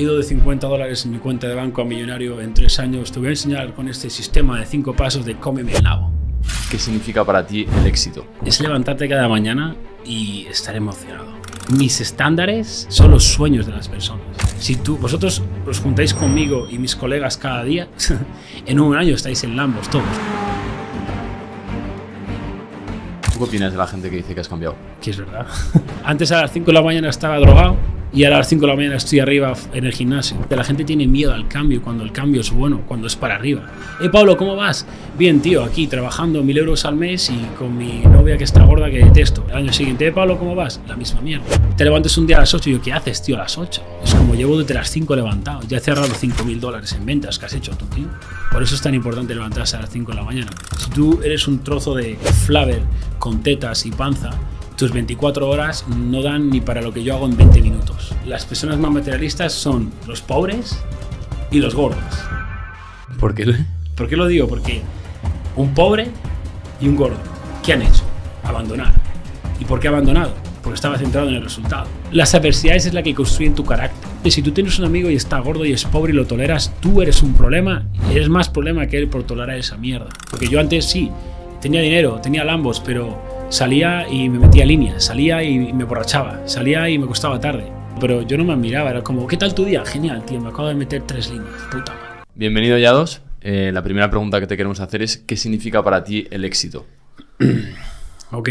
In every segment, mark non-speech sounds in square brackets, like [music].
Ido de 50 dólares en mi cuenta de banco a millonario en tres años. Te voy a enseñar con este sistema de cinco pasos de cómeme el nabo. ¿Qué significa para ti el éxito? Es levantarte cada mañana y estar emocionado. Mis estándares son los sueños de las personas. Si tú, vosotros os juntáis conmigo y mis colegas cada día, [laughs] en un año estáis en Lambos todos. ¿Tú qué opinas de la gente que dice que has cambiado? Que es verdad. [laughs] Antes a las 5 de la mañana estaba drogado y a las 5 de la mañana estoy arriba en el gimnasio. La gente tiene miedo al cambio cuando el cambio es bueno, cuando es para arriba. Eh, Pablo, ¿cómo vas? Bien, tío, aquí trabajando mil euros al mes y con mi novia que está gorda que detesto. El año siguiente, eh, Pablo, ¿cómo vas? La misma mierda. Te levantas un día a las 8 y yo, ¿qué haces, tío, a las 8? Es como llevo desde las 5 levantado. Ya he cerrado 5 mil dólares en ventas que has hecho tú, tío. Por eso es tan importante levantarse a las 5 de la mañana. Si tú eres un trozo de flaver con tetas y panza, tus 24 horas no dan ni para lo que yo hago en 20 minutos. Las personas más materialistas son los pobres y los gordos. ¿Por qué? ¿Por qué lo digo? Porque un pobre y un gordo, ¿qué han hecho? Abandonar. ¿Y por qué abandonado? Porque estaba centrado en el resultado. Las adversidades es la que construyen tu carácter. Y si tú tienes un amigo y está gordo y es pobre y lo toleras, tú eres un problema. Eres más problema que él por tolerar esa mierda. Porque yo antes sí, tenía dinero, tenía lambos, pero salía y me metía línea, salía y me borrachaba, salía y me costaba tarde. Pero yo no me admiraba, era como, ¿qué tal tu día? Genial, tío, me acabo de meter tres líneas, puta madre. Bienvenido, Yados. Eh, la primera pregunta que te queremos hacer es, ¿qué significa para ti el éxito? [clears throat] ok,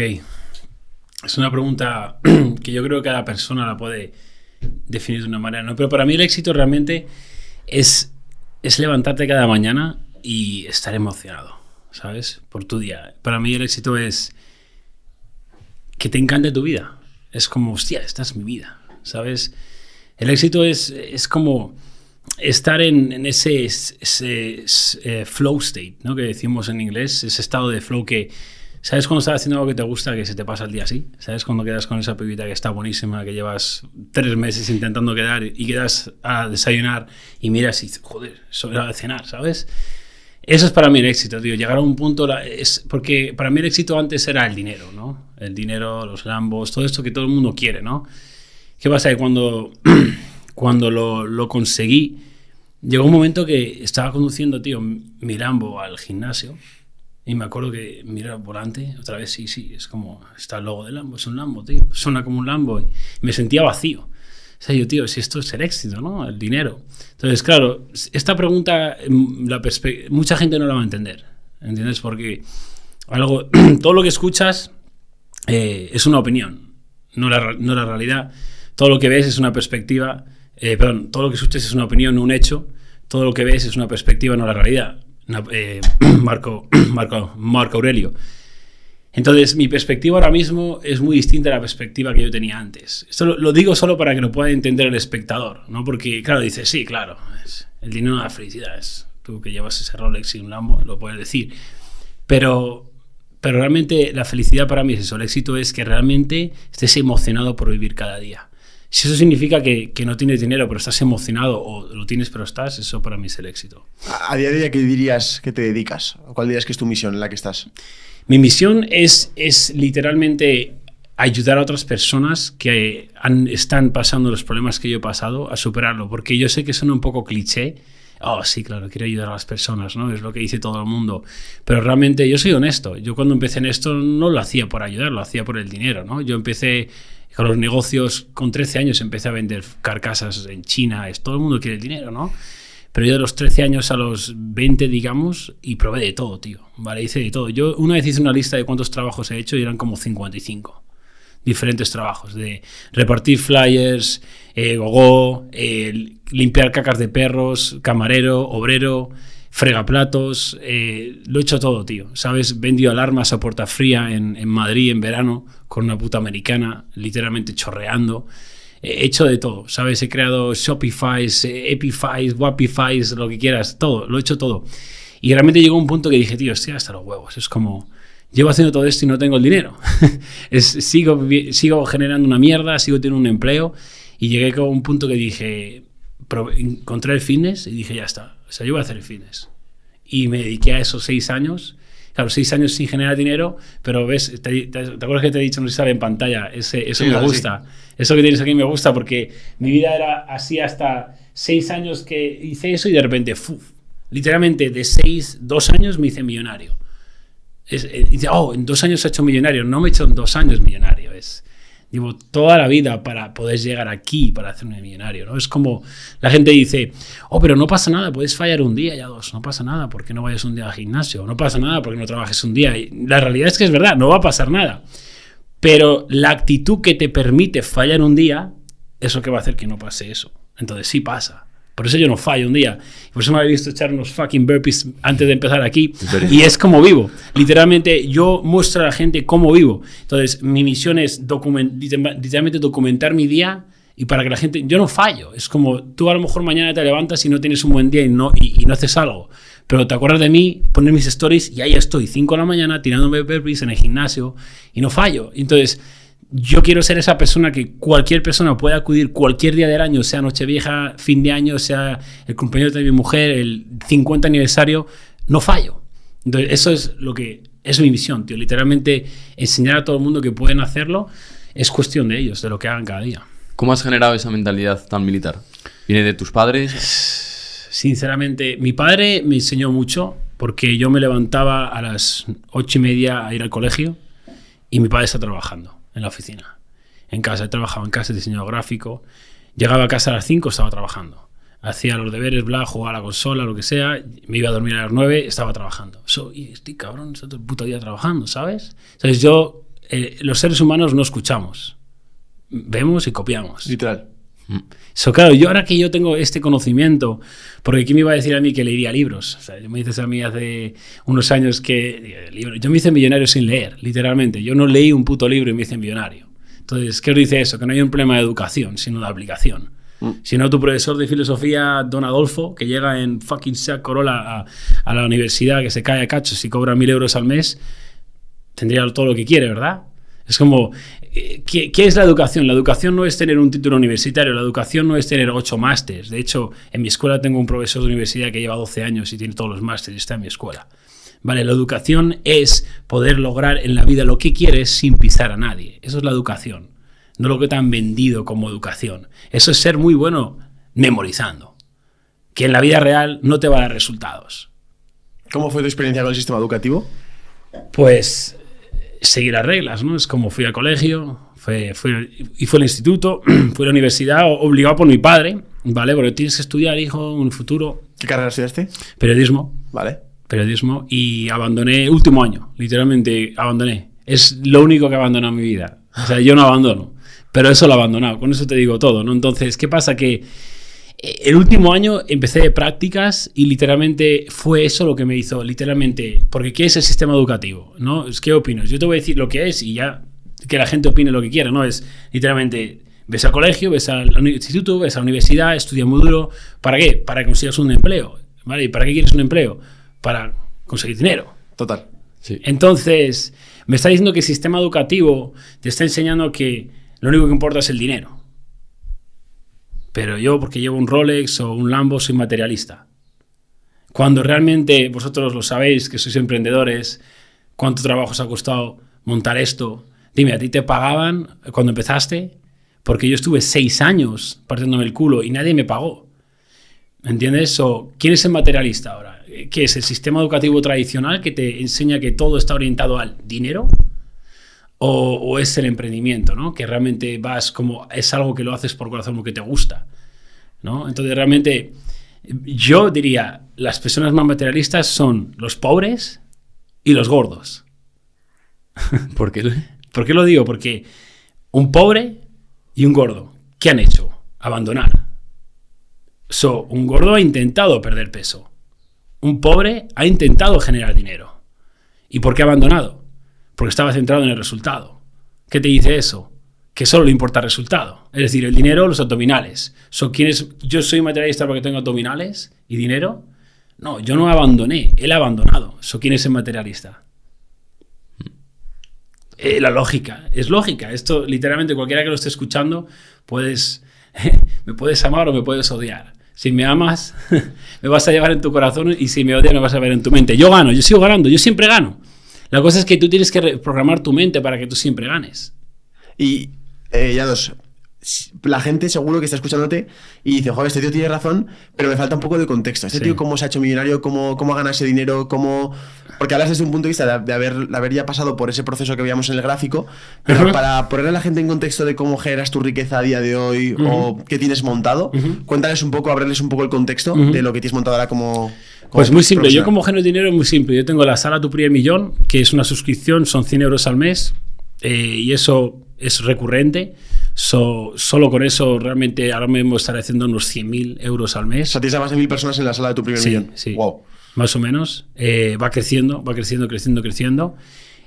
es una pregunta [clears throat] que yo creo que cada persona la puede definir de una manera, ¿no? Pero para mí el éxito realmente es, es levantarte cada mañana y estar emocionado, ¿sabes? Por tu día. Para mí el éxito es que te encante tu vida. Es como, hostia, esta es mi vida, ¿sabes? El éxito es, es como estar en, ese, ese, eh, flow state, ¿no? Que decimos en inglés, ese estado de flow que, ¿sabes cuando estás haciendo algo que te gusta que se te pasa el día así? ¿Sabes cuando quedas con esa pibita que está buenísima, que llevas tres meses intentando quedar y quedas a desayunar y miras y joder, es hora de cenar, ¿sabes? Eso es para mí el éxito, tío. Llegar a un punto, es, porque para mí el éxito antes era el dinero, ¿no? El dinero, los lambos, todo esto que todo el mundo quiere, ¿no? ¿Qué pasa? Que cuando, [clears throat] cuando lo, lo conseguí, llegó un momento que estaba conduciendo, tío, mi lambo al gimnasio y me acuerdo que mira el volante, otra vez sí, sí, es como, está el logo del Lambo, es un Lambo, tío, suena como un Lambo y me sentía vacío. Sea, yo, tío, si esto es el éxito, ¿no? El dinero. Entonces, claro, esta pregunta, mm, mucha gente no la va a entender, ¿entiendes? Porque algo, [clears throat] todo lo que escuchas eh, es una opinión, no la, no la realidad. Todo lo que ves es una perspectiva, eh, perdón, todo lo que escuchas es una opinión, no un hecho. Todo lo que ves es una perspectiva, no la realidad. Eh, [clears throat] Marco, [clears throat] Marco, Marco Aurelio. Entonces, mi perspectiva ahora mismo es muy distinta a la perspectiva que yo tenía antes. Esto lo, digo solo para que lo pueda entender el espectador, ¿no? Porque, claro, dice, sí, claro, el dinero de la felicidad. Es, tú que llevas ese Rolex y un Lambo, lo puedes decir. Pero, pero realmente la felicidad para mí es eso. El éxito es que realmente estés emocionado por vivir cada día. Si eso significa que, que, no tienes dinero pero estás emocionado o lo tienes pero estás, eso para mí es el éxito. A, día de hoy, ¿qué dirías que te dedicas? ¿Cuál dirías que es tu misión en la que estás? Mi misión es, es literalmente ayudar a otras personas que están pasando los problemas que yo he pasado a superarlo, porque yo sé que son un poco cliché. Oh, sí, claro, quiero ayudar a las personas, ¿no? Es lo que dice todo el mundo. Pero realmente yo soy honesto. Yo cuando empecé en esto no lo hacía por ayudar, lo hacía por el dinero, ¿no? Yo empecé con los negocios, con 13 años empecé a vender carcasas en China. Es, todo el mundo quiere el dinero, ¿no? Pero yo de los 13 años a los 20, digamos, y probé de todo, tío. Vale, hice de todo. Yo una vez hice una lista de cuántos trabajos he hecho y eran como 55 diferentes trabajos, de repartir flyers, eh, gogo, eh, limpiar cacas de perros, camarero, obrero, fregaplatos, eh, lo he hecho todo, tío. ¿Sabes? Vendido alarmas a puerta fría en, en Madrid en verano con una puta americana, literalmente chorreando he hecho de todo, ¿sabes? He creado Shopify, Epify, Wapify, lo que quieras, todo, lo he hecho todo. Y realmente llegó un punto que dije, tío, estoy hasta los huevos. Es como, llevo haciendo todo esto y no tengo el dinero. [laughs] es, sigo, sigo generando una mierda, sigo teniendo un empleo. Y llegué a un punto que dije, encontré el fitness y dije, ya está. O sea, yo voy a hacer el fitness. Y me dediqué a esos seis años Claro, seis años sin generar dinero, pero ves, te, te- ¿te acuerdas que te he dicho, no sé si sale en pantalla? Ese, eso Sí, me gusta. Eso que tienes aquí me gusta porque mi vida era así hasta seis años que hice eso y de repente, ¡fuf! literalmente de seis, dos años me hice millonario. Es, eh, dice, oh, en dos años he hecho millonario. No me he hecho en dos años millonario. Es, Llevo toda la vida para poder llegar aquí, para hacerme millonario, ¿no? Es como la gente dice, oh, pero no pasa nada, puedes fallar un día, ya dos, no pasa nada porque no vayas un día al gimnasio, no pasa nada porque no trabajes un día. La realidad es que es verdad, no va a pasar nada. Pero la actitud que te permite fallar un día es lo que va a hacer que no pase eso. Entonces sí pasa. Por eso yo no fallo un día. Por eso me habéis visto echar unos fucking burpees antes de empezar aquí. Y es como vivo. Literalmente yo muestro a la gente cómo vivo. Entonces mi misión es document- literalmente documentar mi día y para que la gente... Yo no fallo. Es como tú a lo mejor mañana te levantas y no tienes un buen día y no, y, y no haces algo. Pero te acuerdas de mí, poner mis stories y ahí estoy, 5 de la mañana, tirándome burpees en el gimnasio y no fallo. Entonces yo quiero ser esa persona que cualquier persona pueda acudir cualquier día del año, sea Nochevieja, fin de año, sea el cumpleaños de mi mujer, el 50 aniversario, no fallo. Entonces, eso es lo que es mi misión, tío. Literalmente enseñar a todo el mundo que pueden hacerlo es cuestión de ellos, de lo que hagan cada día. ¿Cómo has generado esa mentalidad tan militar? ¿Viene de tus padres? Sinceramente, mi padre me enseñó mucho porque yo me levantaba a las ocho y media a ir al colegio y mi padre está trabajando en la oficina. En casa, he trabajado en casa, diseñador gráfico. Llegaba a casa a las 5, estaba trabajando. Hacía los deberes, bla, jugaba a la consola, lo que sea. Me iba a dormir a las 9, estaba trabajando. So, estoy cabrón, estoy todo el puto día trabajando, ¿sabes? Entonces yo, eh, los seres humanos no escuchamos. Vemos y copiamos. Literal. So, claro, yo ahora que yo tengo este conocimiento, porque ¿quién me iba a decir a mí que leería libros? O sea, me dices a mí hace unos años que eh, yo me hice millonario sin leer, literalmente. Yo no leí un puto libro y me hice millonario. Entonces, ¿qué os dice eso? Que no hay un problema de educación, sino de aplicación. Si no, tu profesor de filosofía, Don Adolfo, que llega en fucking Seat Corolla a, a la universidad, que se cae a cachos y cobra mil euros al mes, tendría todo lo que quiere, ¿verdad? Es como, eh, ¿qué, qué es la educación? La educación no es tener un título universitario, la educación no es tener ocho másters. De hecho, en mi escuela tengo un profesor de universidad que lleva 12 años y tiene todos los másteres y está en mi escuela. Vale, la educación es poder lograr en la vida lo que quieres sin pisar a nadie. Eso es la educación, no lo que te han vendido como educación. Eso es ser muy bueno memorizando, que en la vida real no te va a dar resultados. ¿Cómo fue tu experiencia con el sistema educativo? Pues seguir las reglas, ¿no? Es como fui al colegio, fue, fue- y fue al instituto, [clears throat] fui a la universidad, obligado por mi padre, ¿vale? Porque tienes que estudiar, hijo, un futuro, ¿Qué carrera estudiaste? periodismo, Vale. periodismo, y abandoné último año, literalmente abandoné. Es lo único que he abandonado en mi vida. O sea, yo no abandono, pero eso lo he abandonado, con eso te digo todo, ¿no? Entonces, ¿qué pasa? Que el último año empecé de prácticas y literalmente fue eso lo que me hizo, literalmente, porque ¿qué es el sistema educativo? ¿no? Es, ¿Qué opinas? Yo te voy a decir lo que es y ya que la gente opine lo que quiera, ¿no? Es literalmente, ves al colegio, ves al instituto, ves a la universidad, estudias muy duro, ¿para qué? Para que consigas un empleo, ¿vale? ¿Y para qué quieres un empleo? Para conseguir dinero. Total. Sí. Entonces, me está diciendo que el sistema educativo te está enseñando que lo único que importa es el dinero. Pero yo, porque llevo un Rolex o un Lambo, soy materialista. Cuando realmente vosotros lo sabéis, que sois emprendedores, cuánto trabajo os ha costado montar esto. Dime, ¿a ti te pagaban cuando empezaste? Porque yo estuve seis años partiéndome el culo y nadie me pagó. ¿Me entiendes? O, ¿Quién es el materialista ahora? ¿Qué es el sistema educativo tradicional que te enseña que todo está orientado al dinero? ¿O, o es el emprendimiento, ¿no? Que realmente vas como, es algo que lo haces por corazón porque te gusta, ¿no? Entonces realmente yo diría, las personas más materialistas son los pobres y los gordos. [laughs] ¿Por qué? ¿Por qué lo digo? Porque un pobre y un gordo, ¿qué han hecho? Abandonar. So, un gordo ha intentado perder peso. Un pobre ha intentado generar dinero. ¿Y por qué ha abandonado? Porque estaba centrado en el resultado. ¿Qué te dice eso? Que solo le importa el resultado. Es decir, el dinero, los abdominales. So, ¿quién es? ¿Yo soy materialista porque tengo abdominales y dinero? No, yo no abandoné, él ha abandonado. So, ¿Quién es el materialista? Eh, la lógica, es lógica. Esto, literalmente, cualquiera que lo esté escuchando, puedes, [laughs] me puedes amar o me puedes odiar. Si me amas, [laughs] me vas a llevar en tu corazón y si me odias, me vas a ver en tu mente. Yo gano, yo sigo ganando, yo siempre gano. La cosa es que tú tienes que programar tu mente para que tú siempre ganes. Y eh, ya dos, la gente seguro que está escuchándote y dice, joder, este tío tiene razón, pero me falta un poco de contexto. Este Sí. tío cómo se ha hecho millonario, cómo, cómo gana ese dinero, cómo... Porque hablas desde un punto de vista de, de haber, de haber ya pasado por ese proceso que veíamos en el gráfico, pero para poner a la gente en contexto de cómo generas tu riqueza a día de hoy o qué tienes montado, cuéntales un poco, abrirles un poco el contexto de lo que tienes montado ahora como... Pues muy simple, yo como genero dinero es muy simple. Yo tengo la sala Tu Primer Millón, que es una suscripción, son 100 euros al mes, eh, y eso es recurrente. So- solo con eso realmente ahora mismo estaré haciendo unos 100.000 euros al O mes. sea, tienes a más de mil personas en la sala de tu primer Sí, millón. sí. Wow. Más o menos. Eh, va creciendo, va creciendo, creciendo, creciendo.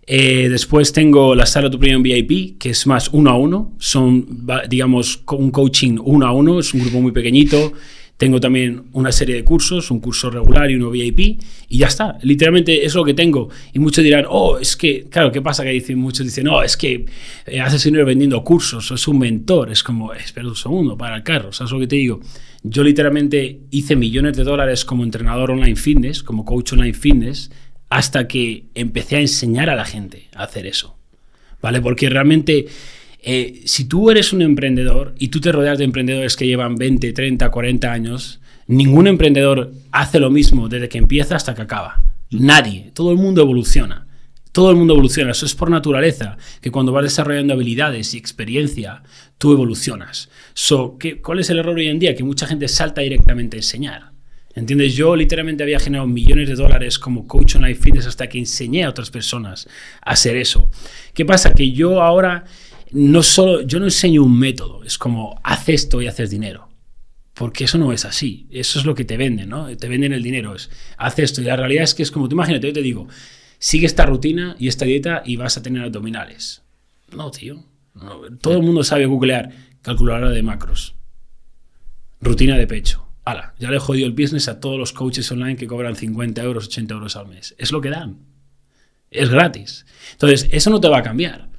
Eh, después tengo la sala Tu Primer VIP, que es más uno a uno. Son, digamos, un coaching uno a uno. Es un grupo muy pequeñito. Tengo también una serie de cursos, un curso regular y uno VIP, y ya está. Literalmente es lo que tengo. Y muchos dirán, oh, es que, claro, ¿qué pasa? Que dicen, muchos dicen, no, es que eh, haces dinero vendiendo cursos, es un mentor. Es como, espera un segundo, para el carro, ¿sabes lo que te digo? Yo literalmente hice millones de dólares como entrenador online fitness, como coach online fitness, hasta que empecé a enseñar a la gente a hacer eso. ¿Vale? Porque realmente, eh, si tú eres un emprendedor y tú te rodeas de emprendedores que llevan 20, 30, 40 años, ningún emprendedor hace lo mismo desde que empieza hasta que acaba. Nadie. Todo el mundo evoluciona. Todo el mundo evoluciona. Eso es por naturaleza, que cuando vas desarrollando habilidades y experiencia, tú evolucionas. So, ¿qué, ¿Cuál es el error hoy en día? Que mucha gente salta directamente a enseñar. ¿Entiendes? Yo literalmente había generado millones de dólares como coach online fitness hasta que enseñé a otras personas a hacer eso. ¿Qué pasa? Que yo ahora no solo, yo no enseño un método, es como haz esto y haces dinero. Porque eso no es así. Eso es lo que te venden, ¿no? Te venden el dinero. Es, haz esto. Y la realidad es que es como, tú imagínate, yo te digo, sigue esta rutina y esta dieta y vas a tener abdominales. No, tío. Todo el mundo sabe googlear calculadora de macros. Rutina de pecho. Ala, ya le he jodido el business a todos los coaches online que cobran 50 euros, 80 euros al mes. Es lo que dan. Es gratis. Entonces, eso no te va a cambiar.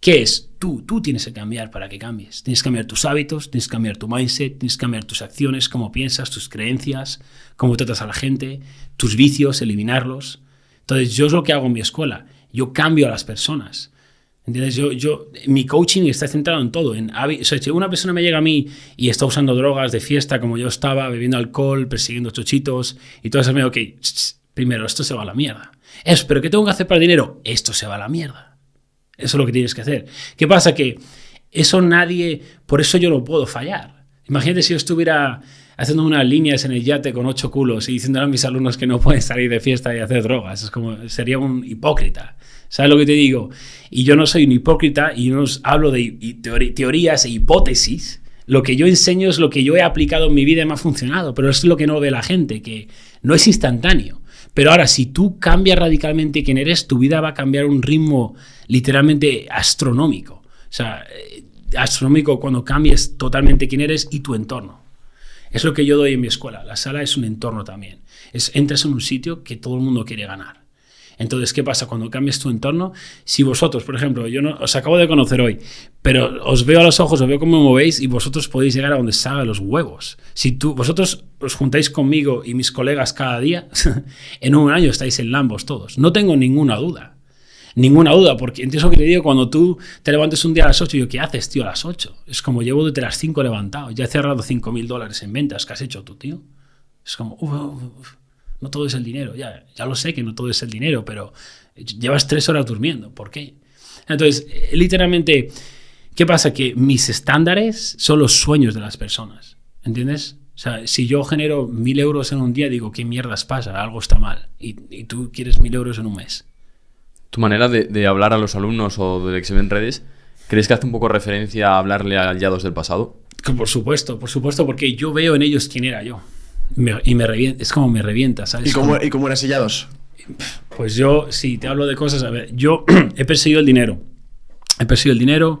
¿Qué es? Tú, tienes que cambiar para que cambies. Tienes que cambiar tus hábitos, tienes que cambiar tu mindset, tienes que cambiar tus acciones, cómo piensas, tus creencias, cómo tratas a la gente, tus vicios, eliminarlos. Entonces, yo es lo que hago en mi escuela. Yo cambio a las personas. ¿Entiendes? Yo, yo, mi coaching está centrado en todo. En o si una persona me llega a mí y está usando drogas de fiesta como yo estaba, bebiendo alcohol, persiguiendo chochitos y todo eso, me digo, ok, primero, esto se va a la mierda. Es, pero ¿qué tengo que hacer para el dinero? Esto se va a la mierda. Eso es lo que tienes que hacer. ¿Qué pasa? Que eso nadie, por eso yo no puedo fallar. Imagínate si yo estuviera haciendo unas líneas en el yate con ocho culos y diciéndole a mis alumnos que no pueden salir de fiesta y hacer drogas. Es como, sería un hipócrita. ¿Sabes lo que te digo? Y yo no soy un hipócrita y no hablo de teorías e hipótesis. Lo que yo enseño es lo que yo he aplicado en mi vida y me ha funcionado, pero es lo que no ve la gente, que no es instantáneo. Pero ahora, si tú cambias radicalmente quién eres, tu vida va a cambiar un ritmo literalmente astronómico. O sea, eh, astronómico cuando cambies totalmente quién eres y tu entorno. Es lo que yo doy en mi escuela. La sala es un entorno también. Es, entras en un sitio que todo el mundo quiere ganar. Entonces, ¿qué pasa cuando cambias tu entorno? Si vosotros, por ejemplo, yo no os acabo de conocer hoy, pero os veo a los ojos, os veo cómo movéis y vosotros podéis llegar a donde salgan los huevos. Si tú, vosotros os juntáis conmigo y mis colegas cada día, [laughs] en un año estáis en Lambos todos. No tengo ninguna duda. Ninguna duda, porque entiendo que te digo, cuando tú te levantes un día a las 8, yo, ¿qué haces, tío, a las 8? Es como llevo desde las 5 levantado, ya he cerrado 5 mil dólares en ventas, ¿qué has hecho tú, tío? Es como, uf, uf, uf, no todo es el dinero, ya, ya lo sé que no todo es el dinero, pero llevas tres horas durmiendo, ¿por qué? Entonces, eh, literalmente, ¿qué pasa? Que mis estándares son los sueños de las personas, ¿entiendes? O sea, si yo genero mil euros en un día, digo, ¿qué mierdas pasa? Algo está mal. Y, y tú quieres mil euros en un mes. Tu manera de, de hablar a los alumnos o de que se ven en redes, ¿crees que hace un poco referencia a hablarle a Yados del pasado? Que Por supuesto, por supuesto, porque yo veo en ellos quién era yo. Me- y me revienta, es como me revienta, ¿sabes? ¿Y cómo, ¿Y cómo eras sellados? Pues yo, si te hablo de cosas, a ver, yo [clears throat] he perseguido el dinero. He perseguido el dinero,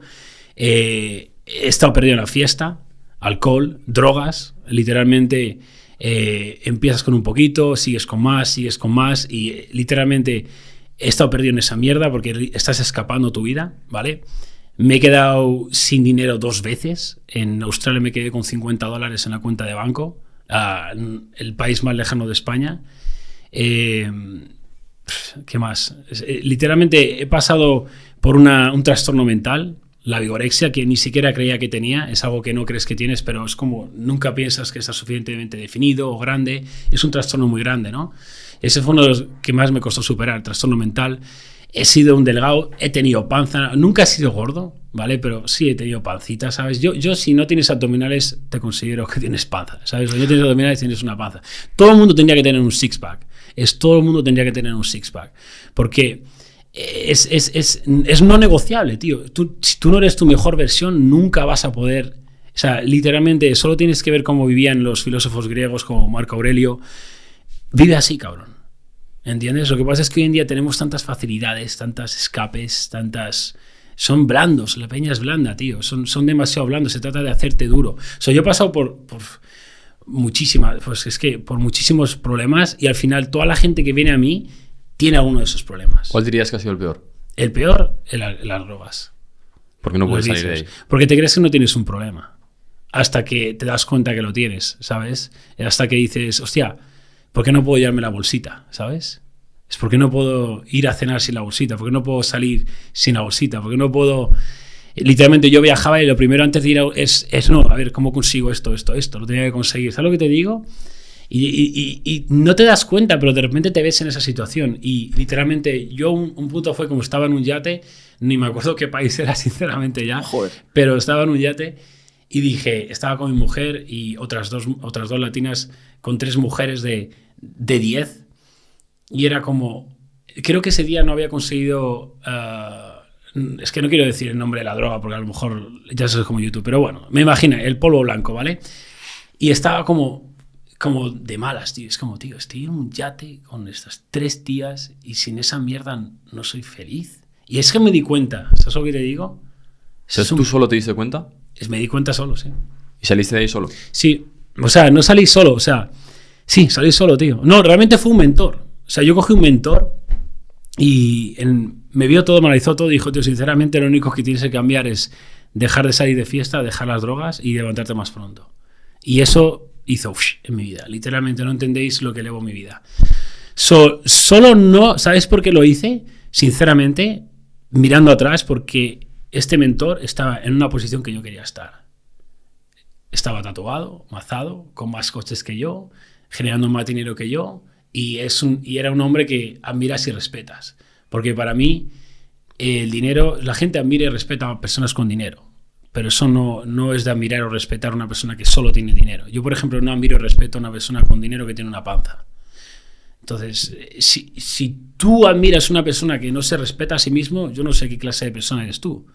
eh, he estado perdido en la fiesta, alcohol, drogas, literalmente eh, empiezas con un poquito, sigues con más, sigues con más y eh, literalmente he estado perdido en esa mierda porque estás escapando tu vida, ¿vale? Me he quedado sin dinero dos veces. En Australia me quedé con 50 dólares en la cuenta de banco. El país más lejano de España. Eh, ¿Qué más? Eh, literalmente he pasado por una, un trastorno mental, la vigorexia, que ni siquiera creía que tenía, es algo que no crees que tienes, pero es como nunca piensas que estás suficientemente definido o grande, es un trastorno muy grande, ¿no? Ese fue uno de los que más me costó superar, el trastorno mental. He sido un delgado, he tenido panza, nunca he sido gordo, ¿vale? Pero sí he tenido pancita, ¿sabes? Yo, yo si no tienes abdominales, te considero que tienes panza, ¿sabes? Si no tienes abdominales, tienes una panza. Todo el mundo tendría que tener un six-pack. Es todo el mundo tendría que tener un six-pack. Porque es, es, es, es, no negociable, tío. Tú, si tú no eres tu mejor versión, nunca vas a poder... O sea, literalmente, solo tienes que ver cómo vivían los filósofos griegos como Marco Aurelio. Vive así, cabrón. ¿Entiendes? Lo que pasa es que hoy en día tenemos tantas facilidades, tantas escapes, tantas son blandos, la peña es blanda, tío, son, son demasiado blandos, se trata de hacerte duro. O sea, yo he pasado por, por muchísimas, pues es que por muchísimos problemas y al final toda la gente que viene a mí tiene alguno de esos problemas. ¿Cuál dirías que ha sido el peor? El peor, el, las drogas. Porque no puedes salir de ahí. Porque te crees que no tienes un problema. Hasta que te das cuenta que lo tienes, ¿sabes? Hasta que dices, hostia, ¿por qué no puedo llevarme la bolsita? ¿Sabes? Es porque no puedo ir a cenar sin la bolsita, porque no puedo salir sin la bolsita, porque no puedo... Literalmente yo viajaba y lo primero antes de ir a, es, es, no, a ver, ¿cómo consigo esto, esto, esto? Lo tenía que conseguir. ¿Sabes lo que te digo? Y, y, y, no te das cuenta, pero de repente te ves en esa situación. Y literalmente yo un, un, punto fue como estaba en un yate, ni me acuerdo qué país era [laughs] sinceramente ya, Joder. pero estaba en un yate y dije, estaba con mi mujer y otras dos, otras dos latinas con tres mujeres de 10 y era como, creo que ese día no había conseguido... Uh, es que no quiero decir el nombre de la droga porque a lo mejor ya sabes como YouTube, pero bueno, me imagino el polvo blanco, ¿vale? Y estaba como, como de malas, tío. Es como, tío, estoy en un yate con estas tres tías y sin esa mierda no soy feliz. Y es que me di cuenta, ¿sabes lo que te digo? ¿Sabes ¿Tú solo te diste cuenta? Es, me di cuenta solo, sí. ¿Y saliste de ahí solo? Sí, o sea, no salí solo, o sea, sí, salí solo, tío. No, realmente fue un mentor. O sea, yo cogí un mentor y me vio todo, me analizó todo y dijo, tío, sinceramente lo único que tienes que cambiar es dejar de salir de fiesta, dejar las drogas y levantarte más pronto. Y eso hizo en mi vida. Literalmente no entendéis lo que elevo mi vida. solo no, ¿sabes por qué lo hice? Sinceramente, mirando atrás, porque este mentor estaba en una posición que yo quería estar. Estaba tatuado, mazado, con más coches que yo, generando más dinero que yo, y, es un, y era un hombre que admiras y respetas. Porque para mí el dinero, la gente admira y respeta a personas con dinero, pero eso no, no es de admirar o respetar a una persona que solo tiene dinero. Yo, por ejemplo, no admiro y respeto a una persona con dinero que tiene una panza. Entonces, si, si tú admiras a una persona que no se respeta a sí mismo, yo no sé qué clase de persona eres tú.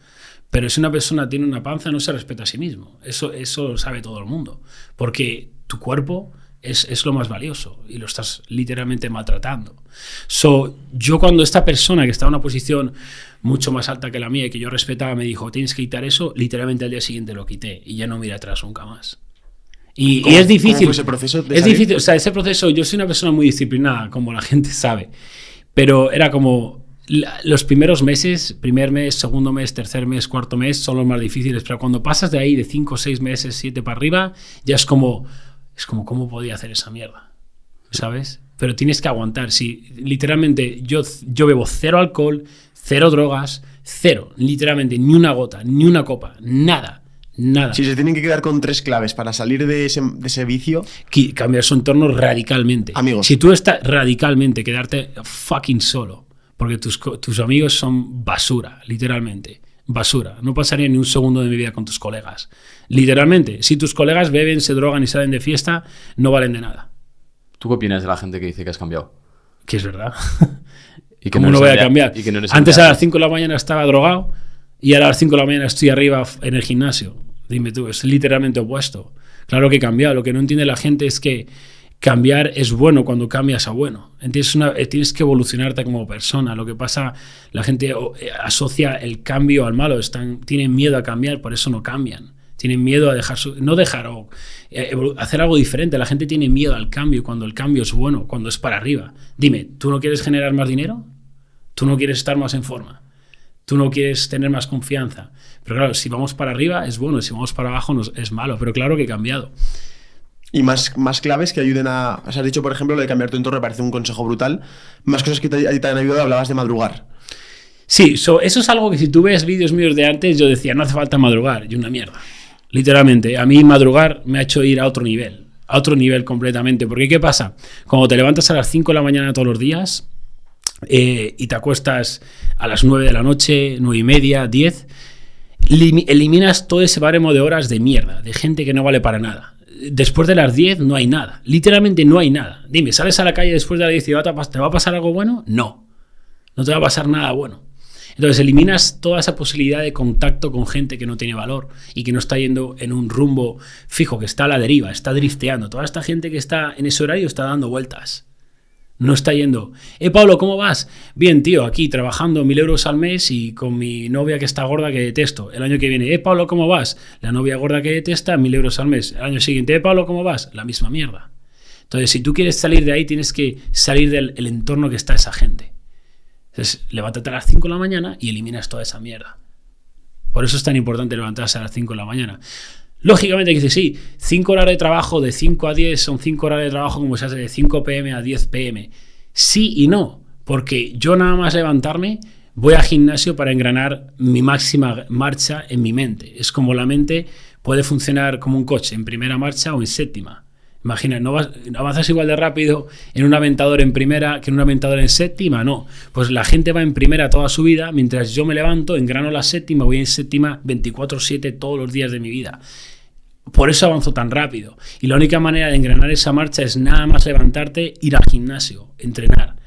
Pero si una persona tiene una panza, no se respeta a sí mismo. Eso, eso lo sabe todo el mundo. Porque tu cuerpo es, es, lo más valioso y lo estás literalmente maltratando. So, yo cuando esta persona que está en una posición mucho más alta que la mía y que yo respetaba me dijo, tienes que quitar eso, literalmente al día siguiente lo quité y ya no miré atrás nunca más. Y, y es difícil. ese proceso? es difícil, o sea, ese proceso, yo soy una persona muy disciplinada, como la [laughs] gente sabe, pero era como los primeros meses, primer mes, segundo mes, tercer mes, cuarto mes, son los más difíciles, pero cuando pasas de ahí de 5, 6 meses, 7 para arriba, ya es como es como, ¿cómo podía hacer esa mierda? ¿Sabes? Pero tienes que aguantar. Si literalmente yo, yo bebo cero alcohol, cero drogas, cero, literalmente, ni una gota, ni una copa, nada. Nada. Si se tienen que quedar con tres claves para salir de ese, de ese vicio. Cambiar su entorno radicalmente. Amigos. Si tú estás radicalmente, quedarte fucking solo. Porque tus, tus amigos son basura, literalmente basura. No pasaría ni un segundo de mi vida con tus colegas. Literalmente, si tus colegas beben, se drogan y salen de fiesta, no valen de nada. ¿Tú qué opinas de la gente que dice que has cambiado? Que es verdad. [laughs] ¿Y ¿Cómo no, voy a cambiar? Antes a las 5 de la mañana estaba drogado y ahora a las 5 de la mañana estoy arriba en el gimnasio. Dime tú, es literalmente opuesto. Claro que he cambiado. Lo que no entiende la gente es que cambiar es bueno cuando cambias a bueno. Tienes, una, eh, tienes que evolucionarte como persona. Lo que pasa, la gente eh, asocia el cambio al malo, están, tienen miedo a cambiar, por eso no cambian. Tienen miedo a dejar su, no dejar o eh, hacer algo diferente. La gente tiene miedo al cambio cuando el cambio es bueno, cuando es para arriba. Dime, ¿tú no quieres generar más dinero? ¿Tú no quieres estar más en forma? ¿Tú no quieres tener más confianza? Pero claro, si vamos para arriba es bueno, si vamos para abajo es malo, pero claro que he cambiado. y más, más claves que ayuden a... Has dicho, por ejemplo, lo de cambiar tu entorno, me parece un consejo brutal. Más cosas que te, te han ayudado, hablabas de madrugar. Sí, so- eso es algo que si tú ves vídeos míos de antes, yo decía, no hace falta madrugar, y una mierda. Literalmente, a mí madrugar me ha hecho ir a otro nivel, a otro nivel completamente. Porque ¿qué pasa? Cuando te levantas a las 5 de la mañana todos los días eh, y te acuestas a las 9 de la noche, 9 y media, 10, limi- eliminas todo ese baremo de horas de mierda, de gente que no vale para nada. Después de las 10 no hay nada, literalmente no hay nada. Dime, ¿sales a la calle después de las 10 y te va a pasar algo bueno? No, no te va a pasar nada bueno. Entonces eliminas toda esa posibilidad de contacto con gente que no tiene valor y que no está yendo en un rumbo fijo, que está a la deriva, está drifteando. Toda esta gente que está en ese horario está dando vueltas. No está yendo. Eh, Pablo, ¿cómo vas? Bien, tío, aquí trabajando mil euros al mes y con mi novia que está gorda que detesto. El año que viene, eh, Pablo, ¿cómo vas? La novia gorda que detesta, mil euros al mes. El año siguiente, eh, Pablo, ¿cómo vas? La misma mierda. Entonces, si tú quieres salir de ahí, tienes que salir del el entorno que está esa gente. Entonces, levántate a las 5 de la mañana y eliminas toda esa mierda. Por eso es tan importante levantarse a las 5 de la mañana. Lógicamente, dice, sí, 5 horas de trabajo de 5 a 10 son 5 horas de trabajo como se hace de 5 pm a 10 pm. Sí y no, porque yo nada más levantarme voy al gimnasio para engranar mi máxima marcha en mi mente. Es como la mente puede funcionar como un coche, en primera marcha o en séptima. Imagina, no vas, avanzas igual de rápido en un aventador en primera que en un aventador en séptima, no. Pues la gente va en primera toda su vida, mientras yo me levanto, engrano la séptima, voy en séptima 24/7 todos los días de mi vida. Por eso avanzo tan rápido. Y la única manera de engranar esa marcha es nada más levantarte, ir al gimnasio, entrenar.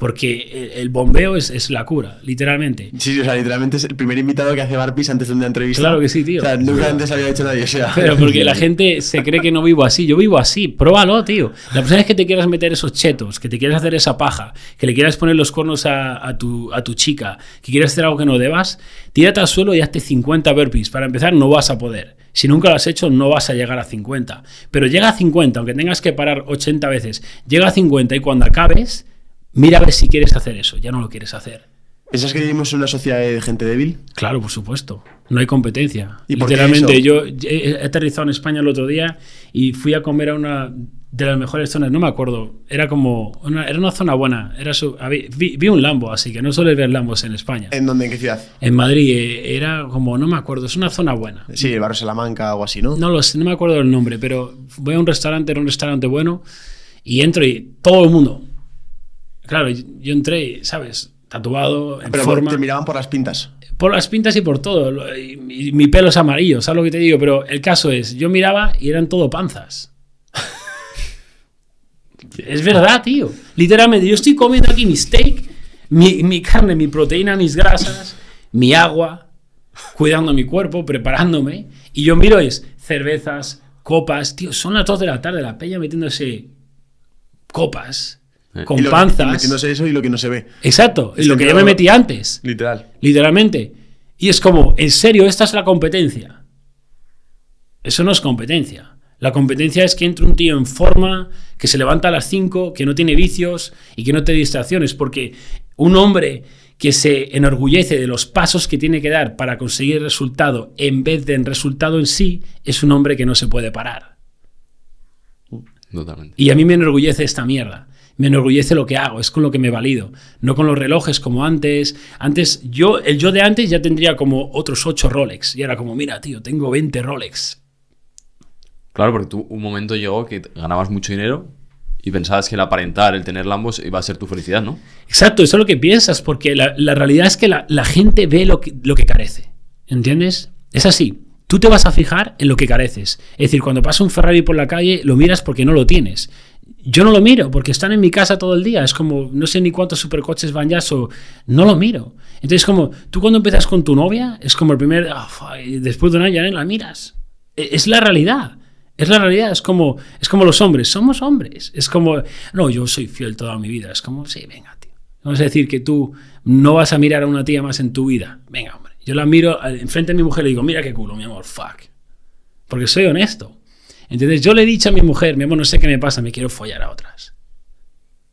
Porque el, bombeo es, es la cura, literalmente. Sí, o sea, literalmente es el primer invitado que hace barpees antes de una entrevista. Claro que sí, tío. O sea, nunca antes había hecho nadie. O sea, [laughs] Pero porque la gente se cree que no vivo así. Yo vivo así. Pruébalo, tío. La persona es que te quieras meter esos chetos, que te quieras hacer esa paja, que le quieras poner los cornos a, a tu, a tu chica, que quieras hacer algo que no debas, tírate al suelo y hazte 50 burpees. Para empezar, no vas a poder. Si nunca lo has hecho, no vas a llegar a 50. Pero llega a 50, aunque tengas que parar 80 veces. Llega a 50 y cuando acabes, mira a ver si quieres hacer eso. Ya no lo quieres hacer. ¿Piensas que vivimos en una sociedad de gente débil? Claro, por supuesto. No hay competencia. ¿Y por qué Literalmente, yo he aterrizado en España el otro día y fui a comer a una de las mejores zonas, no me acuerdo, era como, una, era una zona buena, era su, vi, vi un Lambo, así que no suele ver Lambos en España. ¿En dónde? ¿En qué ciudad? En Madrid eh, era como, no me acuerdo, es una zona buena. Sí, el barrio Salamanca o así, ¿no? No lo sé, no me acuerdo del nombre, pero voy a un restaurante, era un restaurante bueno, y entro y todo el mundo. Claro, yo entré, ¿sabes? Tatuado, en Pero forma. te miraban por las pintas. Por las pintas y por todo. Lo- y- y mi pelo es amarillo, ¿sabes lo que te digo? Pero el caso es, yo miraba y eran todo panzas. [laughs] es verdad, tío. Literalmente, yo estoy comiendo aquí mi steak, mi, mi carne, mi proteína, mis grasas, mi agua, cuidando mi cuerpo, preparándome. Y yo miro es cervezas, copas, tío, son las 2 de la tarde, la peña metiéndose copas, Eh. con Y lo- panzas. Metiéndose eso y lo que no se ve. Exacto, Es lo que yo me metí antes. Literal. Literalmente. Y es como, en serio, esta es la competencia. Eso no es competencia. La competencia es que entre un tío en forma, que se levanta a las 5, que no tiene vicios y que no tiene distracciones. Porque un hombre que se enorgullece de los pasos que tiene que dar para conseguir el resultado en vez del resultado en sí, es un hombre que no se puede parar. Totalmente. Y a mí me enorgullece esta mierda. Me enorgullece lo que hago, es con lo que me valido. No con los relojes como antes. Antes, yo, el yo de antes ya tendría como otros 8 Rolex. Y era como, mira, tío, tengo 20 Rolex. Claro, porque tú un momento llegó que ganabas mucho dinero y pensabas que el aparentar, el tener Lambos iba a ser tu felicidad, ¿no? Exacto, eso es lo que piensas, porque la, la realidad es que la, la gente ve lo que, lo que carece. ¿Entiendes? Es así. Tú te vas a fijar en lo que careces. Es decir, cuando pasa un Ferrari por la calle, lo miras porque no lo tienes. Yo no lo miro porque están en mi casa todo el día. Es como, no sé ni cuántos supercoches van ya, o no lo miro. Entonces, como, tú cuando empiezas con tu novia, es como el primer, ah, después de un año ya ni la miras. E- Es la realidad. Es la realidad. Es como, es como los hombres. Somos hombres. Es como, no, yo soy fiel toda mi vida. Es como, sí, venga, tío. Vamos a decir que tú no vas a mirar a una tía más en tu vida. Venga, hombre. Yo la miro enfrente de mi mujer y le digo, mira qué culo, mi amor, fuck. Porque soy honesto. Entonces yo le he dicho a mi mujer, mi amor, no sé qué me pasa, me quiero follar a otras.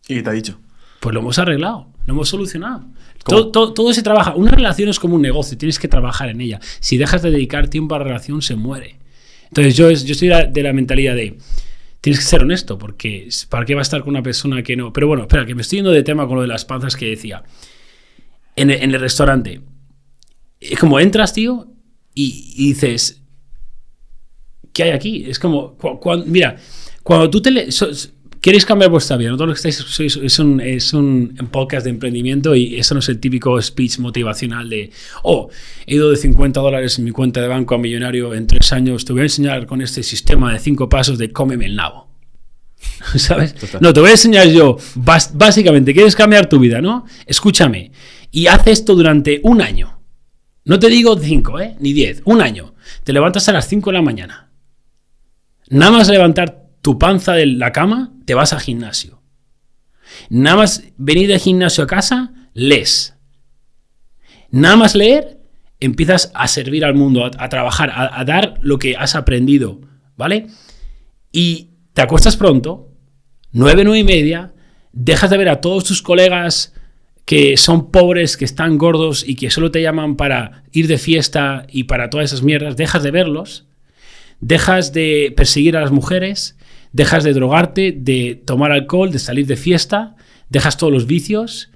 ¿Y qué te ha dicho? Pues lo hemos arreglado, lo hemos solucionado. Todo, todo- todo se trabaja. Una relación es como un negocio, tienes que trabajar en ella. Si dejas de dedicar tiempo a la relación, se muere. Entonces yo, es- yo estoy de la- de la mentalidad de, tienes que ser honesto, porque ¿para qué va a estar con una persona que no? Pero bueno, espera, que me estoy yendo de tema con lo de las panzas que decía. En el, en el restaurante, es como entras, tío, y, y dices, ¿qué hay aquí? Es como, cu- mira, cuando tú te le- so- queréis cambiar vuestra vida, ¿no? todo lo que estáis sois- es, un, es un podcast de emprendimiento y eso no es el típico speech motivacional de, oh, he ido de 50 dólares en mi cuenta de banco a millonario en tres años, te voy a enseñar con este sistema de cinco pasos de cómeme el nabo. [laughs] ¿Sabes? No, te voy a enseñar yo, básicamente, quieres cambiar tu vida, ¿no? Escúchame, y haz esto durante un año. No te digo 5, ¿eh? Ni 10, un año. Te levantas a las 5 de la mañana. Nada más levantar tu panza de la cama, te vas al gimnasio. Nada más venir del gimnasio a casa, lees. Nada más leer, empiezas a servir al mundo, a, trabajar, a, a dar lo que has aprendido, ¿vale? Y te acuestas pronto, 9, 9 y media, dejas de ver a todos tus colegas que son pobres, que están gordos y que solo te llaman para ir de fiesta y para todas esas mierdas, dejas de verlos, dejas de perseguir a las mujeres, dejas de drogarte, de tomar alcohol, de salir de fiesta, dejas todos los vicios,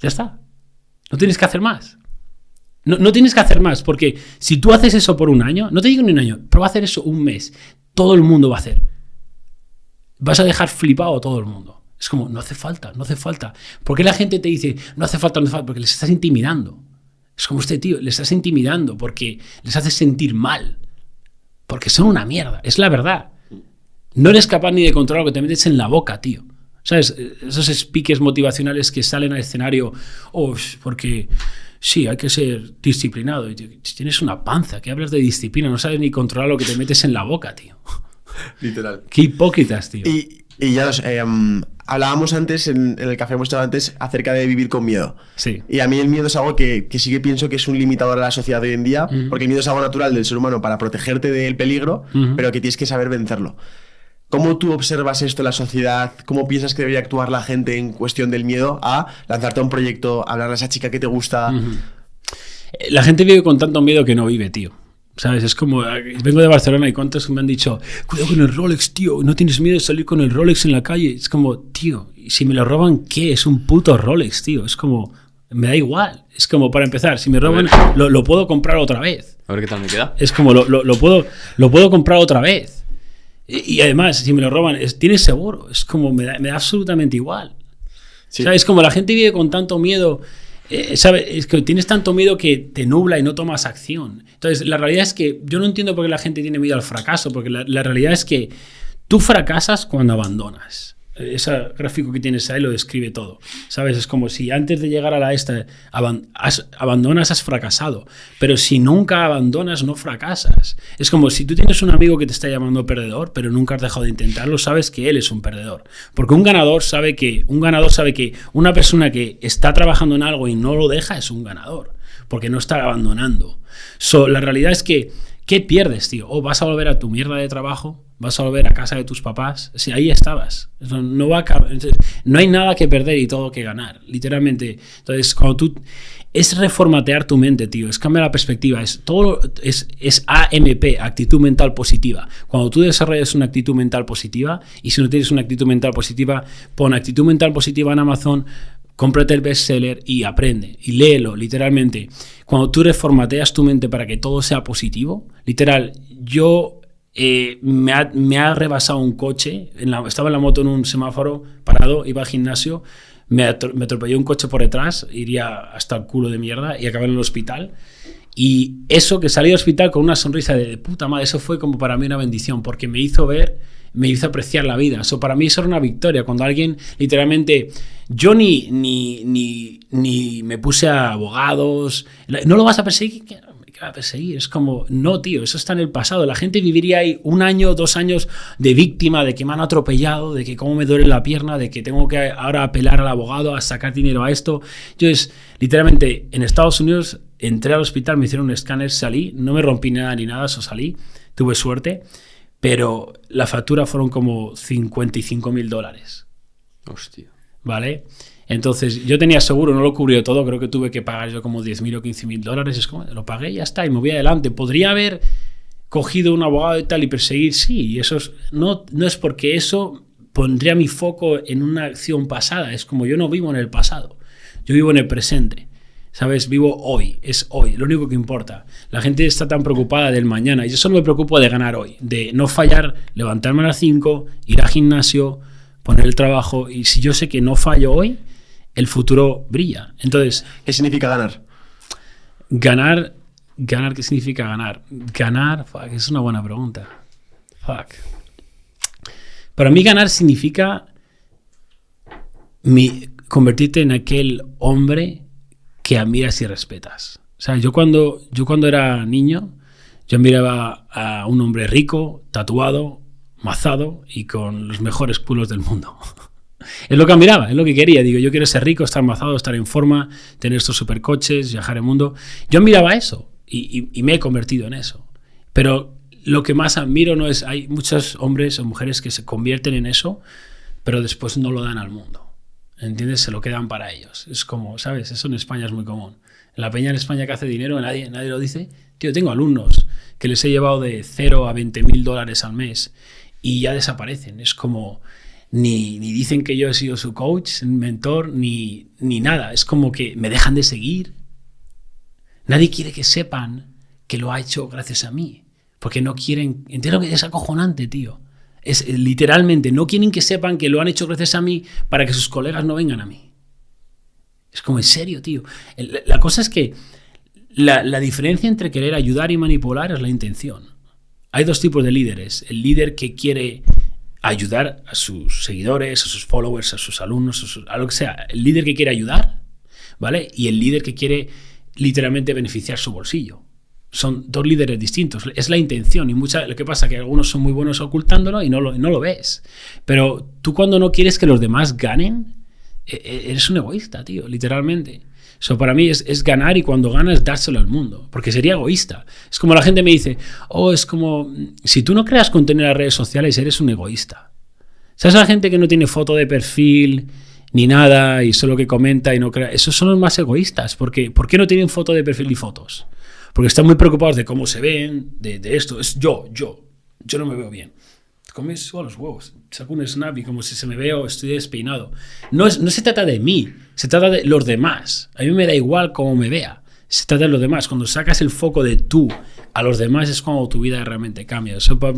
ya está. No tienes que hacer más. No, no tienes que hacer más, porque si tú haces eso por un año, no te digo ni un año, pero va a hacer eso un mes, todo el mundo va a hacer. Vas a dejar flipado a todo el mundo. Es como, no hace falta, no hace falta. ¿Por qué la gente te dice, no hace falta, no hace falta? Porque les estás intimidando. Es como este tío, les estás intimidando porque les haces sentir mal. Porque son una mierda, es la verdad. No eres capaz ni de controlar lo que te metes en la boca, tío. ¿Sabes? Esos speakers motivacionales que salen al escenario, oh, porque sí, hay que ser disciplinado. Y tienes una panza, que hablas de disciplina, no sabes ni controlar lo que te metes en la boca, tío. [laughs] Literal. Qué hipócritas, tío. Y, y ya nos, eh, mm, hablábamos antes, en, en el café hemos estado antes, acerca de vivir con miedo. Sí. Y a mí el miedo es algo que, que sí que pienso que es un limitador a la sociedad de hoy en día, porque el miedo es algo natural del ser humano para protegerte del peligro, pero que tienes que saber vencerlo. ¿Cómo tú observas esto en la sociedad? ¿Cómo piensas que debería actuar la gente en cuestión del miedo a lanzarte a un proyecto, hablar a esa chica que te gusta? La gente vive con tanto miedo que no vive, tío. ¿Sabes? Es como, eh, vengo de Barcelona y cuántos me han dicho, cuidado con el Rolex, tío, no tienes miedo de salir con el Rolex en la calle. Es como, tío, ¿y si me lo roban, ¿qué? Es un puto Rolex, tío. Es como, me da igual. Es como, para empezar, si me roban, lo, lo puedo comprar otra vez. A ver qué tal me queda. Es como, lo, lo- lo puedo, lo puedo comprar otra vez. Y, y además, si me lo roban, es, tienes seguro. Es como, me da, me da absolutamente igual. Sí. ¿Sabes? Como la gente vive con tanto miedo. Eh, ¿sabes? Es que tienes tanto miedo que te nubla y no tomas acción. Entonces, la realidad es que yo no entiendo por qué la gente tiene miedo al fracaso, porque la, la realidad es que tú fracasas cuando abandonas. Ese gráfico que tienes ahí lo describe todo. ¿Sabes? Es como si antes de llegar a la esta aban- has- abandonas, has fracasado. Pero si nunca abandonas, no fracasas. Es como si tú tienes un amigo que te está llamando perdedor, pero nunca has dejado de intentarlo, sabes que él es un perdedor. Porque un ganador sabe que, un ganador sabe que una persona que está trabajando en algo y no lo deja es un ganador. Porque no está abandonando. So, la realidad es que, ¿qué pierdes, tío? O vas a volver a tu mierda de trabajo, vas a volver a casa de tus papás. Si ahí estabas. No, va a no hay nada que perder y todo que ganar. Literalmente. Entonces, cuando tú. Es reformatear tu mente, tío. Es cambiar la perspectiva. Es todo. Es, es AMP, actitud mental positiva. Cuando tú desarrollas una actitud mental positiva, y si no tienes una actitud mental positiva, pon actitud mental positiva en Amazon, cómprate el bestseller y aprende y léelo, literalmente. Cuando tú reformateas tu mente para que todo sea positivo, literal, yo eh, me, ha, me ha rebasado un coche, estaba en la moto en un semáforo parado, iba al gimnasio, me atropelló un coche por detrás, iría hasta el culo de mierda y acabé en el hospital. Y eso que salí del hospital con una sonrisa de, de puta madre, eso fue como para mí una bendición, porque me hizo ver, me hizo apreciar la vida. Eso para mí eso era una victoria. Cuando alguien literalmente, yo ni, ni, ni, ni me puse a abogados, no lo vas a perseguir. ¿Qué va a perseguir? Es como, no, tío, eso está en el pasado. La gente viviría ahí un año, dos años de víctima, de que me han atropellado, de que cómo me duele la pierna, de que tengo que ahora apelar al abogado a sacar dinero a esto. Yo es, literalmente, en Estados Unidos entré al hospital, me hicieron un escáner, salí, no me rompí nada ni nada, eso salí, tuve suerte, pero la factura fueron como 55 mil dólares, Hostia. ¿vale? Entonces, yo tenía seguro, no lo cubrió todo, creo que tuve que pagar yo como 10 mil o 15 mil dólares, es como, lo pagué y ya está, y me voy adelante. Podría haber cogido un abogado y tal y perseguir, sí, y eso es, no, no es porque eso pondría mi foco en una acción pasada, es como yo no vivo en el pasado, yo vivo en el presente. ¿Sabes? Vivo hoy, es hoy, lo único que importa. La gente está tan preocupada del mañana. y Yo solo me preocupo de ganar hoy, de no fallar, levantarme a las 5, ir al gimnasio, poner el trabajo. Y si yo sé que no fallo hoy, el futuro brilla. Entonces, ¿Qué significa ganar? ganar, ganar, ¿qué significa ganar? Ganar, fuck, es una buena pregunta. Fuck. Para mí ganar significa mi- convertirte en aquel hombre que admiras y respetas. O sea, yo cuando, yo cuando era niño, yo miraba a un hombre rico, tatuado, mazado y con los mejores culos del mundo. [laughs] Es lo que admiraba, es lo que quería. Digo, yo quiero ser rico, estar mazado, estar en forma, tener estos supercoches, viajar el mundo. Yo admiraba eso y me he convertido en eso. Pero lo que más admiro no es, hay muchos hombres o mujeres que se convierten en eso, pero después no lo dan al mundo. ¿Entiendes? Se lo quedan para ellos. Es como, ¿sabes? Eso en España es muy común. En la peña en España que hace dinero, nadie, nadie lo dice. Tío, tengo alumnos que les he llevado de 0 a 20 mil dólares al mes y ya desaparecen. Es como, ni, ni dicen que yo he sido su coach, mentor, ni, ni nada. Es como que me dejan de seguir. Nadie quiere que sepan que lo ha hecho gracias a mí. Porque no quieren. Entiendo que es acojonante, tío. Es eh, literalmente, no quieren que sepan que lo han hecho gracias a mí para que sus colegas no vengan a mí. Es como en serio, tío. El- La cosa es que la, la diferencia entre querer ayudar y manipular es la intención. Hay dos tipos de líderes. El líder que quiere ayudar a sus seguidores, a sus followers, a sus alumnos, a, lo que sea. El líder que quiere ayudar, ¿vale? Y el líder que quiere literalmente beneficiar su bolsillo. Son dos líderes distintos. Es la intención. Y mucha, lo que pasa es que algunos son muy buenos ocultándolo y no lo, no lo ves. Pero tú cuando no quieres que los demás ganen, e- e- eres un egoísta, tío, literalmente. So, para mí es, es ganar y cuando ganas dárselo al mundo, porque sería egoísta. Es como la gente me dice, oh, es como, mm, si tú no creas contenido en las redes sociales, eres un egoísta. ¿Sabes la gente que no tiene foto de perfil ni nada y solo que comenta y no crea? Esos son los más egoístas, porque ¿por qué no tienen foto de perfil ni fotos? Porque están muy preocupados de cómo se ven, de, de esto. Es yo, yo. Yo no me veo bien. Comes a los huevos. Saco un snap y como si se me veo, estoy despeinado. No, es, no se trata de mí, se trata de los demás. A mí me da igual cómo me vea. Se trata de los demás. Cuando sacas el foco de tú a los demás es cuando tu vida realmente cambia. Eso pa-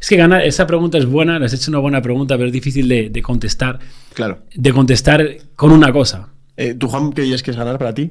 es que ganar, esa pregunta es buena, le has hecho una buena pregunta, pero es difícil de, de contestar. Claro. De contestar con una cosa. Eh, ¿Tú, Juan, qué dirías que es ganar para ti?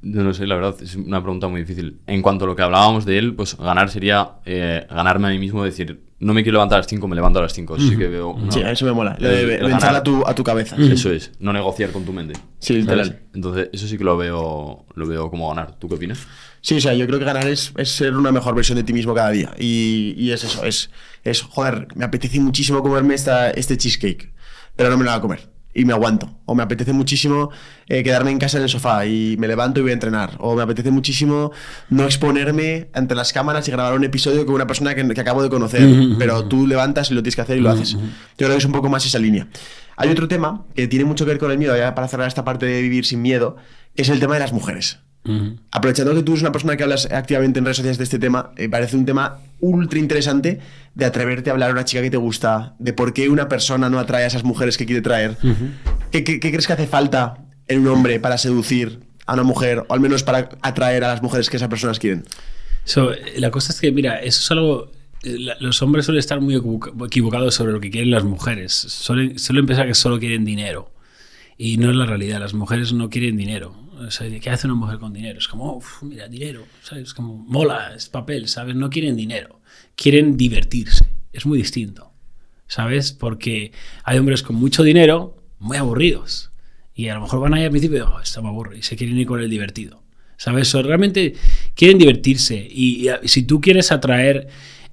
No lo sé, la verdad, es una pregunta muy difícil. En cuanto a lo que hablábamos de él, pues ganar sería eh, ganarme a mí mismo, decir, no me quiero levantar a las 5, me levanto a las 5. Eso sí que veo. una- Sí, eso me mola. Lo de ganar. a tu, a tu cabeza. Eso es, no negociar con tu mente. Sí, literal. Entonces, eso sí que lo veo, lo veo como ganar. ¿Tú qué opinas? Sí, o sea, yo creo que ganar es, es ser una mejor versión de ti mismo cada día. Y, y es eso, es, es, joder, me apetece muchísimo comerme esta, este cheesecake, pero no me lo voy a comer. Y me aguanto. O me apetece muchísimo eh, quedarme en casa en el sofá y me levanto y voy a entrenar. O me apetece muchísimo no exponerme ante las cámaras y grabar un episodio con una persona que, que acabo de conocer. pero tú levantas y lo tienes que hacer y lo haces. Yo creo que es un poco más esa línea. Hay otro tema que tiene mucho que ver con el miedo, ya para cerrar esta parte de vivir sin miedo, que es el tema de las mujeres. Aprovechando que tú eres una persona que hablas activamente en redes sociales de este tema, me parece un tema ultra interesante de atreverte a hablar a una chica que te gusta, de por qué una persona no atrae a esas mujeres que quiere traer. ¿Qué, qué- qué crees que hace falta en un hombre para seducir a una mujer, o al menos para atraer a las mujeres que esas personas quieren? So, eh, la cosa es que, mira, eso es algo. eh, Los hombres suelen estar muy equivoca- equivocados sobre lo que quieren las mujeres. Suelen, suelen pensar que solo quieren dinero. Y no es la realidad. Las mujeres no quieren dinero. O sea, ¿qué hace una mujer con dinero? Es como, "Uf, mira, dinero. ¿Sabes? Como, mola, es papel, ¿sabes? No quieren dinero. Quieren divertirse. Es muy distinto. ¿Sabes? Porque hay hombres con mucho dinero muy aburridos. Y a lo mejor van ahí al principio, oh, esto me aburre. Y se quieren ir con el divertido. ¿Sabes? O realmente quieren divertirse. Y, y si tú quieres atraer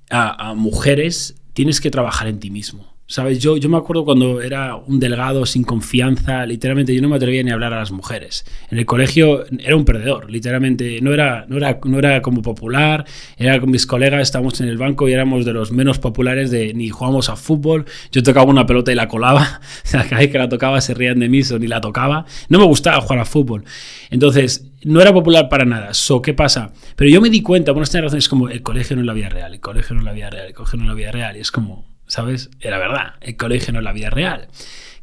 a, a mujeres, tienes que trabajar en ti mismo. ¿Sabes? Yo, yo me acuerdo cuando era un delgado sin confianza, literalmente yo no me atrevía ni a hablar a las mujeres. En el colegio era un perdedor, literalmente. No era, no era, no era como popular, era con mis colegas, estábamos en el banco y éramos de los menos populares de ni jugamos a fútbol. Yo tocaba una pelota y la colaba. [laughs] O sea, cada vez que la tocaba se rían de mí, o ni la tocaba. No me gustaba jugar a fútbol. Entonces, no era popular para nada. So, ¿Qué pasa? Pero yo me di cuenta, por esta razón, es como el colegio no es la vida real, el colegio no es la vida real, el colegio no es la vida real. Y es como, ¿sabes? Era verdad, el colegio no es la vida real.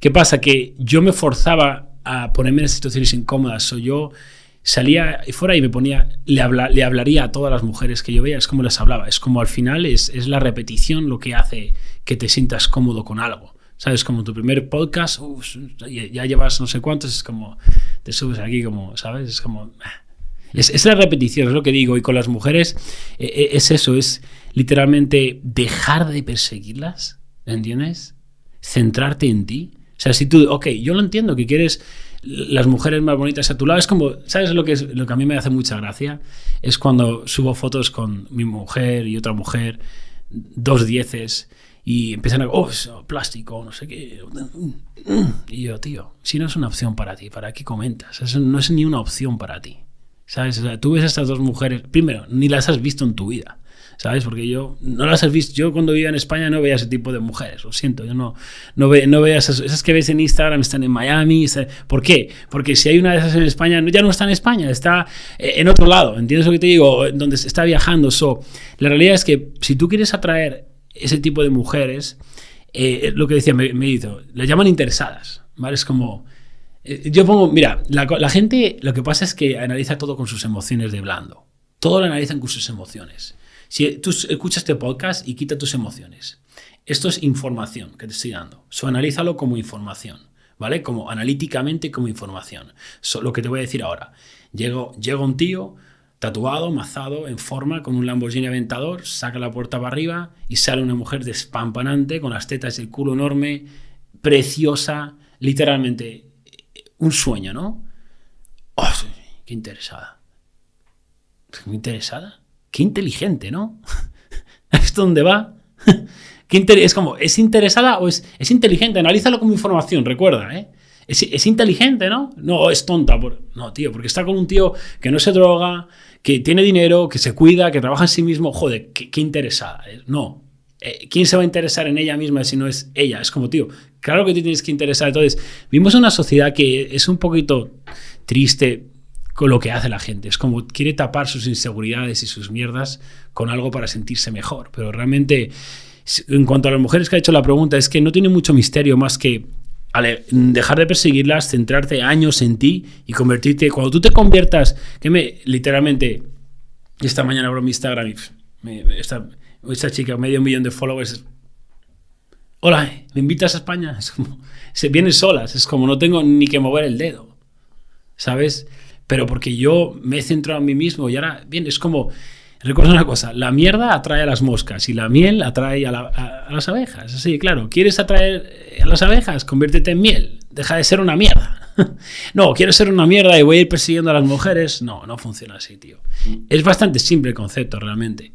¿Qué pasa? Que yo me forzaba a ponerme en situaciones incómodas, o yo salía fuera y me ponía, le, le hablaría a todas las mujeres que yo veía, es como les hablaba, es como al final es, es la repetición lo que hace que te sientas cómodo con algo. ¿Sabes? Como tu primer podcast, ya llevas no sé cuántos, es como, te subes aquí como, ¿sabes? Es como... Ah. Es, es, la repetición, es lo que digo. Y con las mujeres eh, eh, es eso, es literalmente dejar de perseguirlas, ¿entiendes? Centrarte en ti. O sea, si tú, ok, yo lo entiendo, que quieres las mujeres más bonitas a tu lado, es como, ¿sabes lo que, es, lo que a mí me hace mucha gracia? Es cuando subo fotos con mi mujer y otra mujer, dos dieces, y empiezan a, oh, plástico, no sé qué. Y yo, tío, si no es una opción para ti, ¿para qué comentas? Eso no es ni una opción para ti. ¿Sabes? O sea, tú ves a estas dos mujeres, primero, ni las has visto en tu vida. ¿Sabes? Porque yo no las has visto. Yo cuando vivía en España no veía ese tipo de mujeres, lo siento. Yo no, no, ve, no veía esas, esas que ves en Instagram, están en Miami. ¿Por qué? Porque si hay una de esas en España, ya no está en España, está eh, en otro lado. ¿Entiendes lo que te digo? Donde está viajando. So, la realidad es que si tú quieres atraer ese tipo de mujeres, eh, lo que decía, me, me hizo, le llaman interesadas, ¿vale? Es como. Eh, yo pongo, mira, la, la, gente lo que pasa es que analiza todo con sus emociones de blando. Todo lo analizan con sus emociones. Si tú escuchas este podcast y quita tus emociones, esto es información que te estoy dando. So, analízalo como información, ¿vale? Como analíticamente como información. Lo que te voy a decir ahora. Llego, llega un tío tatuado, mazado, en forma, con un Lamborghini Aventador, saca la puerta para arriba y sale una mujer despampanante, con las tetas y el culo enorme, preciosa, literalmente un sueño, ¿no? Oh, qué interesada. Muy interesada qué inteligente, ¿no? [laughs] ¿Esto dónde va? [laughs] es como, ¿es interesada o es, es inteligente? Analízalo como información, recuerda, ¿eh? Es, inteligente, ¿no? No, es tonta. Por, no, tío, porque está con un tío que no se droga, que tiene dinero, que se cuida, que trabaja en sí mismo. Joder, qué, interesada. ¿eh? No. Eh, ¿Quién se va a interesar en ella misma si no es ella? Es como, tío, claro que te tienes que interesar. Entonces, vimos una sociedad que es un poquito triste con lo que hace la gente. Es como quiere tapar sus inseguridades y sus mierdas con algo para sentirse mejor. Pero realmente, en cuanto a las mujeres que ha hecho la pregunta, es que no tiene mucho misterio más que dejar de perseguirlas, centrarte años en ti y convertirte. Cuando tú te conviertas, que me literalmente, esta mañana abro mi Instagram y esta, esta chica, medio millón de followers. Hola, ¿me invitas a España? [laughs] Es como, se viene solas, es como no tengo ni que mover el dedo. ¿Sabes? Pero porque yo me he centrado en mí mismo y ahora, bien, es como, recuerda una cosa, la mierda atrae a las moscas y la miel atrae a, las abejas. Así, claro, ¿quieres atraer a las abejas? Conviértete en miel, deja de ser una mierda. [laughs] no, quiero ser una mierda y voy a ir persiguiendo a las mujeres. No, no funciona así, tío. Es bastante simple el concepto, realmente.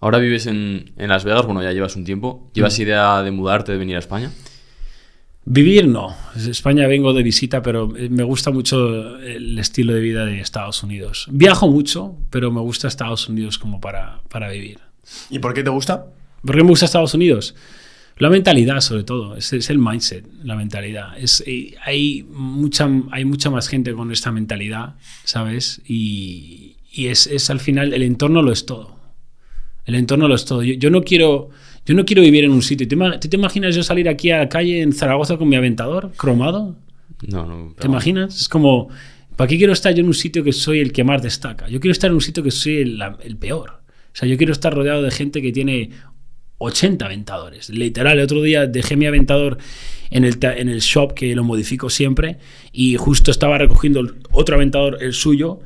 Ahora vives en, en Las Vegas, bueno, ya llevas un tiempo. ¿Llevas mm. idea de mudarte, de venir a España? Vivir no. España vengo de visita, pero eh, me gusta mucho el estilo de vida de Estados Unidos. Viajo mucho, pero me gusta Estados Unidos como para, para vivir. ¿Y por qué te gusta? ¿Por qué me gusta Estados Unidos? La mentalidad, sobre todo, es, es el mindset, la mentalidad. Es, eh, hay, mucha, hay mucha más gente con esta mentalidad, ¿sabes? Y, y es, es, al final, el entorno lo es todo. El entorno lo es todo. Yo, yo no quiero yo no quiero vivir en un sitio. ¿Te, te imaginas yo salir aquí a la calle en Zaragoza con mi aventador cromado? No, no. ¿Te imaginas? Es como, ¿para qué quiero estar yo en un sitio que soy el que más destaca? Yo quiero estar en un sitio que soy el, el peor. O sea, yo quiero estar rodeado de gente que tiene 80 aventadores. Literal, el otro día dejé mi aventador en el, en el shop que lo modifico siempre y justo estaba recogiendo otro aventador, el suyo,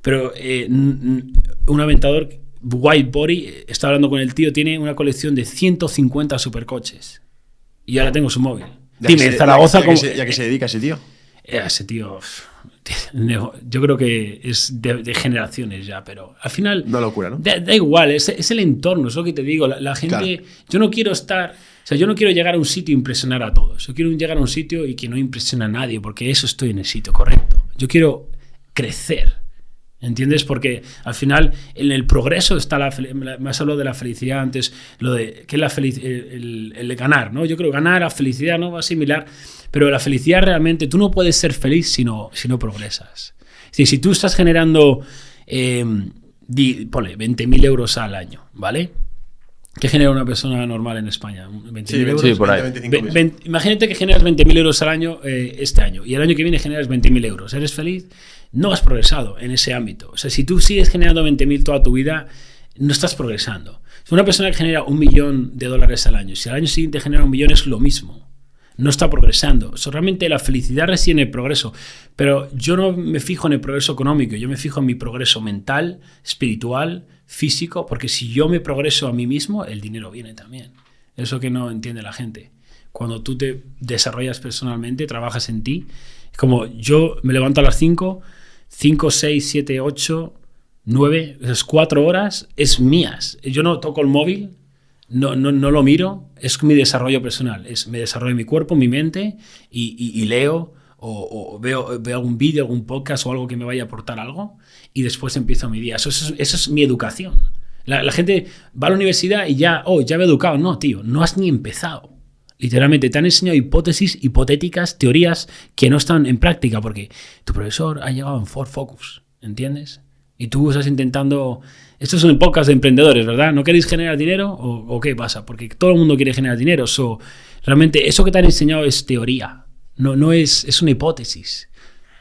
pero eh, un aventador White Body, está hablando con el tío, tiene una colección de 150 supercoches. Y ahora tengo su móvil. Dime, Zaragoza... Ya, que se, ya que se dedica ese tío. Eh, ese tío [laughs] yo creo que es de, de generaciones ya, pero al final Una locura, ¿no? da, da igual, es, es el entorno, es lo que te digo. La, la gente, Claro. yo no quiero estar, o sea, yo no quiero llegar a un sitio e impresionar a todos. Yo quiero llegar a un sitio y que no impresione a nadie, porque eso estoy en el sitio correcto. Yo quiero crecer. ¿Entiendes? Porque al final en el progreso está la me has hablado de la felicidad antes, lo de que es la felic- el, el de ganar, ¿no? Yo creo que ganar a felicidad no va a similar, pero la felicidad realmente tú no puedes ser feliz si no, si no progresas. Es decir, si tú estás generando, eh, di- ponle, 20.000 euros al año, ¿vale? ¿Qué genera una persona normal en España? ¿20.000 euros? Sí, por ahí. 25 Ve- mil. ven- imagínate que generas 20.000 euros al año eh, este año y el año que viene generas 20.000 euros. ¿Eres feliz? No has progresado en ese ámbito. O sea, si tú sigues generando 20.000 toda tu vida, no estás progresando. Si una persona que genera un millón de dólares al año, si al año siguiente genera un millón, es lo mismo. No está progresando. O sea, realmente la felicidad reside en el progreso. Pero yo no me fijo en el progreso económico, yo me fijo en mi progreso mental, espiritual, físico, porque si yo me progreso a mí mismo, el dinero viene también. Eso que no entiende la gente. Cuando tú te desarrollas personalmente, trabajas en ti, como yo me levanto a las 5, 5, 6, 7, 8, 9, esas 4 horas es mías. Yo no toco el móvil, no, no, no lo miro, es mi desarrollo personal, es me desarrollo mi cuerpo, mi mente y, leo o, veo, veo algún vídeo, algún podcast o algo que me vaya a aportar algo y después empiezo mi día. Eso, es- eso es mi educación. La, la gente va a la universidad y ya, oh, ya me he educado. No, tío, no has ni empezado. Literalmente te han enseñado hipótesis hipotéticas, teorías que no están en práctica porque tu profesor ha llegado en Ford Focus, ¿entiendes? Y tú estás intentando... Estos son pocas de emprendedores, ¿verdad? ¿No queréis generar dinero o, qué pasa? Porque todo el mundo quiere generar dinero. So, realmente eso que te han enseñado es teoría, no, no es, es una hipótesis.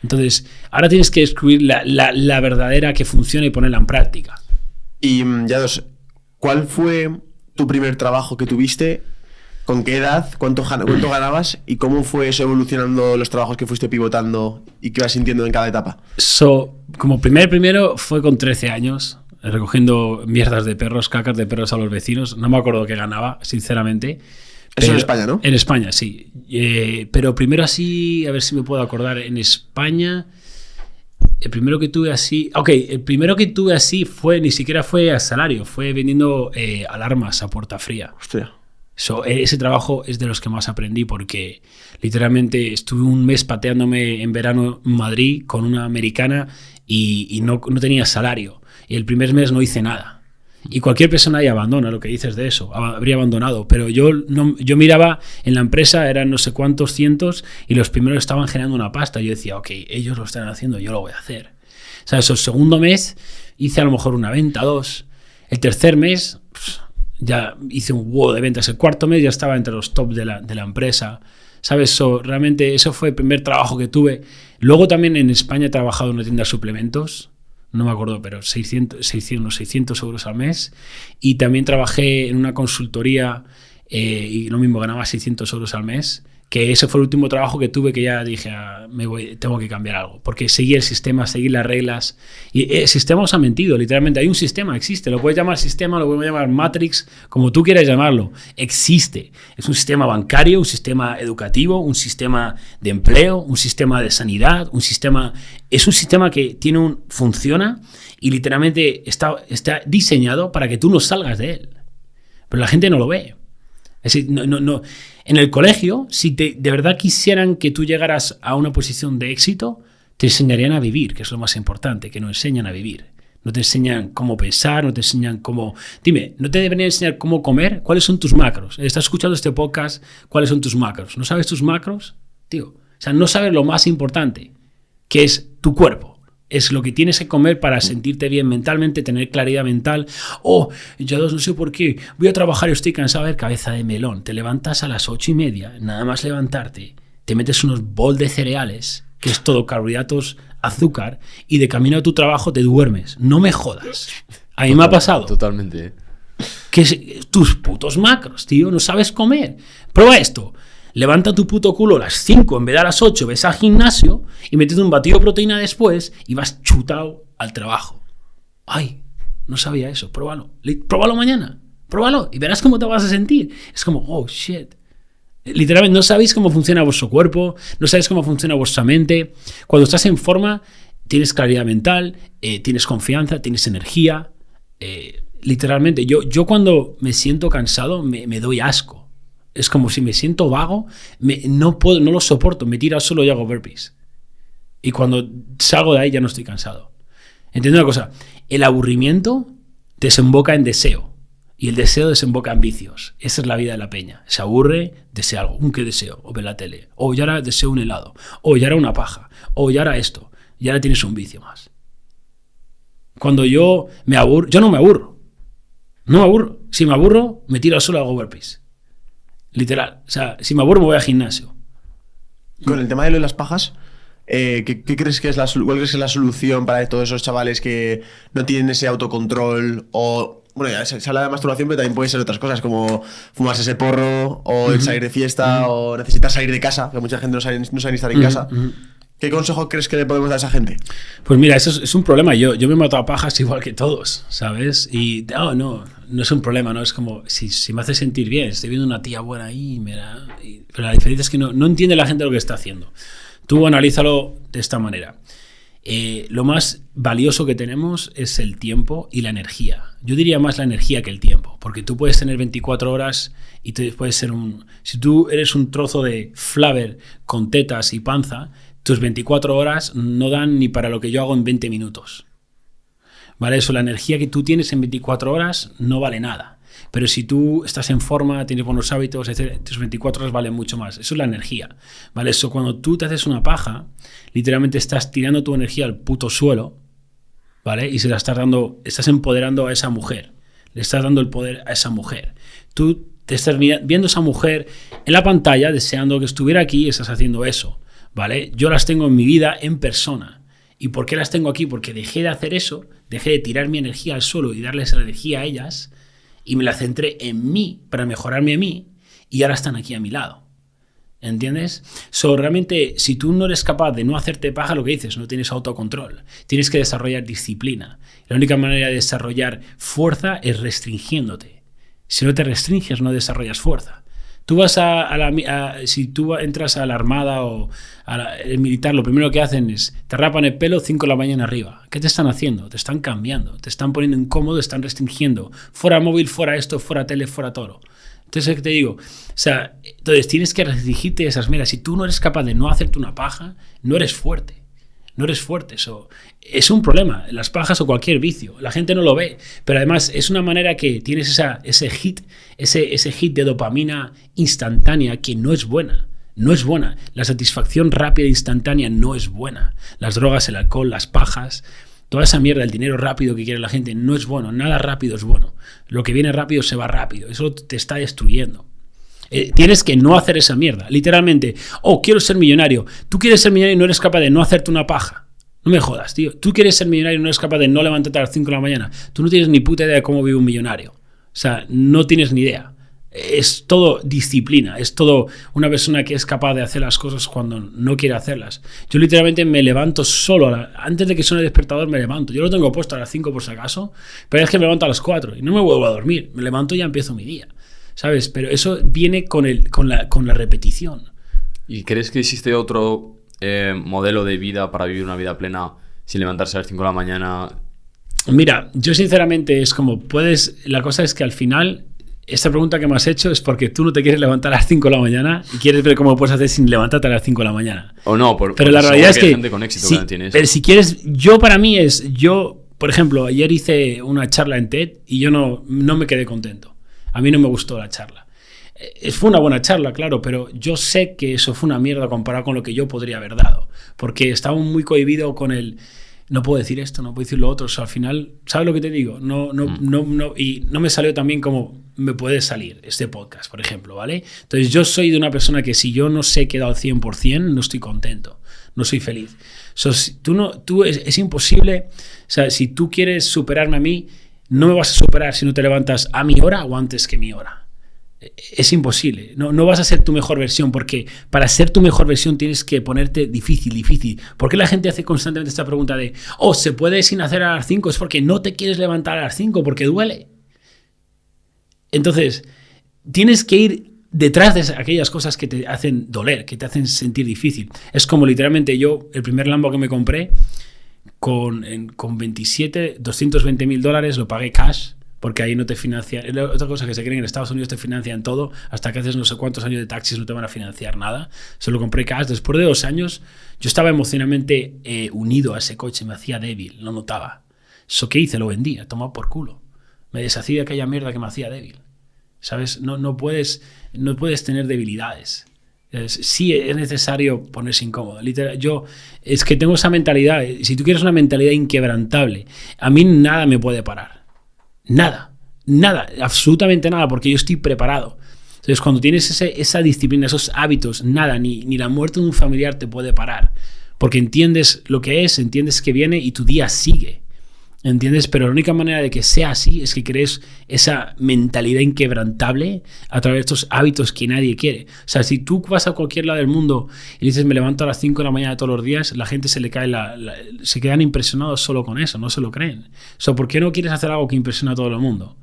Entonces, ahora tienes que descubrir la, la- la verdadera que funciona y ponerla en práctica. Y mm, ya dos, ¿cuál fue tu primer trabajo que tuviste? ¿Con qué edad? ¿Cuánto, gan- cuánto ganabas? ¿Y cómo fue eso evolucionando los trabajos que fuiste pivotando y que vas sintiendo en cada etapa? So, como primer primero fue con 13 años, recogiendo mierdas de perros, cacas de perros a los vecinos. No me acuerdo qué ganaba, sinceramente. Eso en España, ¿no? En España, sí. Eh, pero primero así, a ver si me puedo acordar, en España, el primero que tuve así, ok, el primero que tuve así fue, ni siquiera fue a salario, fue vendiendo eh, alarmas a puerta fría. Hostia. So, e- ese trabajo es de los que más aprendí porque literalmente estuve un mes pateándome en verano en Madrid con una americana y, y no, no tenía salario. Y el primer mes no hice nada. Y cualquier persona ahí abandona lo que dices de eso, ab- habría abandonado. Pero yo, no, yo miraba en la empresa, eran no sé cuántos cientos y los primeros estaban generando una pasta. Yo decía, ok, ellos lo están haciendo, yo lo voy a hacer. O sea, eso, el segundo mes hice a lo mejor una venta, dos. El tercer mes ya hice un huevo de ventas. El cuarto mes ya estaba entre los top de la, de la empresa. ¿Sabes? So, realmente eso fue el primer trabajo que tuve. Luego también en España he trabajado en una tienda de suplementos. No me acuerdo, pero 600, 600, unos 600 euros al mes. Y también trabajé en una consultoría eh, y lo mismo, ganaba 600 euros al mes. Que ese fue el último trabajo que tuve que ya dije, ah, me voy, tengo que cambiar algo. Porque seguir el sistema, seguir las reglas. Y el sistema os ha mentido, literalmente. Hay un sistema, existe. Lo puedes llamar sistema, lo puedes llamar Matrix, como tú quieras llamarlo. Existe. Es un sistema bancario, un sistema educativo, un sistema de empleo, un sistema de sanidad, un sistema. Es un sistema que tiene un. funciona y literalmente está, está diseñado para que tú no salgas de él. Pero la gente no lo ve. Es decir, no, no, no. En el colegio, si te- de verdad quisieran que tú llegaras a una posición de éxito, te enseñarían a vivir, que es lo más importante, que nos enseñan a vivir. No te enseñan cómo pensar, no te enseñan cómo... Dime, ¿no te deberían enseñar cómo comer? ¿Cuáles son tus macros? Estás escuchando este podcast, ¿cuáles son tus macros? ¿No sabes tus macros? Tío, o sea, no sabes lo más importante, que es tu cuerpo. Es lo que tienes que comer para sentirte bien mentalmente, tener claridad mental. Oh, ya no sé por qué. Voy a trabajar y estoy cansado. Ver, cabeza de melón. Te levantas a las ocho y media, nada más levantarte. Te metes unos bol de cereales, que es todo carbohidratos, azúcar, y de camino a tu trabajo te duermes. No me jodas. A mí me ha pasado Totalmente. que tus putos macros, tío, no sabes comer. Prueba esto. Levanta tu puto culo a las 5 en vez de a las 8, ves al gimnasio y metes un batido de proteína después y vas chutado al trabajo. Ay, no sabía eso, pruébalo. Pruébalo mañana, pruébalo y verás cómo te vas a sentir. Es como, oh shit. Literalmente, no sabéis cómo funciona vuestro cuerpo, no sabéis cómo funciona vuestra mente. Cuando estás en forma, tienes claridad mental, eh, tienes confianza, tienes energía. Eh, literalmente, yo, yo cuando me siento cansado, me, me doy asco. Es como si me siento vago, no, puedo, no lo soporto, me tiro al suelo y hago burpees. Y cuando salgo de ahí ya no estoy cansado. Entiendo una cosa, el aburrimiento desemboca en deseo y el deseo desemboca en vicios. Esa es la vida de la peña. Se aburre, desea algo. ¿Un qué deseo? O ver la tele. O ya ahora deseo un helado. O ya era una paja. O ya era esto. Y ahora tienes un vicio más. Cuando yo me aburro, yo no me aburro. No me aburro. Si me aburro, me tiro suelo y hago burpees. Literal. O sea, si me aburro, me voy al gimnasio. Con el tema de lo de las pajas, eh, ¿qué, qué crees que es la, cuál crees que es la solución para todos esos chavales que no tienen ese autocontrol o... Bueno, ya se, se habla de masturbación, pero también puede ser otras cosas como fumarse ese porro o el salir de fiesta o necesitar salir de casa, que mucha gente no sabe, no sabe ni estar en casa. ¿Qué consejo crees que le podemos dar a esa gente? Pues mira, eso es, es un problema. Yo, yo me mato a pajas [laughs] igual que todos, ¿sabes? Y no, no, no es un problema, ¿no? Es como, si, me hace sentir bien, estoy viendo una tía buena ahí, y- pero la diferencia es que no, no entiende la gente lo que está haciendo. Tú analízalo de esta manera. Eh, lo más valioso que tenemos es el tiempo y la energía. Yo diría más la energía que el tiempo, porque tú puedes tener 24 horas y tú puedes ser un... Si tú eres un trozo de flaver con tetas y panza, tus 24 horas no dan ni para lo que yo hago en 20 minutos. ¿Vale? Eso, la energía que tú tienes en 24 horas no vale nada. Pero si tú estás en forma, tienes buenos hábitos, etc., tus 24 horas valen mucho más. Eso es la energía. ¿Vale? Eso, cuando tú te haces una paja, literalmente estás tirando tu energía al puto suelo, ¿vale? Y se la estás dando, estás empoderando a esa mujer. Le estás dando el poder a esa mujer. Tú te estás viendo a esa mujer en la pantalla, deseando que estuviera aquí y estás haciendo eso, ¿vale? Yo las tengo en mi vida en persona. ¿Y por qué las tengo aquí? Porque dejé de hacer eso, dejé de tirar mi energía al suelo y darles la energía a ellas, y me la centré en mí para mejorarme a mí, y ahora están aquí a mi lado. ¿Entiendes? So, realmente, si tú no eres capaz de no hacerte paja, lo que dices, no tienes autocontrol. Tienes que desarrollar disciplina. La única manera de desarrollar fuerza es restringiéndote. Si no te restringes, no desarrollas fuerza. Tú vas a, la, si tú entras a la armada o al militar, lo primero que hacen es te rapan el pelo 5 de la mañana arriba. ¿Qué te están haciendo? Te están cambiando, te están poniendo incómodo, están restringiendo. Fuera móvil, fuera esto, fuera tele, fuera toro. Entonces, ¿qué te digo? O sea, entonces tienes que restringirte esas meras. Si tú no eres capaz de no hacerte una paja, no eres fuerte. No eres fuerte. Eso es un problema. Las pajas o cualquier vicio. La gente no lo ve. Pero además es una manera que tienes esa, ese hit, ese, ese hit de dopamina instantánea que no es buena. No es buena. La satisfacción rápida e instantánea no es buena. Las drogas, el alcohol, las pajas, toda esa mierda, el dinero rápido que quiere la gente, no es bueno. Nada rápido es bueno. Lo que viene rápido se va rápido. Eso te está destruyendo. Eh, tienes que no hacer esa mierda. Literalmente, oh, quiero ser millonario. Tú quieres ser millonario y no eres capaz de no hacerte una paja. No me jodas, tío. Tú quieres ser millonario y no eres capaz de no levantarte a las 5 de la mañana. Tú no tienes ni puta idea de cómo vive un millonario. O sea, no tienes ni idea. Es todo disciplina, es todo una persona que es capaz de hacer las cosas cuando no quiere hacerlas. Yo literalmente me levanto solo, antes de que suene el despertador me levanto. Yo lo tengo puesto a las 5 por si acaso, pero es que me levanto a las 4 y no me vuelvo a dormir. Me levanto y ya empiezo mi día. ¿Sabes? Pero eso viene con, el, con, la, con la repetición. ¿Y crees que existe otro eh, modelo de vida para vivir una vida plena sin levantarse a las 5 de la mañana? Mira, yo sinceramente es como puedes. La cosa es que al final, esta pregunta que me has hecho es porque tú no te quieres levantar a las 5 de la mañana y quieres ver cómo puedes hacer sin levantarte a las 5 de la mañana. O no, por, Pero porque la realidad es que. gente con éxito si, que no pero si quieres, yo para mí es. Yo, por ejemplo, ayer hice una charla en TED y yo no, no me quedé contento. A mí no me gustó la charla. Eh, Fue una buena charla, claro, pero yo sé que eso fue una mierda comparado con lo que yo podría haber dado. Porque estaba muy cohibido con el. No puedo decir esto, no puedo decir lo otro. O sea, al final, ¿sabes lo que te digo? No, no, no, no, y no me salió tan bien como me puede salir este podcast, por ejemplo, ¿vale? Entonces, yo soy de una persona que si yo no sé quedado al 100%, no estoy contento, no soy feliz. So, si tú no, tú es, es imposible, o sea, si tú quieres superarme a mí, no me vas a superar si no te levantas a mi hora o antes que mi hora es imposible. No, no vas a ser tu mejor versión porque para ser tu mejor versión tienes que ponerte difícil, difícil. ¿Por qué la gente hace constantemente esta pregunta de, oh, se puede sin hacer a las 5? Es porque no te quieres levantar a las 5 porque duele. Entonces, tienes que ir detrás de aquellas cosas que te hacen doler, que te hacen sentir difícil. Es como literalmente yo, el primer Lambo que me compré, con, en- con 27, 220 mil dólares lo pagué cash, porque ahí no te financia. es la Otra cosa que se creen en Estados Unidos te financian todo, hasta que haces no sé cuántos años de taxis no te van a financiar nada. Se lo compré cash. Después de dos años, yo estaba emocionalmente eh, unido a ese coche, me hacía débil, lo notaba. ¿Eso qué hice? Lo vendía, tomado por culo. Me deshací de aquella mierda que me hacía débil. ¿Sabes? No, no, puedes, no puedes tener debilidades. Es- sí es necesario ponerse incómodo. Literal, yo es que tengo esa mentalidad. eh, Si tú quieres una mentalidad inquebrantable, a mí nada me puede parar. Nada. Nada. Absolutamente nada, porque yo estoy preparado. Entonces, cuando tienes ese- esa disciplina, esos hábitos, nada, ni, ni la muerte de un familiar te puede parar. Porque entiendes lo que es, entiendes que viene y tu día sigue. ¿Entiendes? Pero la única manera de que sea así es que crees esa mentalidad inquebrantable a través de estos hábitos que nadie quiere. O sea, si tú vas a cualquier lado del mundo y dices me levanto a las 5 de la mañana todos los días, la gente se le cae la, se quedan impresionados solo con eso, no se lo creen. O sea, ¿por qué no quieres hacer algo que impresiona a todo el mundo?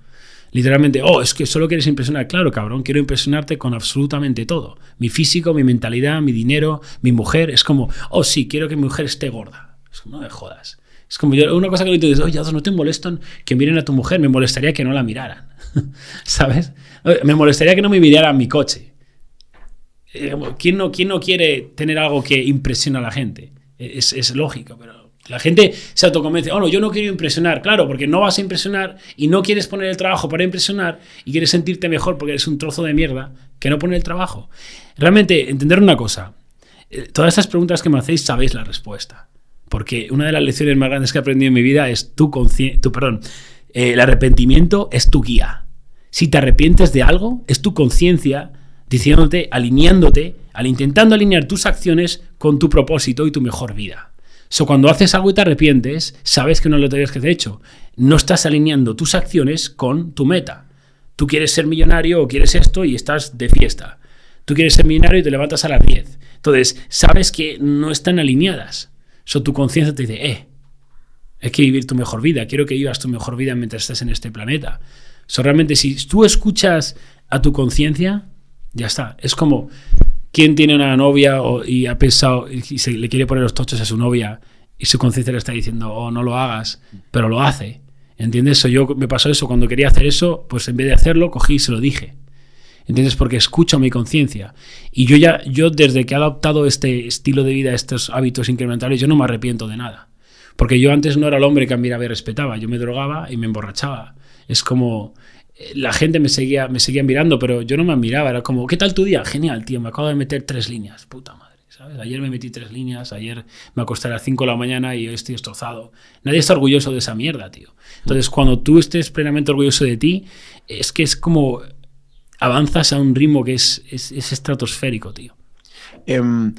Literalmente, oh, es que solo quieres impresionar. Claro, cabrón, quiero impresionarte con absolutamente todo. Mi físico, mi mentalidad, mi dinero, mi mujer. Es como, oh, sí, quiero que mi mujer esté gorda. Es como, no me jodas. Es como yo, una cosa que le dices, oye, no te molestan que miren a tu mujer, me molestaría que no la miraran. [laughs] ¿Sabes? Me molestaría que no me miraran mi coche. Eh, ¿Quién no, ¿Quién no quiere tener algo que impresiona a la gente? Es, es lógico, pero la gente se autoconvence. Oh, no, yo no quiero impresionar. Claro, porque no vas a impresionar y no quieres poner el trabajo para impresionar y quieres sentirte mejor porque eres un trozo de mierda que no pone el trabajo. Realmente, entender una cosa. eh, Todas estas preguntas que me hacéis sabéis la respuesta. Porque una de las lecciones más grandes que he aprendido en mi vida es tu tu, perdón, eh, el arrepentimiento es tu guía. Si te arrepientes de algo, es tu conciencia diciéndote, alineándote, al intentando alinear tus acciones con tu propósito y tu mejor vida. So, cuando haces algo y te arrepientes, sabes que no lo tenías que haber hecho. No estás alineando tus acciones con tu meta. Tú quieres ser millonario o quieres esto y estás de fiesta. Tú quieres ser millonario y te levantas a las 10. Entonces, sabes que no están alineadas. So, tu conciencia te dice, eh, hay que vivir tu mejor vida. Quiero que vivas tu mejor vida mientras estés en este planeta. So, realmente, si tú escuchas a tu conciencia, ya está. Es como quien tiene una novia y ha pensado y se le quiere poner los tochos a su novia y su conciencia le está diciendo, oh, no lo hagas, pero lo hace. ¿Entiendes? So, yo me pasó eso. Cuando quería hacer eso, pues en vez de hacerlo, cogí y se lo dije. ¿Entiendes? Porque escucho mi conciencia. Y yo ya, yo desde que he adoptado este estilo de vida, estos hábitos incrementales, yo no me arrepiento de nada. Porque yo antes no era el hombre que admiraba y respetaba. Yo me drogaba y me emborrachaba. Es como eh, la gente me seguía, me seguía mirando, pero yo no me admiraba. Era como, ¿qué tal tu día? Genial, tío. Me acabo de meter tres líneas. Puta madre. ¿sabes? Ayer me metí tres líneas, ayer me acosté a las 5 de la mañana y hoy estoy destrozado. Nadie está orgulloso de esa mierda, tío. Entonces, cuando tú estés plenamente orgulloso de ti, es que es como avanzas a un ritmo que es, es, es estratosférico, tío. Em,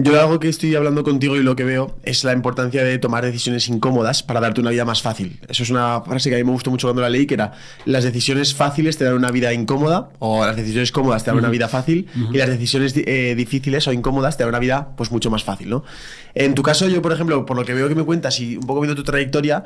yo algo que estoy hablando contigo y lo que veo es la importancia de tomar decisiones incómodas para darte una vida más fácil. Eso es una frase que a mí me gustó mucho cuando la leí, que era las decisiones fáciles te dan una vida incómoda o las decisiones cómodas te dan una vida fácil y las decisiones eh, difíciles o incómodas te dan una vida pues mucho más fácil, ¿no? En tu caso, yo por ejemplo, por lo que veo que me cuentas y un poco viendo tu trayectoria,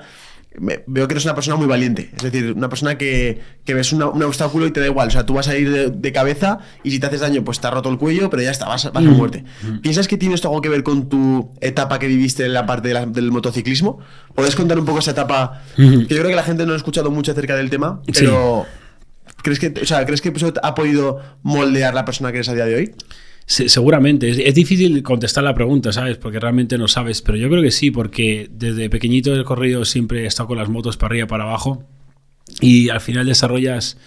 me- veo que eres una persona muy valiente. Es decir, una persona que, que ves una- un obstáculo y te da igual. O sea, tú vas a ir de, de cabeza y si te haces daño, pues te ha roto el cuello, pero ya está, vas, a- vas a muerte. ¿Piensas que tiene esto algo que ver con tu etapa que viviste en la parte de la- del motociclismo? ¿Puedes contar un poco esa etapa? Que yo creo que la gente no ha escuchado mucho acerca del tema, Sí. pero... ¿Crees que, o sea, ¿crees que eso ha podido moldear la persona que eres a día de hoy? Se- seguramente. Es, es difícil contestar la pregunta, ¿sabes? Porque realmente no sabes. Pero yo creo que sí, porque desde pequeñito he corrido siempre he estado con las motos para arriba y para abajo. Y al final desarrollas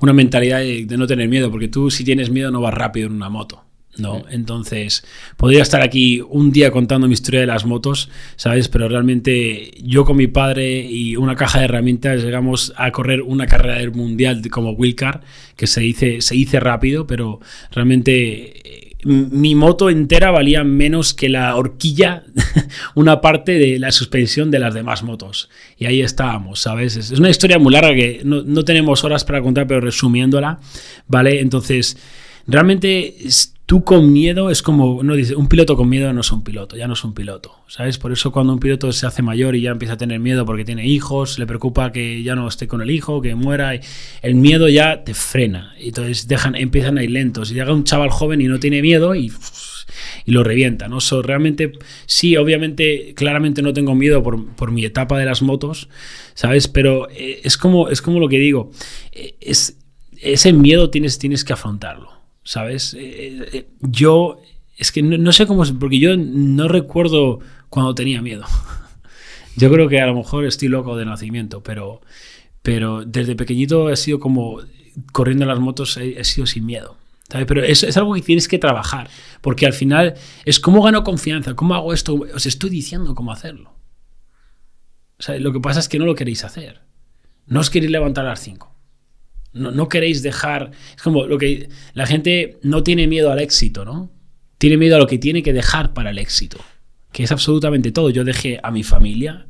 una mentalidad de, de no tener miedo, porque tú si tienes miedo no vas rápido en una moto. No, entonces podría estar aquí un día contando mi historia de las motos, ¿sabes? Pero realmente yo con mi padre y una caja de herramientas llegamos a correr una carrera del mundial como Wilcar, que se dice, se dice rápido, pero realmente eh, mi moto entera valía menos que la horquilla, [laughs] una parte de la suspensión de las demás motos. Y ahí estábamos, ¿sabes? Es una historia muy larga que no, no tenemos horas para contar, pero resumiéndola, ¿vale? Entonces, realmente tú con miedo es como, uno dice, un piloto con miedo no es un piloto, ya no es un piloto, ¿sabes? Por eso cuando un piloto se hace mayor y ya empieza a tener miedo porque tiene hijos, le preocupa que ya no esté con el hijo, que muera, el miedo ya te frena, y entonces dejan, empiezan a ir lentos, y llega un chaval joven y no tiene miedo y, y lo revienta, ¿no? So, realmente, sí, obviamente, claramente no tengo miedo por, por mi etapa de las motos, ¿sabes? Pero eh, es, como, es como lo que digo, eh, es, ese miedo tienes, tienes que afrontarlo. ¿Sabes? Eh, eh, yo, es que no, sé cómo, porque yo no recuerdo cuando tenía miedo. [laughs] Yo creo que a lo mejor estoy loco de nacimiento, pero, pero desde pequeñito he sido como corriendo las motos, he, sido sin miedo. ¿sabes? Pero es, algo que tienes que trabajar, porque al final es cómo gano confianza, cómo hago esto, os estoy diciendo cómo hacerlo. lo que pasa es que no lo queréis hacer. No os queréis levantar a las 5. No, queréis dejar. Es como lo que. La gente no tiene miedo al éxito, ¿no? Tiene miedo a lo que tiene que dejar para el éxito. Que es absolutamente todo. Yo dejé a mi familia,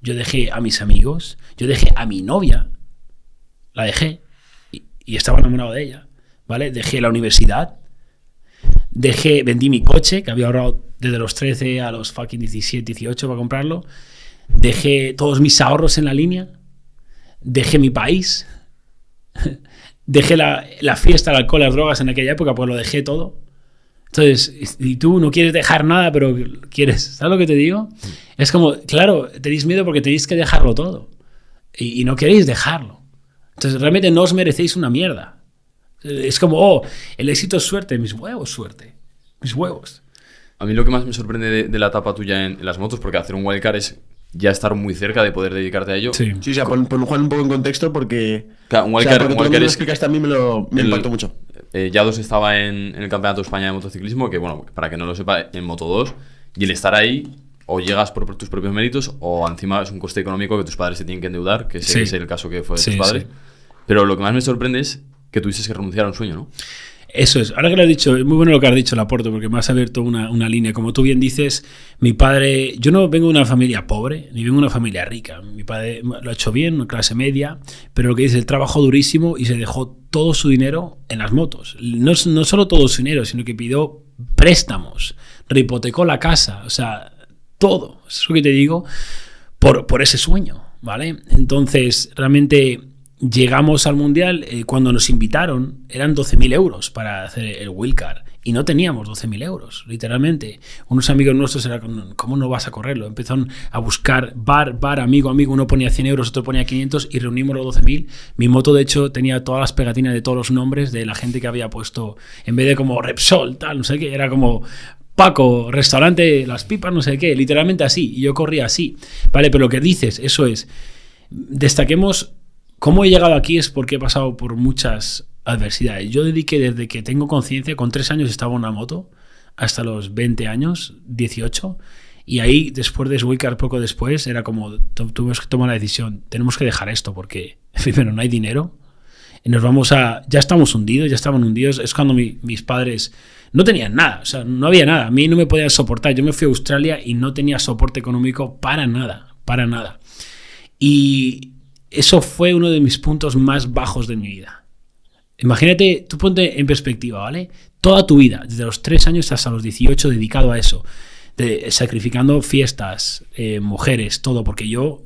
yo dejé a mis amigos, yo dejé a mi novia. La dejé. Y, estaba enamorado de ella. ¿Vale? Dejé la universidad. Dejé, vendí mi coche, que había ahorrado desde los 13 a los fucking 17, 18 para comprarlo. Dejé todos mis ahorros en la línea. Dejé mi país [laughs] dejé la, fiesta, el alcohol, las drogas en aquella época, pues lo dejé todo. Entonces, y tú no quieres dejar nada, pero quieres, ¿sabes lo que te digo? Es como, claro, tenéis miedo porque tenéis que dejarlo todo. Y, no queréis dejarlo. Entonces, realmente no os merecéis una mierda. Es como, oh, el éxito es suerte, mis huevos, suerte. Mis huevos. A mí lo que más me sorprende de, la etapa tuya en, las motos, porque hacer un wildcard es ya estar muy cerca de poder dedicarte a ello. Sí, sí o sea, pon, Juan un poco en contexto porque. Claro, un wildcard, o sea, explicaste a mí me, lo, me impactó mucho. Eh, Yados estaba en, el Campeonato de España de Motociclismo, que bueno, para que no lo sepa, en Moto 2, y el estar ahí, o llegas por, tus propios méritos, o encima es un coste económico que tus padres se tienen que endeudar, que ese es el caso que fue de tus padres. Pero lo que más me sorprende es que tuviste que renunciar a un sueño, ¿no? Eso es. Ahora que lo has dicho, es muy bueno lo que has dicho, Laporto, porque me has abierto una, una, línea. Como tú bien dices, mi padre, yo no vengo de una familia pobre, ni vengo de una familia rica. Mi padre lo ha hecho bien, clase media, pero lo que dice, el trabajo durísimo y se dejó todo su dinero en las motos. No, no solo todo su dinero, sino que pidió préstamos, rehipotecó la casa, o sea, todo. Eso que te digo, por, por ese sueño, ¿vale? Entonces, realmente llegamos al Mundial, eh, cuando nos invitaron, eran 12.000 euros para hacer el wildcard. Y no teníamos 12.000 euros, literalmente. Unos amigos nuestros eran, ¿cómo no vas a correrlo? Empezaron a buscar bar, bar, amigo, amigo. Uno ponía 100 euros, otro ponía 500 y reunimos los 12.000. Mi moto, de hecho, tenía todas las pegatinas de todos los nombres de la gente que había puesto, en vez de como Repsol, tal, no sé qué, era como Paco, restaurante Las Pipas, no sé qué, literalmente así. Y yo corría así. Vale, pero lo que dices, eso es, destaquemos ¿Cómo he llegado aquí? Es porque he pasado por muchas adversidades. Yo dediqué desde que tengo conciencia, con tres años estaba en una moto, hasta los 20 años, 18, y ahí, después de Swikar, poco después, era como, tuvimos que tomar la decisión, tenemos que dejar esto porque, [laughs] primero, no hay dinero, y nos vamos a, ya estamos hundidos, ya estaban hundidos, es cuando mis padres no tenían nada, o sea, no había nada, a mí no me podían soportar, yo me fui a Australia y no tenía soporte económico para nada, para nada. Y, eso fue uno de mis puntos más bajos de mi vida. Imagínate, tú ponte en perspectiva, ¿vale? Toda tu vida, desde los 3 años hasta los 18, dedicado a eso, de, sacrificando fiestas, eh, mujeres, todo, porque yo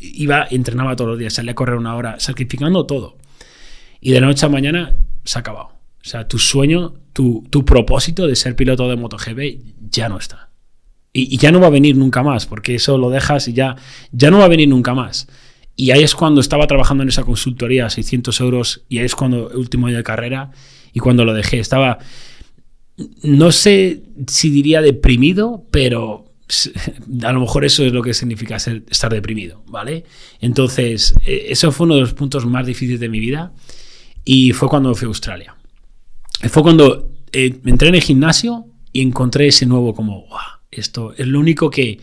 iba, entrenaba todos los días, salía a correr una hora, sacrificando todo. Y de la noche a mañana se ha acabado. O sea, tu sueño, tu, propósito de ser piloto de MotoGP ya no está. Y, y, ya no va a venir nunca más, porque eso lo dejas y ya, ya no va a venir nunca más. Y ahí es cuando estaba trabajando en esa consultoría, 600 euros, y ahí es cuando, último año de carrera, y cuando lo dejé, estaba, no sé si diría deprimido, pero [laughs] a lo mejor eso es lo que significa ser, estar deprimido, ¿vale? Entonces, e, eso fue uno de los puntos más difíciles de mi vida, y fue cuando fui a Australia. Fue cuando eh, entré en el gimnasio y encontré ese nuevo como, esto es lo único que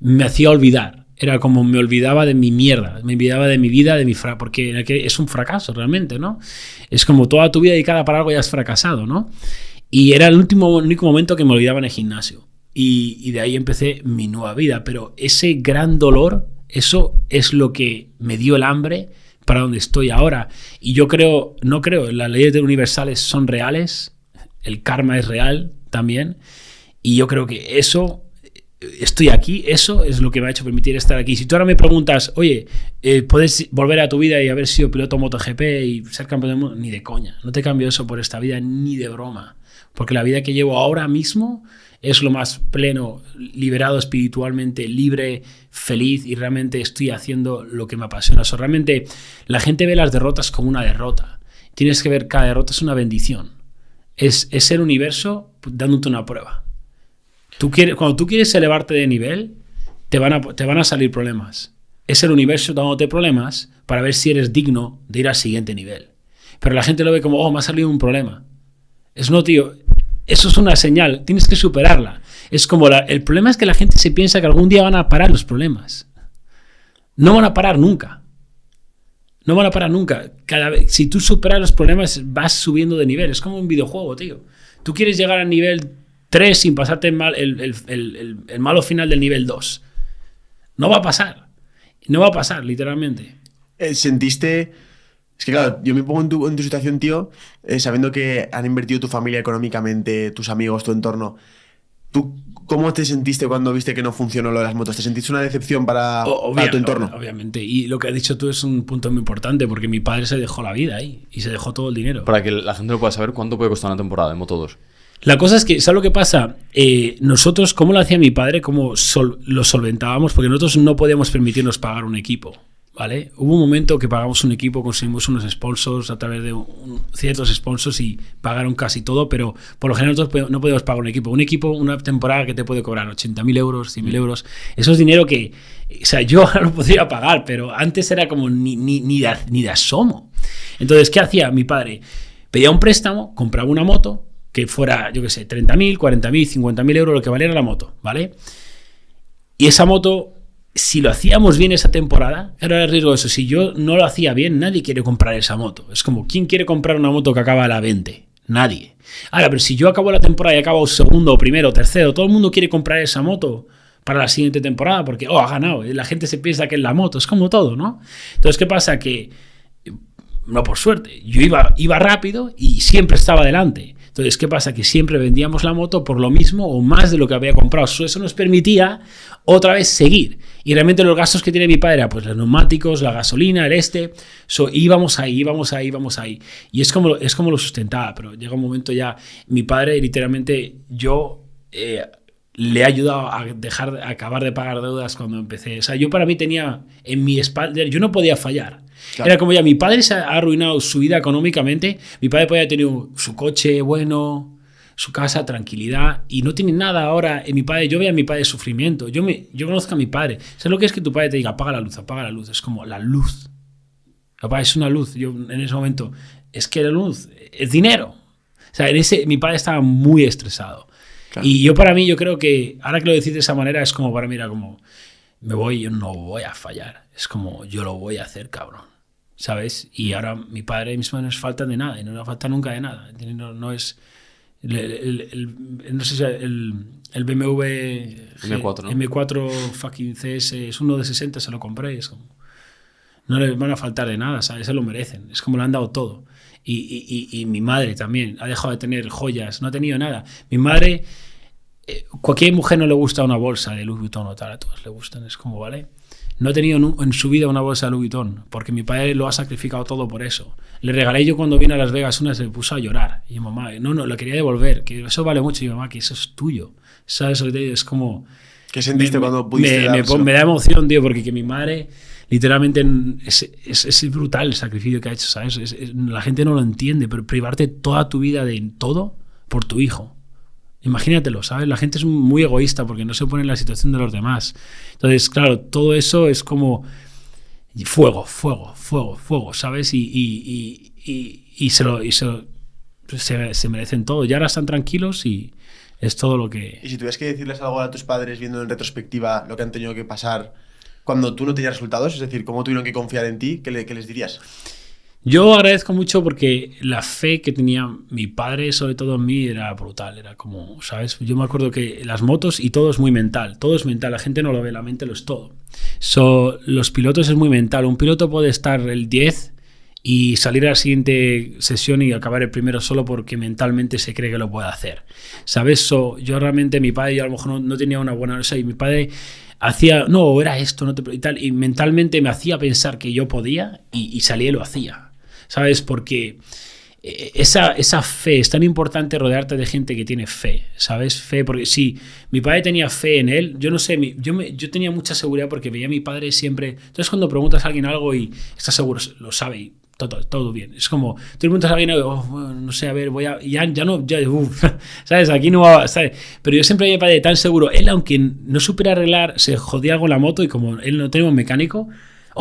me hacía olvidar era como me olvidaba de mi mierda, me olvidaba de mi vida, de mi fra porque es un fracaso realmente, ¿no? Es como toda tu vida dedicada para algo ya has fracasado, ¿no? Y era el último, único momento que me olvidaba en el gimnasio. Y, y, de ahí empecé mi nueva vida. Pero ese gran dolor, eso es lo que me dio el hambre para donde estoy ahora. Y yo creo, no creo, las leyes universales son reales. el karma es real también. Y yo creo que eso, estoy aquí, eso es lo que me ha hecho permitir estar aquí. Si tú ahora me preguntas, oye, eh, ¿puedes volver a tu vida y haber sido piloto MotoGP y ser campeón del mundo? Ni de coña. No te cambio eso por esta vida, ni de broma. Porque la vida que llevo ahora mismo es lo más pleno, liberado espiritualmente, libre, feliz y realmente estoy haciendo lo que me apasiona. O realmente la gente ve las derrotas como una derrota. Tienes que ver cada derrota es una bendición. Es, es el universo dándote una prueba. Tú quieres, cuando tú quieres elevarte de nivel, te van, a, te van a salir problemas. Es el universo dándote problemas para ver si eres digno de ir al siguiente nivel. Pero la gente lo ve como, oh, me ha salido un problema. Es no, tío, eso es una señal, tienes que superarla. Es como el problema es que la gente se piensa que algún día van a parar los problemas. No van a parar nunca. No van a parar nunca. Cada vez, si tú superas los problemas, vas subiendo de nivel. Es como un videojuego, tío. Tú quieres llegar al nivel 3 sin pasarte el, mal, el, el malo final del nivel 2. No va a pasar. No va a pasar, literalmente. Eh, ¿Sentiste es que claro, yo me pongo en tu, en tu situación, tío, eh, sabiendo que han invertido tu familia económicamente, tus amigos, tu entorno. ¿Tú cómo te sentiste cuando viste que no funcionó lo de las motos? ¿Te sentiste una decepción para, tu entorno? Obviamente. Y lo que has dicho tú es un punto muy importante, porque mi padre se dejó la vida ahí y se dejó todo el dinero. Para que la gente lo pueda saber, ¿cuánto puede costar una temporada de Moto 2? La cosa es que, ¿sabes lo que pasa? Eh, nosotros, ¿cómo lo hacía mi padre? ¿Cómo lo solventábamos? Porque nosotros no podíamos permitirnos pagar un equipo. ¿vale? Hubo un momento que pagamos un equipo, conseguimos unos sponsors a través de ciertos sponsors y pagaron casi todo, pero por lo general nosotros no podemos pagar un equipo. Un equipo, una temporada que te puede cobrar 80.000 euros, 100.000 euros, eso es dinero que, o sea, yo [laughs] ahora no podría pagar, pero antes era como ni, ni, ni, ni de asomo. Entonces, ¿qué hacía mi padre? Pedía un préstamo, compraba una moto que fuera, yo qué sé, 30.000, 40.000, 50.000 euros, lo que valiera la moto, ¿vale? Y esa moto si lo hacíamos bien esa temporada, era el riesgo de eso. Si yo no lo hacía bien, nadie quiere comprar esa moto. Es como, ¿quién quiere comprar una moto que acaba a la 20? Nadie. Ahora, pero si yo acabo la temporada y acabo segundo, primero, tercero, todo el mundo quiere comprar esa moto para la siguiente temporada porque, oh, ha ganado. La gente se piensa que es la moto. Es como todo, ¿no? Entonces, ¿qué pasa? Que, no por suerte, yo iba, iba rápido y siempre estaba adelante. Entonces, ¿qué pasa? Que siempre vendíamos la moto por lo mismo o más de lo que había comprado. Eso nos permitía otra vez seguir. Y realmente los gastos que tiene mi padre pues los neumáticos, la gasolina, el este. So, íbamos ahí, íbamos ahí, íbamos ahí. Y es como, es como lo sustentaba, pero llega un momento ya, mi padre literalmente, yo... Eh, le he ayudado a dejar a acabar de pagar deudas cuando empecé. O sea, yo para mí tenía en mi espalda, yo no podía fallar. Era como ya, mi padre se ha arruinado su vida económicamente, mi padre podía tener su coche bueno, su casa, tranquilidad, y no tiene nada ahora en mi padre. Yo veo a mi padre sufrimiento, yo, me, yo conozco a mi padre. ¿Sabes lo que es que tu padre te diga, apaga la luz, apaga la luz? Es como la luz. Papá, es una luz. Yo en ese momento, es que la luz es dinero. O sea, en ese, mi padre estaba muy estresado. Y yo para mí, yo creo que, ahora que lo decís de esa manera, es como para mí, era como, me voy, yo no voy a fallar. Es como, yo lo voy a hacer, cabrón. ¿Sabes? Y ahora mi padre y mis madres faltan de nada, y no nos falta nunca de nada. No, no es. El, no sé si el, el BMW M4, M4 fucking CS es uno de 60, se lo compré. Es como, no les van a faltar de nada, ¿sabes? Se lo merecen. Es como le han dado todo. Y, y, y, mi madre también ha dejado de tener joyas, no ha tenido nada. Mi madre, eh, cualquier mujer no le gusta una bolsa de Louis Vuitton o tal, a todas le gustan, es como, ¿vale? No he tenido en su vida una bolsa de Louis Vuitton, porque mi padre lo ha sacrificado todo por eso. Le regalé yo cuando vine a Las Vegas una, se me puso a llorar. Y mi mamá, no, no, la quería devolver, que eso vale mucho. Y mamá, que eso es tuyo. ¿Sabes? Es como... ¿Qué sentiste cuando pudiste me, me, da emoción, tío, porque que mi madre literalmente es, es, brutal el sacrificio que ha hecho, ¿sabes? la gente no lo entiende, pero privarte toda tu vida de todo por tu hijo. Imagínatelo, ¿sabes? La gente es muy egoísta porque no se pone en la situación de los demás. Entonces, claro, todo eso es como fuego, fuego, fuego, fuego, ¿sabes? Y, y, y, y se, lo, se, se, merecen todo. Y ahora están tranquilos y es todo lo que... Y si tuvieras que decirles algo a tus padres viendo en retrospectiva lo que han tenido que pasar cuando tú no tenías resultados, es decir, cómo tuvieron que confiar en ti, ¿qué, qué les dirías? Yo agradezco mucho porque la fe que tenía mi padre, sobre todo en mí, era brutal. Era como, ¿sabes? Yo me acuerdo que las motos y todo es muy mental. Todo es mental. La gente no lo ve, la mente lo es todo. So, los pilotos es muy mental. Un piloto puede estar el 10 y salir a la siguiente sesión y acabar el primero solo porque mentalmente se cree que lo puede hacer. ¿Sabes? So, yo realmente, mi padre, yo a lo mejor no, tenía una buena... O sea, y mi padre hacía, no, era esto, no te, y tal, y mentalmente me hacía pensar que yo podía y, y salía y lo hacía. ¿Sabes? Porque eh, esa, esa fe, es tan importante rodearte de gente que tiene fe, ¿sabes? Fe, porque si mi padre tenía fe en él, yo no sé, yo, me, yo tenía mucha seguridad porque veía a mi padre siempre. Entonces, cuando preguntas a alguien algo y estás seguro, lo sabe y todo, todo bien. Es como, tú preguntas a alguien, oh, no sé, a ver, voy a. Ya, ya no, ya, [laughs] ¿sabes? Aquí no va, ¿sabes? Pero yo siempre me padre tan seguro. Él, aunque no supiera arreglar, se jodía algo la moto y como él no tenía un mecánico,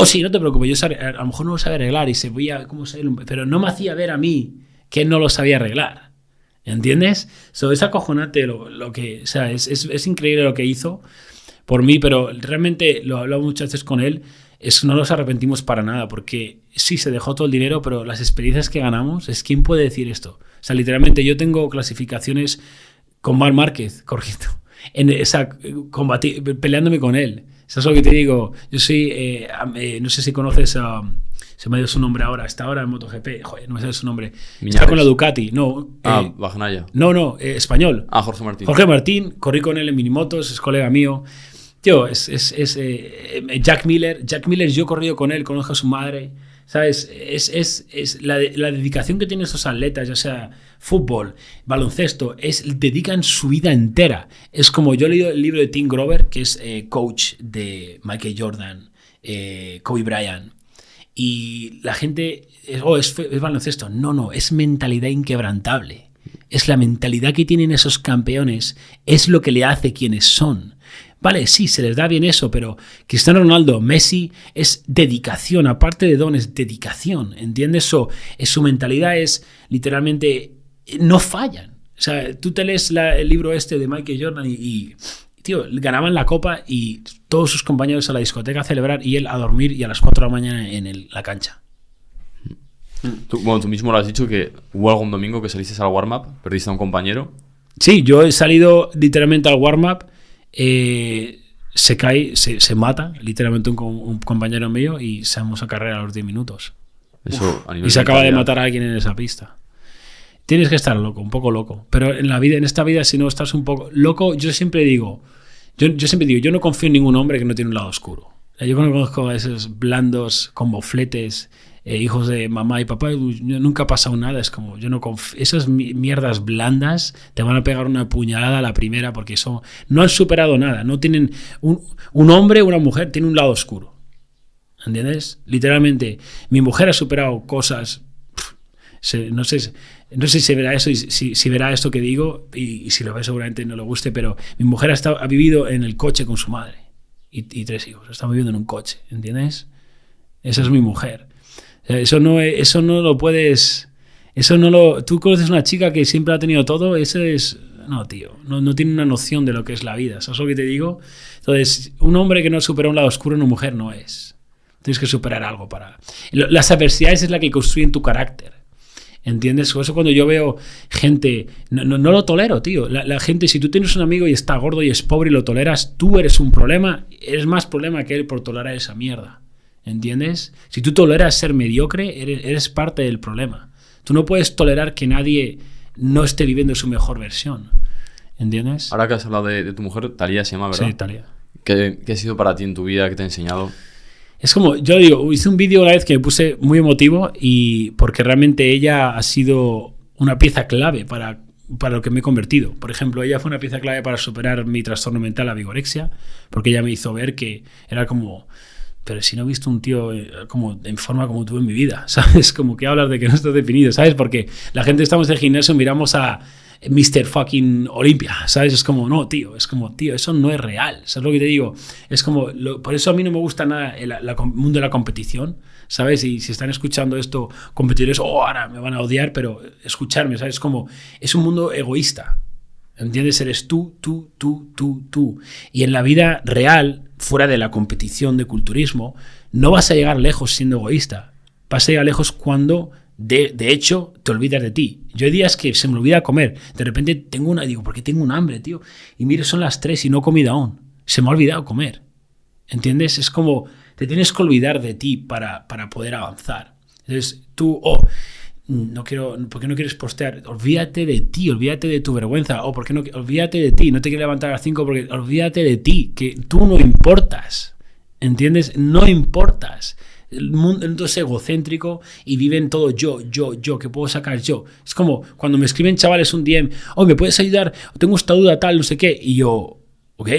oh, sí, no te preocupes, yo a lo mejor no lo sabía arreglar y se veía cómo se pero no me hacía ver a mí que no lo sabía arreglar. ¿Entiendes? So, es acojonante lo, que, o sea, es, es, es, increíble lo que hizo por mí, pero realmente lo he hablado muchas veces con él, es, no nos arrepentimos para nada, porque sí, se dejó todo el dinero, pero las experiencias que ganamos, es quién puede decir esto. O sea, literalmente yo tengo clasificaciones con Mar Márquez, [laughs] correcto, en, esa peleándome con él. Eso es lo que te digo. Yo soy, eh, eh, no sé si conoces a... se me ha ido su nombre ahora, está ahora en MotoGP, joder, no me sale su nombre. Está con la Ducati, no. Ah, eh, No, no, eh, español. Ah, Jorge Martín. Jorge Martín, corrí con él en minimotos, es colega mío. Tío, es, es, es Jack Miller. Jack Miller, yo he corrido con él, conozco a su madre. ¿Sabes? Es, es, es la, la, dedicación que tienen esos atletas, ya sea fútbol, baloncesto, es, dedican su vida entera. Es como yo he leído el libro de Tim Grover, que es eh, coach de Michael Jordan, eh, Kobe Bryant. Y la gente, oh, es, es baloncesto. No, no, es mentalidad inquebrantable. Es la mentalidad que tienen esos campeones, es lo que le hace quienes son. Vale, sí, se les da bien eso, pero Cristiano Ronaldo, Messi, es dedicación, aparte de don, es dedicación, ¿entiendes? Eso, es, su mentalidad es literalmente, no fallan. O sea, tú te lees el libro este de Michael Jordan y, tío, ganaban la copa y todos sus compañeros a la discoteca a celebrar y él a dormir y a las 4 de la mañana en la cancha. Tú, bueno, tú mismo lo has dicho que hubo algún domingo que saliste al warm-up, perdiste a un compañero. Sí, yo he salido literalmente al warm-up eh, se cae, se, mata, literalmente un, compañero mío, y se a carrera a los 10 minutos. y se acaba de matar a alguien en esa pista. Tienes que estar loco, un poco loco. Pero en la vida, en esta vida, si no estás un poco loco, yo siempre digo, yo, yo siempre digo, yo no confío en ningún hombre que no tiene un lado oscuro. Yo conozco a esos blandos con bofletes eh, hijos de mamá y papá, nunca ha pasado nada. Es como, yo no Esas mierdas blandas te van a pegar una puñalada a la primera porque eso no han superado nada. No tienen. Un, un hombre o una mujer tiene un lado oscuro. ¿Entiendes? Literalmente, mi mujer ha superado cosas. no sé. No sé si verá eso si, verá esto que digo, y, si lo ve seguramente no le guste, pero mi mujer ha, estado, ha vivido en el coche con su madre y, y tres hijos. Está viviendo en un coche, ¿entiendes? Esa es mi mujer. Eso no, eso no lo puedes. Eso no lo. Tú conoces una chica que siempre ha tenido todo, eso es. No, tío, no, no tiene una noción de lo que es la vida. ¿Sabes lo que te digo? Entonces, un hombre que no supera un lado oscuro, una mujer no es. Tienes que superar algo para. Las adversidades es la que construyen tu carácter. ¿Entiendes? Eso cuando yo veo gente, no, no, lo tolero, tío. La, la, gente, si tú tienes un amigo y está gordo y es pobre y lo toleras, tú eres un problema, eres más problema que él por tolerar esa mierda. ¿Entiendes? Si tú toleras ser mediocre, eres, parte del problema. Tú no puedes tolerar que nadie no esté viviendo su mejor versión. ¿Entiendes? Ahora que has hablado de, tu mujer, Talía se llama, ¿verdad? Sí, Talía. ¿Qué, ha sido para ti en tu vida? ¿Qué te ha enseñado? Es como, yo digo, hice un vídeo una vez que me puse muy emotivo y porque realmente ella ha sido una pieza clave para, para lo que me he convertido. Por ejemplo, ella fue una pieza clave para superar mi trastorno mental, la vigorexia, porque ella me hizo ver que era como pero si no he visto un tío eh, como en forma como tú en mi vida, [laughs] ¿sabes? Como que hablas de que no estás definido, ¿sabes? Porque la gente estamos en el gimnasio miramos a Mr. fucking Olympia, ¿sabes? Es como, no, tío, es como, tío, eso no es real, ¿sabes lo que te digo? Es como, por eso a mí no me gusta nada el, mundo de la competición, ¿sabes? Y si están escuchando esto, competidores, oh, ahora me van a odiar, pero escucharme, ¿sabes? Es como, es un mundo egoísta, ¿entiendes? Eres tú, tú, tú, tú, tú. Y en la vida real fuera de la competición de culturismo, no vas a llegar lejos siendo egoísta. Vas a llegar lejos cuando, de, hecho, te olvidas de ti. Yo hay días que se me olvida comer. De repente tengo una, digo, ¿por qué tengo un hambre, tío? Y mire, son las tres y no he comido aún. Se me ha olvidado comer. ¿Entiendes? Es como, te tienes que olvidar de ti para, para poder avanzar. Entonces tú, oh, no quiero, ¿por qué no quieres postear? Olvídate de ti, olvídate de tu vergüenza, o ¿por qué no, olvídate de ti, no te quieres levantar a las 5 porque olvídate de ti, que tú no importas, ¿entiendes? No importas. El mundo es egocéntrico y viven todo yo, yo, yo, que puedo sacar yo. Es como cuando me escriben chavales un DM, oh, ¿me puedes ayudar? Tengo esta duda tal, no sé qué. Y yo, ok,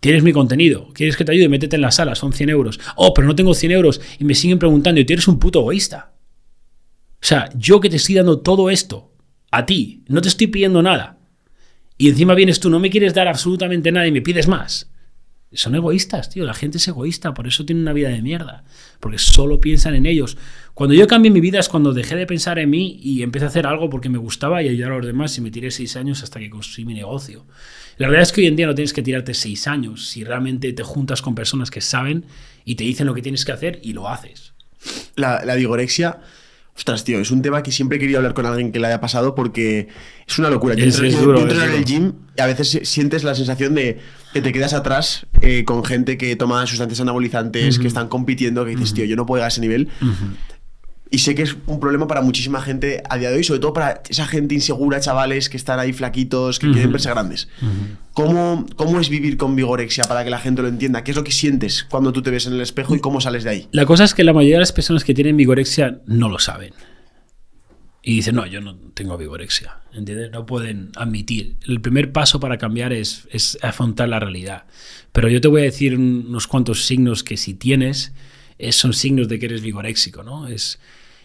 tienes mi contenido, quieres que te ayude, métete en la sala, son 100 euros. Oh, pero no tengo 100 euros y me siguen preguntando y tú eres un puto egoísta. O sea, yo que te estoy dando todo esto a ti, no te estoy pidiendo nada. Y encima vienes tú, no me quieres dar absolutamente nada y me pides más. Son egoístas, tío. La gente es egoísta, por eso tiene una vida de mierda. Porque solo piensan en ellos. Cuando yo cambié mi vida es cuando dejé de pensar en mí y empecé a hacer algo porque me gustaba y ayudar a los demás y me tiré seis años hasta que construí mi negocio. La realidad es que hoy en día no tienes que tirarte seis años si realmente te juntas con personas que saben y te dicen lo que tienes que hacer y lo haces. La, la vigorexia Ostras, tío, es un tema que siempre he querido hablar con alguien que le haya pasado porque es una locura. Yo entro, en el gym y a veces sientes la sensación de que te quedas atrás eh, con gente que toma sustancias anabolizantes, que están compitiendo, que dices, tío, yo no puedo llegar a ese nivel. Y sé que es un problema para muchísima gente a día de hoy, sobre todo para esa gente insegura, chavales que están ahí flaquitos, que quieren verse grandes. ¿Cómo, ¿Cómo, es vivir con vigorexia para que la gente lo entienda? ¿Qué es lo que sientes cuando tú te ves en el espejo y cómo sales de ahí? La cosa es que la mayoría de las personas que tienen vigorexia no lo saben. Y dicen, no, yo no tengo vigorexia. ¿Entiendes? No pueden admitir. El primer paso para cambiar es, es afrontar la realidad. Pero yo te voy a decir unos cuantos signos que si tienes, son signos de que eres vigoréxico, ¿no? Es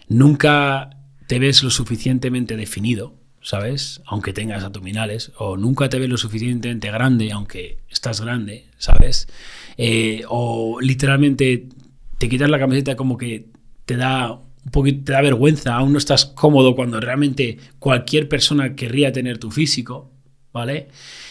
nunca te ves lo suficientemente definido, ¿sabes? Aunque tengas abdominales, o nunca te ves lo suficientemente grande, aunque estás grande, ¿sabes? Eh, o literalmente te quitas la camiseta como que te da un poquito, te da vergüenza, aún no estás cómodo cuando realmente cualquier persona querría tener tu físico, ¿vale?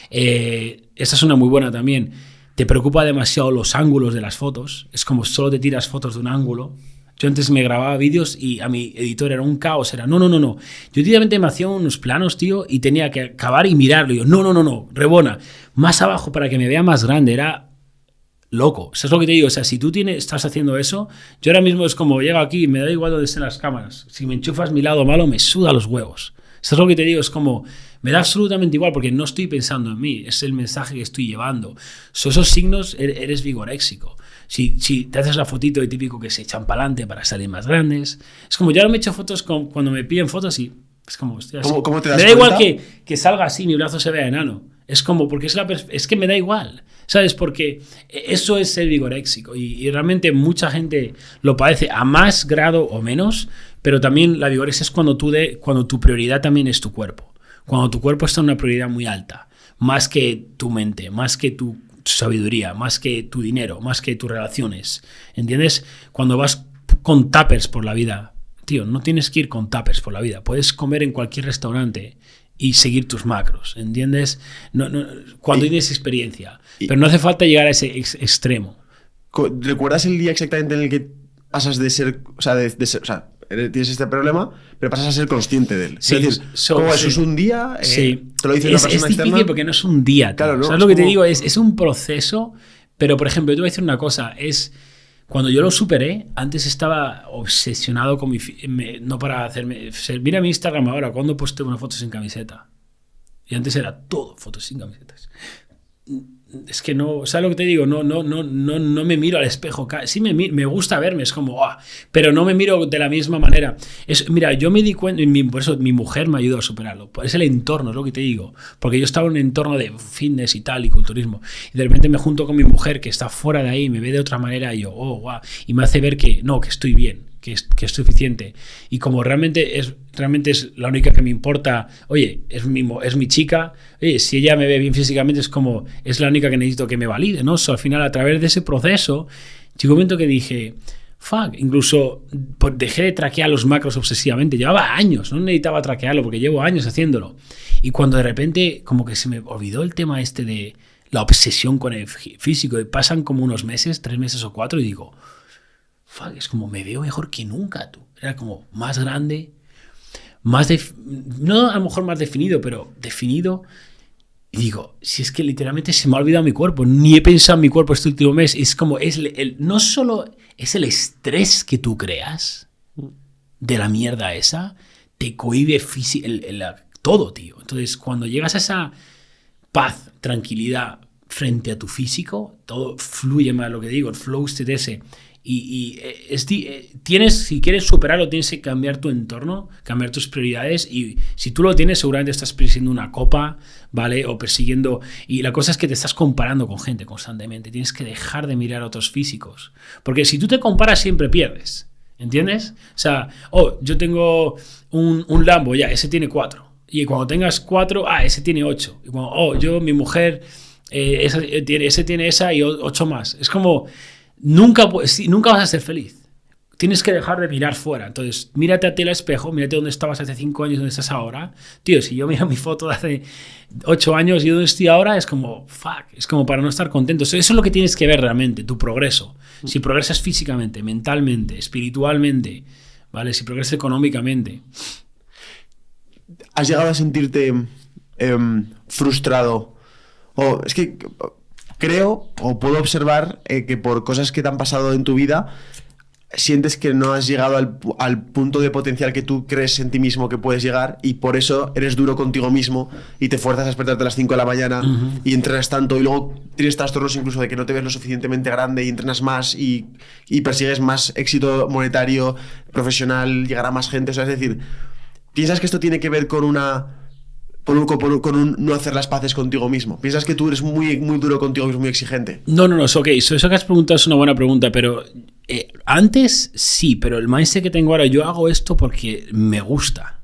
Eh, esta es una muy buena también. Te preocupa demasiado los ángulos de las fotos, es como solo te tiras fotos de un ángulo, yo antes me grababa vídeos y a mi editor era un caos. Era, no, no, no, no. Yo directamente me hacía unos planos, tío, y tenía que acabar y mirarlo. Y yo, no, no, no, no, rebona. Más abajo para que me vea más grande. Era loco. Eso es lo que te digo. O sea, si tú tienes, estás haciendo eso, yo ahora mismo es como llego aquí me da igual donde estén las cámaras. Si me enchufas mi lado malo, me suda los huevos. Eso es lo que te digo. Es como, me da absolutamente igual porque no estoy pensando en mí. Es el mensaje que estoy llevando. So, esos signos, er-, eres vigoréxico. Si, si te haces la fotito de típico que se echan para adelante para salir más grandes. Es como, yo ahora me he hecho fotos con, cuando me piden fotos y es como, hostia, ¿Cómo, te das Me da igual que, que, salga así, mi brazo se vea enano. Es como, porque es, la, es que me da igual. ¿Sabes? Porque eso es ser vigoréxico y, y, realmente mucha gente lo padece a más grado o menos, pero también la vigorexia es cuando, tú de, cuando tu prioridad también es tu cuerpo. Cuando tu cuerpo está en una prioridad muy alta, más que tu mente, más que tu sabiduría, más que tu dinero, más que tus relaciones. ¿Entiendes? Cuando vas con tappers por la vida, tío, no tienes que ir con tappers por la vida. Puedes comer en cualquier restaurante y seguir tus macros, ¿entiendes? No, cuando tienes experiencia. pero no hace falta llegar a ese extremo. ¿Recuerdas el día exactamente en el que pasas de ser, o sea, de, ser, o sea, tienes este problema, pero pasas a ser consciente de él. es decir, como eso es un día, eh, te lo dice es, una persona es difícil porque no es un día. Claro, ¿Sabes lo que te digo? Es, es, un proceso, pero por ejemplo, yo te voy a decir una cosa, es cuando yo lo superé, antes estaba obsesionado con mi... no para hacerme... Mira mi Instagram ahora, cuando posteo una foto sin camiseta. Y antes era todo fotos sin camisetas es que no, ¿sabes lo que te digo? No, no, no, no, no me miro al espejo. Sí me, me gusta verme, es como, ah, pero no me miro de la misma manera. Es, mira, yo me di cuenta, por eso mi mujer me ayudó a superarlo. Es el entorno, es lo que te digo. Porque yo estaba en un entorno de fitness y tal, y culturismo. Y de repente me junto con mi mujer que está fuera de ahí, me ve de otra manera, y yo, oh, wow. Y me hace ver que no, que estoy bien que es, que es, suficiente. Y como realmente es, realmente es la única que me importa, oye, es mi, es mi chica, oye, si ella me ve bien físicamente es como, es la única que necesito que me valide, ¿no? al final, a través de ese proceso, llegó un momento que dije, fuck, incluso pues, dejé de traquear los macros obsesivamente, llevaba años, no necesitaba traquearlo porque llevo años haciéndolo. Y cuando de repente como que se me olvidó el tema este de la obsesión con el físico, y pasan como unos meses, tres meses o cuatro, y digo, es como me veo mejor que nunca, tú. Era como más grande, más, no a lo mejor más definido, pero definido. Y digo, si es que literalmente se me ha olvidado mi cuerpo, ni he pensado en mi cuerpo este último mes, es como, es el, no solo es el estrés que tú creas, de la mierda esa, te cohibe el- el- todo, tío. Entonces, cuando llegas a esa paz, tranquilidad frente a tu físico, todo fluye más, lo que digo, el flow state ese. Y, eh, eh, tienes, si quieres superarlo, tienes que cambiar tu entorno, cambiar tus prioridades. Y si tú lo tienes, seguramente estás persiguiendo una copa, ¿vale? O persiguiendo. Y la cosa es que te estás comparando con gente constantemente. Tienes que dejar de mirar a otros físicos. Porque si tú te comparas, siempre pierdes. ¿Entiendes? O sea, oh, yo tengo un, un Lambo, ya, ese tiene cuatro. Y cuando tengas cuatro, ah, ese tiene ocho. Y cuando, oh, yo, mi mujer, eh, ese tiene esa y ocho más. Es como, nunca, nunca vas a ser feliz. Tienes que dejar de mirar fuera. Entonces, mírate a ti al espejo, mírate dónde estabas hace cinco años, dónde estás ahora. Tío, si yo miro mi foto de hace ocho años y dónde estoy ahora, es como, fuck, es como para no estar contento. Eso es lo que tienes que ver realmente, tu progreso. Si progresas físicamente, mentalmente, espiritualmente, ¿vale? Si progresas económicamente. ¿Has llegado a sentirte em, frustrado? O es que creo o puedo observar eh, que por cosas que te han pasado en tu vida sientes que no has llegado al, pu- al punto de potencial que tú crees en ti mismo que puedes llegar y por eso eres duro contigo mismo y te fuerzas a despertarte a las 5 de la mañana y entrenas tanto y luego tienes trastornos incluso de que no te ves lo suficientemente grande y entrenas más y, y persigues más éxito monetario, profesional, llegar a más gente. O sea, es decir, ¿Piensas que esto tiene que ver con una. Con un, no hacer las paces contigo mismo? ¿Piensas que tú eres muy, muy duro contigo mismo, muy exigente? No, no, no, ok. Eso, eso que has preguntado es una buena pregunta, pero eh, antes sí, pero el mindset que tengo ahora, yo hago esto porque me gusta.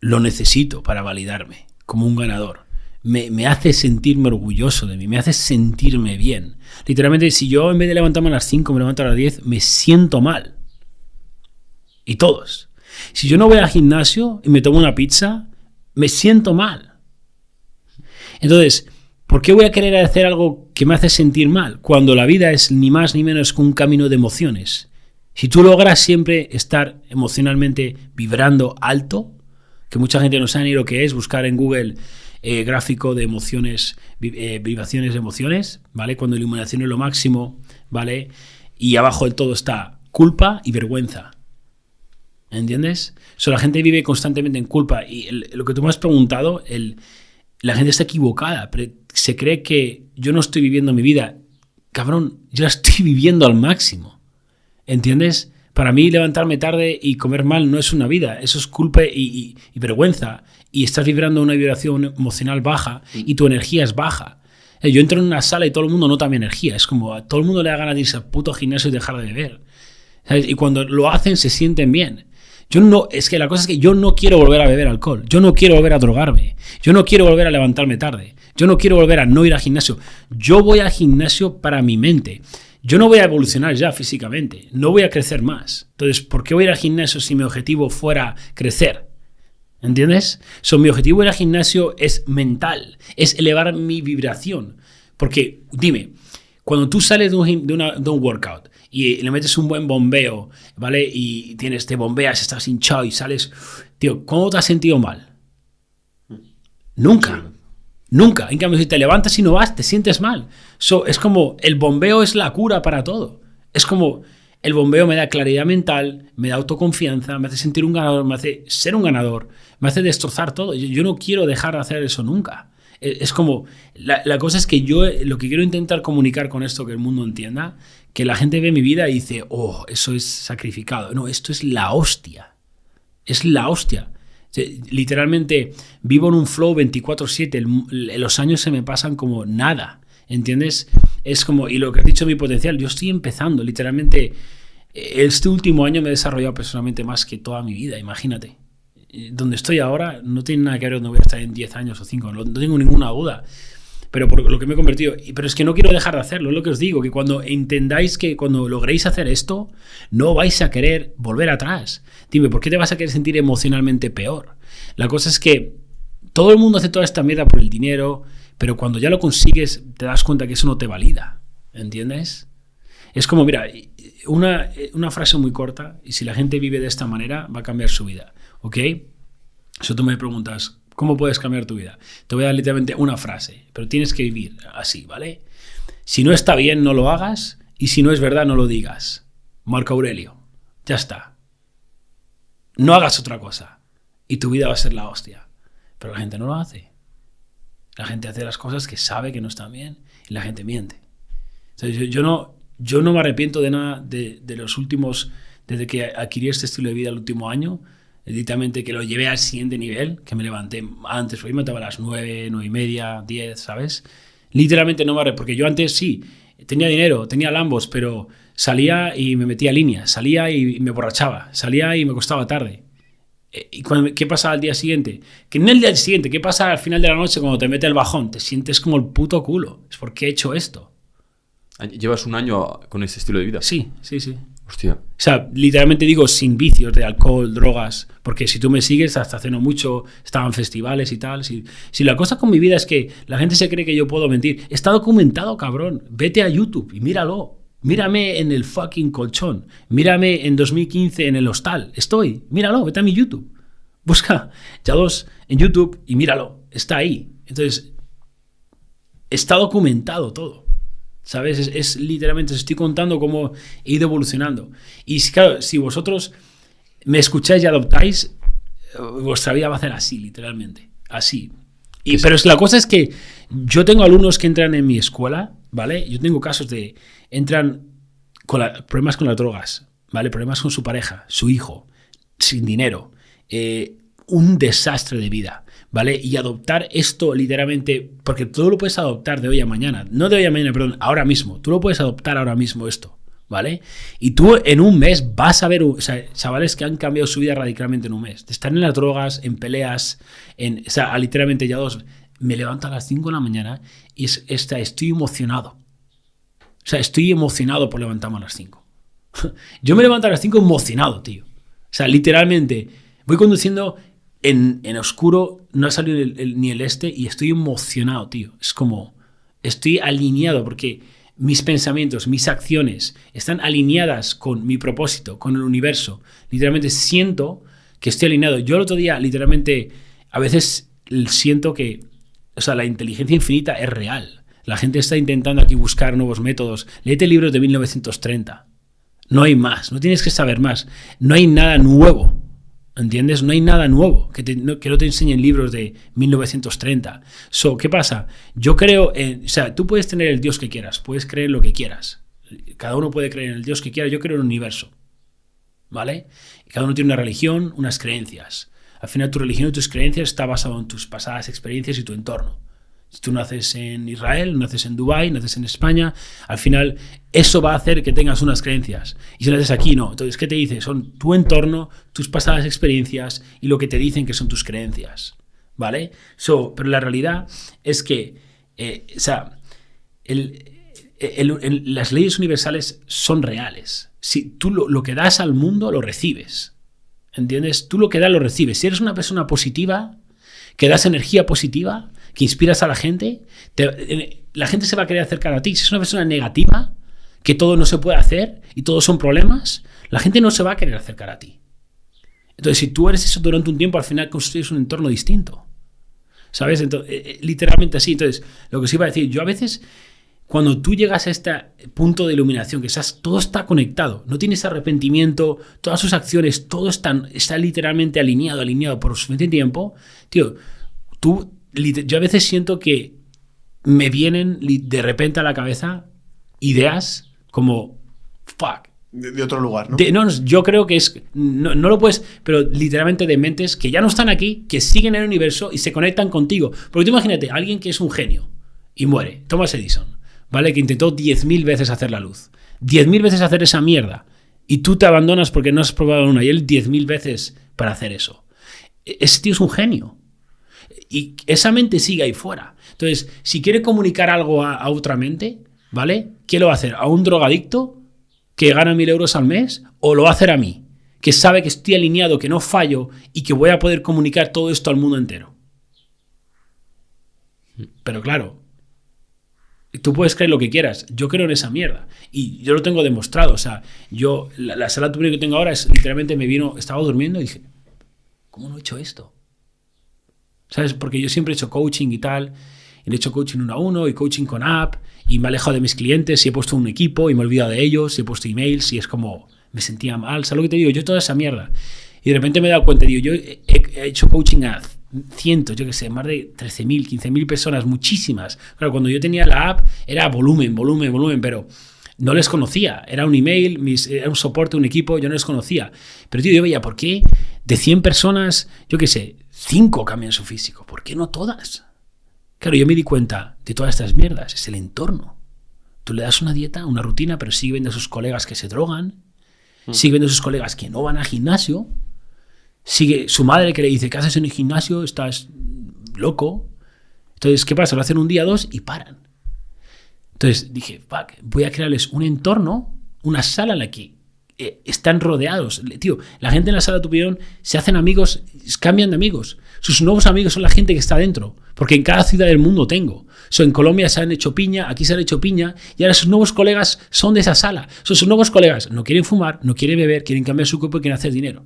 Lo necesito para validarme como un ganador. Me, me hace sentirme orgulloso de mí, me hace sentirme bien. Literalmente, si yo en vez de levantarme a las 5 me levanto a las 10, me siento mal. Y todos. Si yo no voy al gimnasio y me tomo una pizza, me siento mal. Entonces, ¿por qué voy a querer hacer algo que me hace sentir mal cuando la vida es ni más ni menos que un camino de emociones? Si tú logras siempre estar emocionalmente vibrando alto, que mucha gente no sabe ni lo que es, buscar en Google eh, gráfico de emociones, eh, vibraciones de emociones, ¿vale? Cuando iluminación es lo máximo, ¿vale? Y abajo del todo está culpa y vergüenza. ¿Entiendes? So, la gente vive constantemente en culpa. Y el- lo que tú me has preguntado, el, la gente está equivocada. pre- Se cree que yo no estoy viviendo mi vida. Cabrón, yo la estoy [laughs] viviendo al máximo. ¿Entiendes? Para mí levantarme tarde y comer mal no es una vida. Eso es culpa y, y- y vergüenza. Y estás vibrando una vibración emocional baja y tu energía es baja. Eh, Yo entro en una sala y todo el mundo nota mi energía. Es como a todo el mundo le da ganas de irse al puto gimnasio y dejar de beber. ¿Sabes? Y cuando lo hacen se sienten bien. Yo no, es que la cosa es que yo no quiero volver a beber alcohol. Yo no quiero volver a drogarme. Yo no quiero volver a levantarme tarde. Yo no quiero volver a no ir al gimnasio. Yo voy al gimnasio para mi mente. Yo no voy a evolucionar ya físicamente. No voy a crecer más. Entonces, ¿por qué voy a ir al gimnasio si mi objetivo fuera crecer? ¿Entiendes? So, mi objetivo ir al gimnasio es mental, es elevar mi vibración. Porque, dime, cuando tú sales de un, de un workout y le metes un buen bombeo, ¿vale? Y tienes, te bombeas, estás hinchado y sales, tío, ¿cómo te has sentido mal? Nunca. Nunca. En cambio, si te levantas y no vas, te sientes mal. So, es como el bombeo es la cura para todo. Es como el bombeo me da claridad mental, me da autoconfianza, me hace sentir un ganador, me hace ser un ganador, me hace destrozar todo. Yo, yo no quiero dejar de hacer eso nunca. E- Es como, la, la cosa es que yo eh, lo que quiero intentar comunicar con esto, que el mundo entienda, que la gente ve mi vida y dice, oh, eso es sacrificado. No, esto es la hostia. Es la hostia. Literalmente vivo en un flow 24/7. El- el- Los años se me pasan como nada. ¿Entiendes? Es como, y lo que has dicho mi potencial, yo estoy empezando. Literalmente, eh, este último año me he desarrollado personalmente más que toda mi vida, imagínate. Eh, Donde estoy ahora no tiene nada que ver donde voy a estar en 10 años o 5, no, tengo ninguna duda. Pero por lo que me he convertido. Pero es que no quiero dejar de hacerlo, es lo que os digo, que cuando entendáis que cuando logréis hacer esto, no vais a querer volver atrás. Dime, ¿por qué te vas a querer sentir emocionalmente peor? La cosa es que todo el mundo hace toda esta mierda por el dinero, pero cuando ya lo consigues te das cuenta que eso no te valida. ¿Entiendes? Es como, mira, una, una frase muy corta, y si la gente vive de esta manera, va a cambiar su vida. ¿Ok? Si tú me preguntas, ¿cómo puedes cambiar tu vida? Te voy a dar literalmente una frase, pero tienes que vivir así, ¿vale? Si no está bien, no lo hagas, y si no es verdad, no lo digas. Marco Aurelio. Ya está. no hagas otra cosa y tu vida va a ser la hostia. Pero la gente no lo hace. La gente hace las cosas que sabe que no están bien y la gente miente. Entonces, yo, yo no, yo no me arrepiento de nada de, de, los últimos, desde que adquirí este estilo de vida el último año, directamente que lo llevé al siguiente nivel, que me levanté antes, hoy me levantaba a las 9, 9 y media, 10, ¿sabes? Literalmente no me arrepiento, porque yo antes sí, tenía dinero, tenía lambos, pero salía y me metía línea, salía y me borrachaba, salía y me costaba tarde. Eh, ¿Y cuando, qué pasa al día siguiente? Que en el día siguiente, ¿qué pasa al final de la noche cuando te mete el bajón? Te sientes como el puto culo. Es porque he hecho esto. ¿Llevas un año con ese estilo de vida? Sí, sí, sí. Hostia. O sea, literalmente digo sin vicios de alcohol, drogas, porque si tú me sigues hasta hace no mucho, estaban festivales y tal. Si, la cosa con mi vida es que la gente se cree que yo puedo mentir, está documentado, cabrón. Vete a YouTube y míralo. Mírame en el fucking colchón. Mírame en 2015 en el hostal. Estoy. Míralo, vete a mi YouTube. Busca ya dos en YouTube y míralo. Está ahí. Entonces, está documentado todo. ¿Sabes? Es, es literalmente, os estoy contando cómo he ido evolucionando. Y claro, si vosotros me escucháis y adoptáis, vuestra vida va a ser así, literalmente. Así. Y, pero es, la cosa es que yo tengo alumnos que entran en mi escuela, ¿vale? Yo tengo casos de. Entran con la, problemas con las drogas, ¿vale? Problemas con su pareja, su hijo, sin dinero, eh, un desastre de vida, ¿vale? Y adoptar esto literalmente, porque tú lo puedes adoptar de hoy a mañana, no de hoy a mañana, perdón, ahora mismo, tú lo puedes adoptar ahora mismo esto, ¿vale? Y tú en un mes vas a ver, o sea, chavales que han cambiado su vida radicalmente en un mes, estar en las drogas, en peleas, en, o sea, literalmente ya dos, me levanto a las 5 de la mañana y estoy emocionado. O sea, estoy emocionado por levantarme a las 5. [laughs] Yo me levanto a las 5 emocionado, tío. O sea, literalmente, voy conduciendo en, en oscuro, no ha salido ni el este y estoy emocionado, tío. Es como, estoy alineado porque mis pensamientos, mis acciones están alineadas con mi propósito, con el universo. Literalmente siento que estoy alineado. Yo el otro día, literalmente, a veces siento que, o sea, la inteligencia infinita es real. La gente está intentando aquí buscar nuevos métodos. Léete libros de 1930. No hay más, no tienes que saber más. No hay nada nuevo. ¿Entiendes? No hay nada nuevo que, te, no, que no te enseñen libros de 1930. So, ¿Qué pasa? Yo creo en. O sea, tú puedes tener el Dios que quieras, puedes creer lo que quieras. Cada uno puede creer en el Dios que quiera. Yo creo en el universo. ¿Vale? Cada uno tiene una religión, unas creencias. Al final, tu religión y tus creencias está basado en tus pasadas experiencias y tu entorno. Tú naces en Israel, naces en Dubái, naces en España, al final eso va a hacer que tengas unas creencias. Y si naces aquí, no. Entonces, ¿qué te dice? Son tu entorno, tus pasadas experiencias y lo que te dicen que son tus creencias. ¿Vale? Pero la realidad es que, eh, o sea, las leyes universales son reales. Si tú lo, lo que das al mundo, lo recibes. ¿Entiendes? Tú lo que das, lo recibes. Si eres una persona positiva, que das energía positiva, que inspiras a la gente, te, la gente se va a querer acercar a ti. Si es una persona negativa, que todo no se puede hacer y todos son problemas, la gente no se va a querer acercar a ti. Entonces, si tú eres eso durante un tiempo, al final construyes un entorno distinto. ¿Sabes? Entonces, eh, literalmente así. Entonces, lo que os iba a decir, yo a veces, cuando tú llegas a este punto de iluminación, que estás, todo está conectado, no tienes arrepentimiento, todas sus acciones, todo está, está literalmente alineado, alineado por suficiente tiempo, tío, tú yo a veces siento que me vienen de repente a la cabeza ideas como, fuck. De, de otro lugar, ¿no? De, no, yo creo que es, no, no, lo puedes, pero literalmente de mentes que ya no están aquí, que siguen en el universo y se conectan contigo. Porque tú imagínate, alguien que es un genio y muere, Thomas Edison, ¿vale? Que intentó 10.000 veces hacer la luz, 10.000 veces hacer esa mierda, y tú te abandonas porque no has probado una, y él 10.000 veces para hacer eso. E, ese tío es un genio y esa mente sigue ahí fuera. Entonces, si quiere comunicar algo a, otra mente, ¿vale? ¿Qué lo va a hacer? ¿A un drogadicto que gana mil euros al mes? ¿O lo va a hacer a mí? Que sabe que estoy alineado, que no fallo y que voy a poder comunicar todo esto al mundo entero. Pero claro, tú puedes creer lo que quieras. Yo creo en esa mierda. Y yo lo tengo demostrado. O sea, yo, la, la sala que tengo ahora es literalmente me vino, estaba durmiendo y dije, ¿cómo no he hecho esto? ¿Sabes? Porque yo siempre he hecho coaching y tal. He hecho coaching uno a uno y coaching con app. Y me he alejado de mis clientes y he puesto un equipo y me he olvidado de ellos. Y he puesto emails y es como me sentía mal. ¿Sabes lo que te digo? Yo toda esa mierda. Y de repente me he dado cuenta, digo, yo he, he hecho coaching a cientos, yo qué sé, más de 13.000, 15.000 personas, muchísimas. Claro, cuando yo tenía la app era volumen, volumen, volumen, pero no les conocía. Era un email, mis, era un soporte, un equipo, yo no les conocía. Pero tío, yo veía, ¿por qué de 100 personas, yo qué sé, 5 cambian su físico? ¿Por qué no todas? Claro, yo me di cuenta de todas estas mierdas, es el entorno. Tú le das una dieta, una rutina, pero sigue viendo a sus colegas que se drogan, sigue viendo a sus colegas que no van al gimnasio, sigue su madre que le dice, ¿qué haces en el gimnasio? Estás loco. Entonces, ¿qué pasa? Lo hacen un día, dos y paran. Entonces dije, fuck, voy a crearles un entorno, una sala en la que eh, están rodeados. Tío, la gente en la sala de tu se hacen amigos, cambian de amigos. Sus nuevos amigos son la gente que está dentro. Porque en cada ciudad del mundo tengo. So, en Colombia se han hecho piña, aquí se han hecho piña, y ahora sus nuevos colegas son de esa sala. So, sus nuevos colegas no quieren fumar, no quieren beber, quieren cambiar su cuerpo y quieren hacer dinero.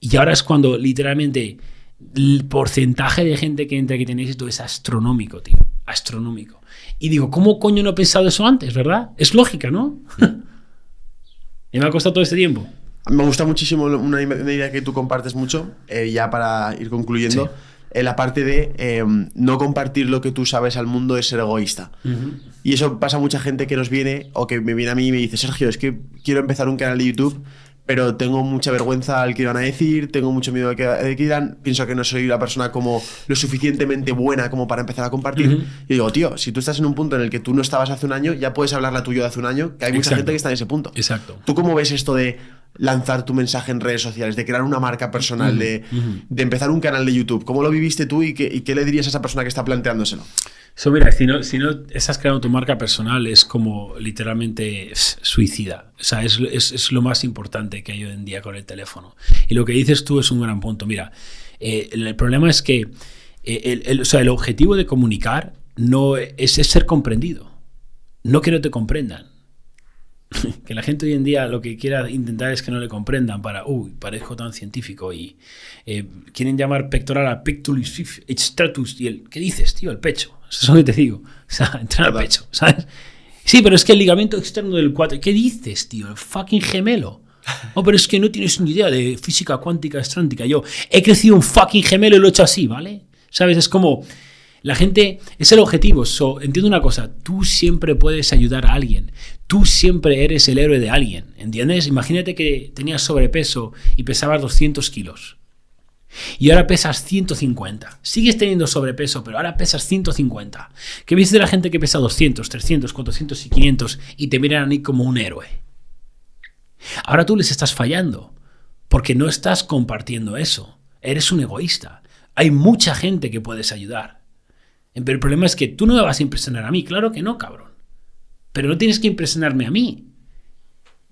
Y ahora es cuando literalmente el porcentaje de gente que entra que tenéis esto es astronómico, tío. Astronómico. Y digo, ¿cómo coño no he pensado eso antes, verdad? Es lógica, ¿no? Y me ha costado todo este tiempo. Me gusta muchísimo una idea que tú compartes mucho, eh, ya para ir concluyendo. Sí. En la parte de eh, no compartir lo que tú sabes al mundo es ser egoísta. Y eso pasa a mucha gente que nos viene o que me viene a mí y me dice, Sergio, es que quiero empezar un canal de YouTube, pero tengo mucha vergüenza al que van a decir, tengo mucho miedo de que, de que dirán, pienso que no soy la persona como lo suficientemente buena como para empezar a compartir. Y digo, tío, si tú estás en un punto en el que tú no estabas hace un año, ya puedes hablar la tuya de hace un año, que hay mucha Exacto. gente que está en ese punto. Exacto. ¿Tú cómo ves esto de lanzar tu mensaje en redes sociales, de crear una marca personal, de, de empezar un canal de YouTube? ¿Cómo lo viviste tú y qué, y qué le dirías a esa persona que está planteándoselo? So, mira, si no, si no estás creando tu marca personal, es como literalmente suicida. O sea, es, es- es lo más importante que hay hoy en día con el teléfono. Y lo que dices tú es un gran punto. Mira, eh, el, el problema es que eh, el, el- o sea, el objetivo de comunicar no es, es ser comprendido, no que no te comprendan. [laughs] que la gente hoy en día lo que quiera intentar es que no le comprendan para, uy, parezco tan científico y eh, quieren llamar pectoral a pectoris stratus y el, ¿qué dices, tío? El pecho. [laughs] Eso es lo que te digo. O sea, [laughs] entrar al pecho, ¿sabes? Sí, pero es que el ligamento externo del 4, ¿qué dices, tío? El fucking gemelo. Oh, pero es que no tienes ni idea de física cuántica estrántica. Yo he crecido un fucking gemelo y lo he hecho así, ¿vale? ¿Sabes? Es como, la gente, es el objetivo. So, entiendo una cosa, tú siempre puedes ayudar a alguien. Tú siempre eres el héroe de alguien, ¿entiendes? Imagínate que tenías sobrepeso y pesabas 200 kilos. Y ahora pesas 150. Sigues teniendo sobrepeso, pero ahora pesas 150. ¿Qué viste de la gente que pesa 200, 300, 400 y 500 y te miran a ti como un héroe? Ahora tú les estás fallando porque no estás compartiendo eso. Eres un egoísta. Hay mucha gente que puedes ayudar. Pero el problema es que tú no me vas a impresionar a mí. Claro que no, cabrón. Pero no tienes que impresionarme a mí.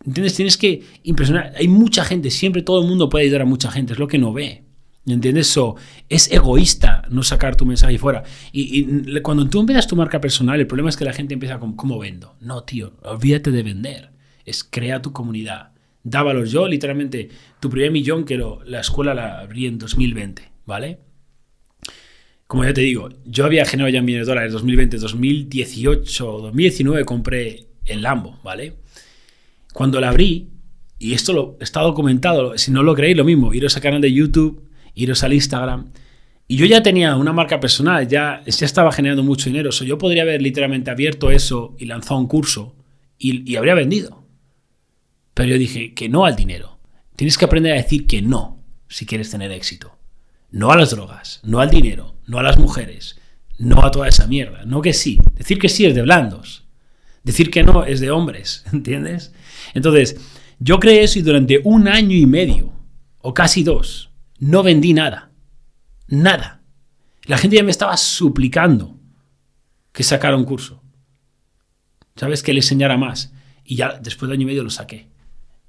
¿Entiendes? Tienes que impresionar. Hay mucha gente, siempre todo el mundo puede ayudar a mucha gente, es lo que no ve. ¿Entiendes? So, es egoísta no sacar tu mensaje fuera. Y, y cuando tú empiezas tu marca personal, el problema es que la gente empieza con cómo vendo. No, tío, olvídate de vender. Es crea tu comunidad. Da. Yo, literalmente, tu primer millón, que lo- la escuela la abrí en 2020, ¿vale? Como ya te digo, yo había generado ya millones de dólares 2020, 2018, 2019 compré el Lambo, ¿vale? Cuando la abrí, y esto lo está documentado, si no lo creéis, lo mismo, iros al canal de YouTube, iros al Instagram. Y yo ya tenía una marca personal, ya, ya estaba generando mucho dinero. So, yo podría haber literalmente abierto eso y lanzado un curso y, y habría vendido. Pero yo dije que no al dinero. Tienes que aprender a decir que no si quieres tener éxito. No a las drogas, no al dinero, no a las mujeres, no a toda esa mierda. No que sí. Decir que sí es de blandos. Decir que no es de hombres, [laughs] ¿entiendes? Entonces, yo creé eso y durante un año y medio, o casi dos, no vendí nada. Nada. La gente ya me estaba suplicando que sacara un curso. ¿Sabes? Que le enseñara más. Y ya después de año y medio lo saqué.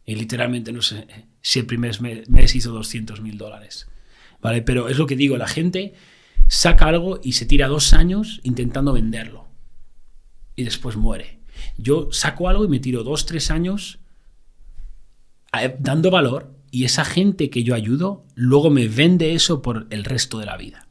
Y literalmente, no sé si el primer mes, hizo 200 mil dólares. ¿Vale? Pero es lo que digo, la gente saca algo y se tira dos años intentando venderlo. Y después muere. Yo saco algo y me tiro dos, tres años eh, dando valor y esa gente que yo ayudo luego me vende eso por el resto de la vida.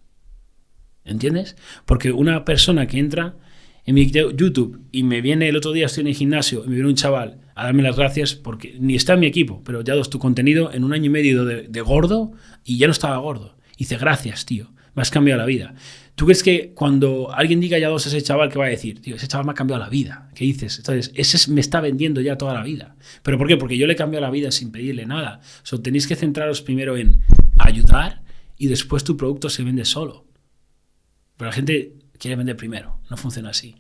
¿Entiendes? Porque una persona que entra en mi YouTube y me viene el otro día, estoy en el gimnasio y me viene un chaval a darme las gracias porque ni está en mi equipo, pero ya dos tu contenido en un año y medio de, gordo y ya no estaba gordo. Y dice, gracias, tío, me has cambiado la vida. ¿Tú crees que cuando alguien diga ya dos a ese chaval, qué va a decir? Tío, ese chaval me ha cambiado la vida. ¿Qué dices? Entonces, ese me está vendiendo ya toda la vida. ¿Pero por qué? Porque yo le he cambiado la vida sin pedirle nada. So, tenéis que centraros primero en ayudar y después tu producto se vende solo. Pero la gente quiere vender primero. No funciona así.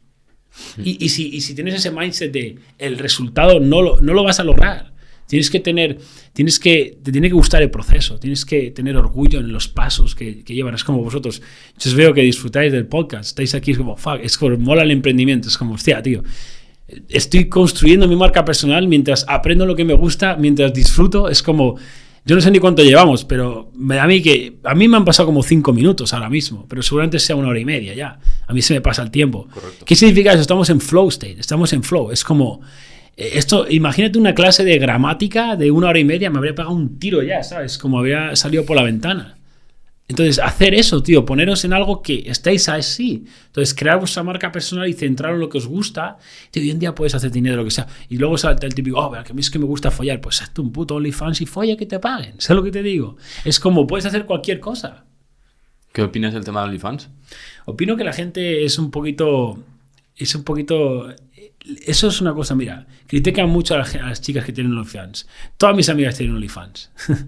Y, y, si, y si tienes ese mindset de el resultado no lo, no lo vas a lograr. Tienes que tener, tienes que, te tiene que gustar el proceso, tienes que tener orgullo en los pasos que, que llevan. Es como vosotros, yo os veo que disfrutáis del podcast, estáis aquí, es como, fuck, es como, mola el emprendimiento, es como, hostia, tío, estoy construyendo mi marca personal mientras aprendo lo que me gusta, mientras disfruto, es como, yo no sé ni cuánto llevamos, pero me da a mí que, a mí me han pasado como cinco minutos ahora mismo, pero seguramente sea una hora y media ya. A mí se me pasa el tiempo. Correcto. ¿Qué significa eso? Estamos en flow state, estamos en flow, es como... Esto, imagínate una clase de gramática de una hora y media, me habría pegado un tiro ya, ¿sabes? Como habría salido por la ventana. Entonces, hacer eso, tío, poneros en algo que estéis así. Entonces, crear vuestra marca personal y centrar en lo que os gusta. Tío, hoy en día puedes hacer dinero, lo que sea. Y luego salta el típico, oh, que a mí es que me gusta follar. Pues hazte un puto OnlyFans y folla que te paguen. ¿Sabes lo que te digo? Es como, puedes hacer cualquier cosa. ¿Qué opinas del tema de OnlyFans? Opino que la gente es un poquito. Es un poquito. Eso es una cosa, mira, critican mucho a las, chicas que tienen OnlyFans. Todas mis amigas tienen OnlyFans. [laughs]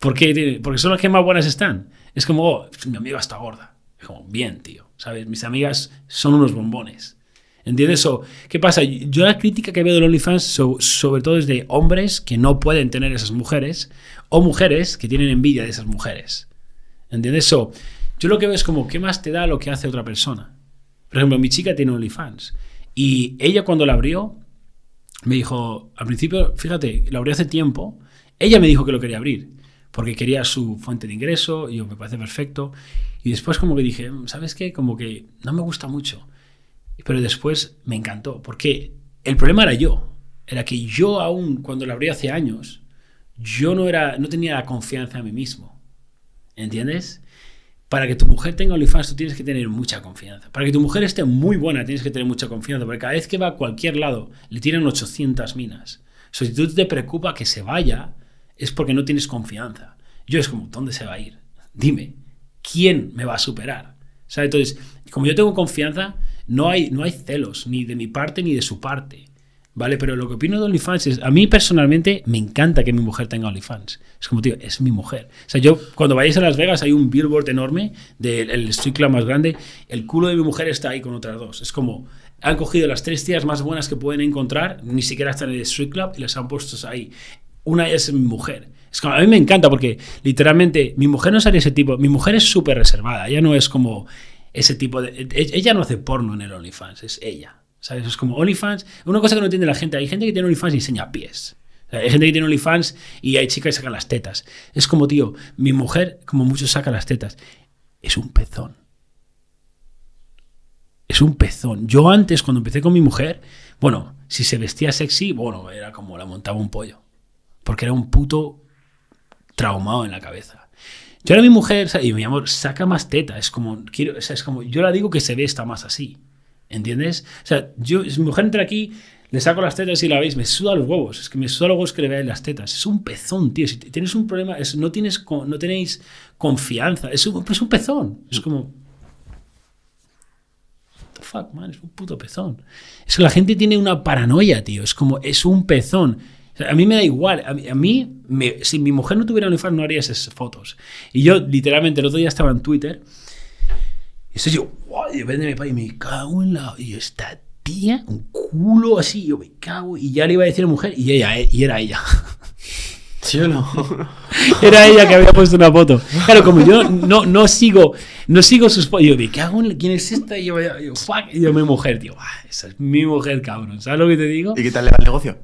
¿Por qué? Porque son las que más buenas están. Es como, oh, mi amiga está gorda. Es como, bien, tío. ¿Sabes? Mis amigas son unos bombones. ¿Entiendes? O, ¿Qué pasa? Yo la crítica que veo de OnlyFans so, sobre todo es de hombres que no pueden tener esas mujeres o mujeres que tienen envidia de esas mujeres. ¿Entiendes? So, yo lo que veo es como, ¿qué más te da lo que hace otra persona? Por ejemplo, mi chica tiene OnlyFans y ella cuando la abrió me dijo, al principio, fíjate, la abrió hace tiempo, ella me dijo que lo quería abrir porque quería su fuente de ingreso y yo me parece perfecto. Y después como que dije, ¿sabes qué? Como que no me gusta mucho. Pero después me encantó, porque el problema era yo. Era que yo aún, cuando la abrí hace años, yo no, era, no tenía la confianza en mí mismo. ¿Entiendes? Para que tu mujer tenga OnlyFans, tú tienes que tener mucha confianza. Para que tu mujer esté muy buena, tienes que tener mucha confianza. Porque cada vez que va a cualquier lado, le tiran 800 minas. Si tú te preocupa que se vaya, es porque no tienes confianza. Yo es como, ¿dónde se va a ir? Dime, ¿quién me va a superar? ¿Sabes? Entonces, como yo tengo confianza, no hay, no hay celos, ni de mi parte ni de su parte. ¿Vale? Pero lo que opino de OnlyFans es, a mí personalmente me encanta que mi mujer tenga OnlyFans. Es como, tío, es mi mujer. O sea, yo, cuando vayáis a Las Vegas, hay un billboard enorme del el street club más grande. El culo de mi mujer está ahí con otras dos. Es como, han cogido las tres tías más buenas que pueden encontrar, ni siquiera están en el street club, y las han puesto ahí una es mi mujer. Es como, a mí me encanta porque literalmente mi mujer no sería ese tipo. Mi mujer es súper reservada. Ella no es como ese tipo de. Ella no hace porno en el OnlyFans, es ella. Es como OnlyFans. Una cosa que no entiende la gente. Hay gente que tiene OnlyFans y enseña pies. Hay gente que tiene OnlyFans y hay chicas que sacan las tetas. Es como, tío, mi mujer, como muchos, saca las tetas. Es un pezón. Es un pezón. Yo antes, cuando empecé con mi mujer, bueno, si se vestía sexy, bueno, era como la montaba un pollo porque era un puto traumado en la cabeza. Yo ahora mi mujer, y mi amor, saca más teta, es como, quiero, es como, yo la digo que se ve está más así, ¿entiendes? O sea, yo, si mi mujer entra aquí, le saco las tetas y la veis, me suda los huevos, es que me suda los huevos que le veáis las tetas, es un pezón, tío, si tienes un problema, es, no, tienes, no tenéis confianza, es un, es un pezón, es como... What the fuck, man, es un puto pezón. Es que la gente tiene una paranoia, tío, es como, es un pezón. A mí me da igual. A mí, a mí me, si mi mujer no tuviera OnlyFans, no haría esas fotos. Y yo, literalmente, el otro día estaba en Twitter. Y estoy yo, wow, y de mi padre, y me cago en la. Y esta tía, un culo así, yo me cago. Y ya le iba a decir a mujer, y ella, y era ella. [laughs] ¿Sí o no? [laughs] Era ella que había puesto una foto. Claro, como yo no, no sigo no sigo sus fotos, yo me cago en quién es esta. Y yo, yo, fuck, y yo, mi mujer, tío, esa es mi mujer, cabrón. ¿Sabes lo que te digo? ¿Y qué tal le va el negocio?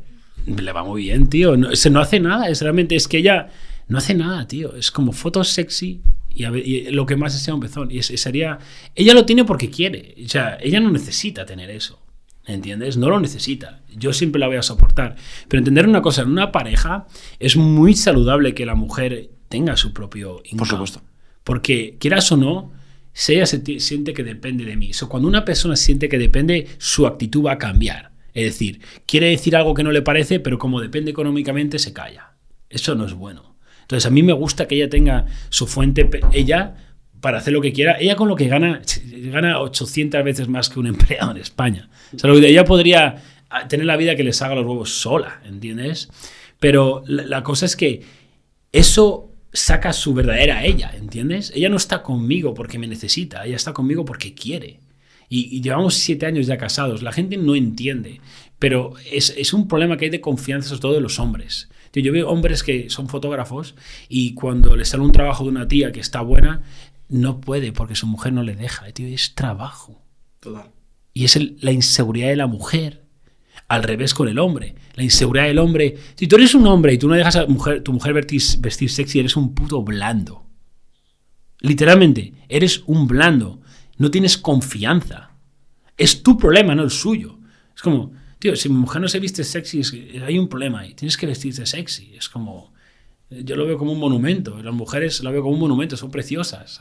le va muy bien, tío. No, se no hace nada, es realmente, es que ella no hace nada, tío. Es como fotos sexy y, a ver, y lo que más sea un pezón. Y sería, ella lo tiene porque quiere. O sea, ella no necesita tener eso. ¿Entiendes? No lo necesita. Yo siempre la voy a soportar. Pero entender una cosa, en una pareja es muy saludable que la mujer tenga su propio income. Por supuesto. Porque, quieras o no, si ella se siente que depende de mí. Eso, cuando una persona siente que depende, su actitud va a cambiar. Es decir, quiere decir algo que no le parece, pero como depende económicamente, se calla. Eso no es bueno. Entonces, a mí me gusta que ella tenga su fuente, ella, para hacer lo que quiera. Ella con lo que gana, gana 800 veces más que un empleado en España. O sea, ella podría ah, tener la vida que les haga los huevos sola, ¿entiendes? Pero la, cosa es que eso saca su verdadera ella, ¿entiendes? Ella no está conmigo porque me necesita, ella está conmigo porque quiere. Y, y llevamos siete años ya casados, la gente no entiende, pero es, es un problema que hay de confianza sobre todo de los hombres. Tío, yo veo hombres que son fotógrafos y cuando les sale un trabajo de una tía que está buena, no puede porque su mujer no le deja. Tío, es trabajo. Total. Y es el- la inseguridad de la mujer. Al revés con el hombre. La inseguridad del hombre. Si tú eres un hombre y tú no dejas a mujer, tu mujer vestir, vestir sexy, eres un puto blando. Literalmente, eres un blando. No tienes confianza. Es tu problema, no el suyo. Es como, tío, si mi mujer no se viste sexy, es hay un problema ahí. Tienes que vestirte sexy. Es como. Yo lo veo como un monumento. Las mujeres lo veo como un monumento, son preciosas.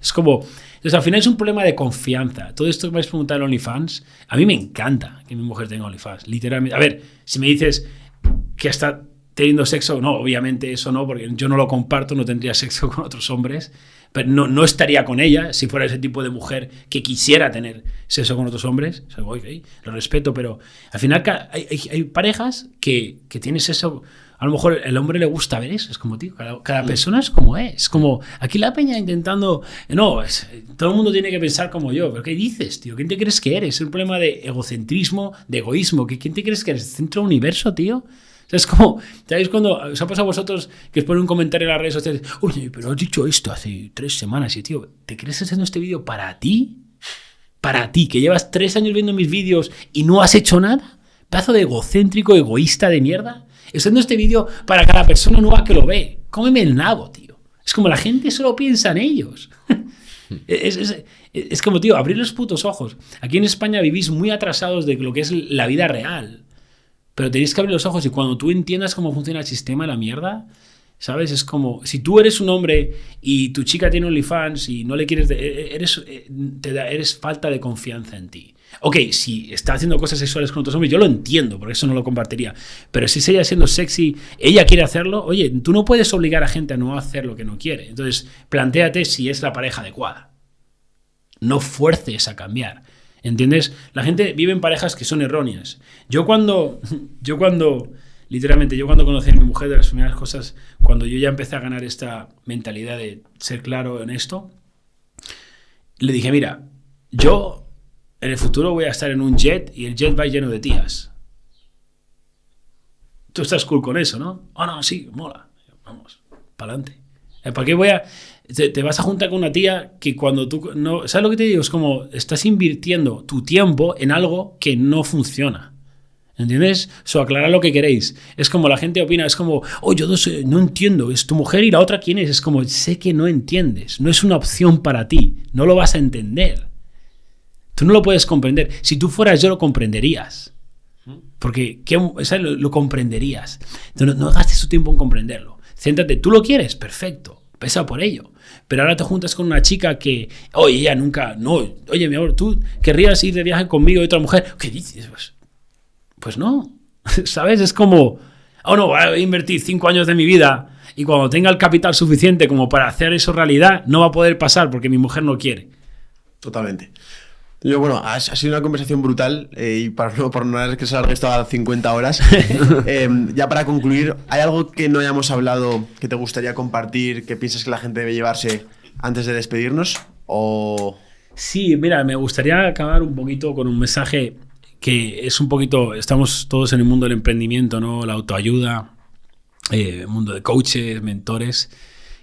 Es como. Entonces, al final es un problema de confianza. Todo esto que me habéis preguntado en OnlyFans, a mí me encanta que mi mujer tenga OnlyFans. Literalmente. A ver, si me dices que está teniendo sexo, no, obviamente eso no, porque yo no lo comparto, no tendría [laughs] sexo con otros hombres. Pero no, no estaría con ella si fuera ese tipo de mujer que quisiera tener sexo con otros hombres. O sea, ok, lo respeto, pero al final hay, hay- hay parejas que, que tienes eso. A lo mejor el hombre le gusta ver eso. Es como, tío, cada, cada persona es como es. Es como, aquí la peña intentando. No, es- todo el mundo tiene que pensar como yo. ¿Pero qué dices, tío? ¿Quién te crees que eres? Es un problema de egocentrismo, de egoísmo. ¿Qué- ¿Quién te crees que eres? ¿Centro del universo, tío? Es como, ¿sabéis cuando os ha pasado a vosotros que os ponen un comentario en las redes sociales? Oye, pero has dicho esto hace tres semanas y, tío, ¿te crees haciendo este vídeo para ti? Para ti, que llevas tres años viendo mis vídeos y no has hecho nada. Pedazo de egocéntrico, egoísta de mierda. Estoy haciendo este vídeo para cada persona nueva que lo ve. Cómeme el nabo, tío. Es como la gente solo piensa en ellos. [laughs] Es, es- es como, tío, abrir los putos ojos. Aquí en España vivís muy atrasados de lo que es la vida real. Pero tenéis que abrir los ojos y cuando tú entiendas cómo funciona el sistema de la mierda, ¿sabes? Es como, si tú eres un hombre y tu chica tiene OnlyFans y no le quieres, de- eres, eh, te da, eres falta de confianza en ti. Ok, si está haciendo cosas sexuales con otros hombres, yo lo entiendo, porque eso no lo compartiría. Pero si ella siendo sexy, ella quiere hacerlo, oye, tú no puedes obligar a gente a no hacer lo que no quiere. Entonces, planteate si es la pareja adecuada. No fuerces a cambiar. ¿Entiendes? La gente vive en parejas que son erróneas. Yo cuando, [laughs] yo cuando, literalmente, yo cuando conocí a mi mujer, de las primeras cosas, cuando yo ya empecé a ganar esta mentalidad de ser claro en esto, le dije, mira, yo en el futuro voy a estar en un jet y el jet va lleno de tías. Tú estás cool con eso, ¿no? Ah, no, sí, mola. Vamos, para adelante. ¿Para qué voy a.? Te, vas a juntar con una tía que cuando tú. No, ¿Sabes lo que te digo? Es como estás invirtiendo tu tiempo en algo que no funciona. ¿Entiendes? So, aclarar lo que queréis. Es como la gente opina, es como, oh, yo no, no entiendo, es tu mujer y la otra quién es. Es como, sé que no entiendes, no es una opción para ti, no lo vas a entender. Tú no lo puedes comprender. Si tú fueras yo, lo comprenderías. Porque ¿qué- o sea, lo, comprenderías. No, no gastes tu tiempo en comprenderlo. Céntrate, tú lo quieres, perfecto, pesa por ello. Pero ahora te juntas con una chica que, oye, ella nunca, no, oye, mi amor, tú querrías ir de viaje conmigo y otra mujer. ¿Qué dices? Pues, pues no, [laughs] ¿sabes? Es como, oh no, voy a invertir cinco años de mi vida y cuando tenga el capital suficiente como para hacer eso realidad, no va a poder pasar porque mi mujer no quiere. Totalmente. Yo, bueno, ha, ha sido una conversación brutal eh, y para no, por no que se alargue esto a 50 horas, [laughs] eh, ya para concluir, ¿hay algo que no hayamos hablado que te gustaría compartir, que piensas que la gente debe llevarse antes de despedirnos? O... Sí, mira, me gustaría acabar un poquito con un mensaje que es un poquito, estamos todos en el mundo del emprendimiento, ¿no? La autoayuda, eh, el mundo de coaches, mentores.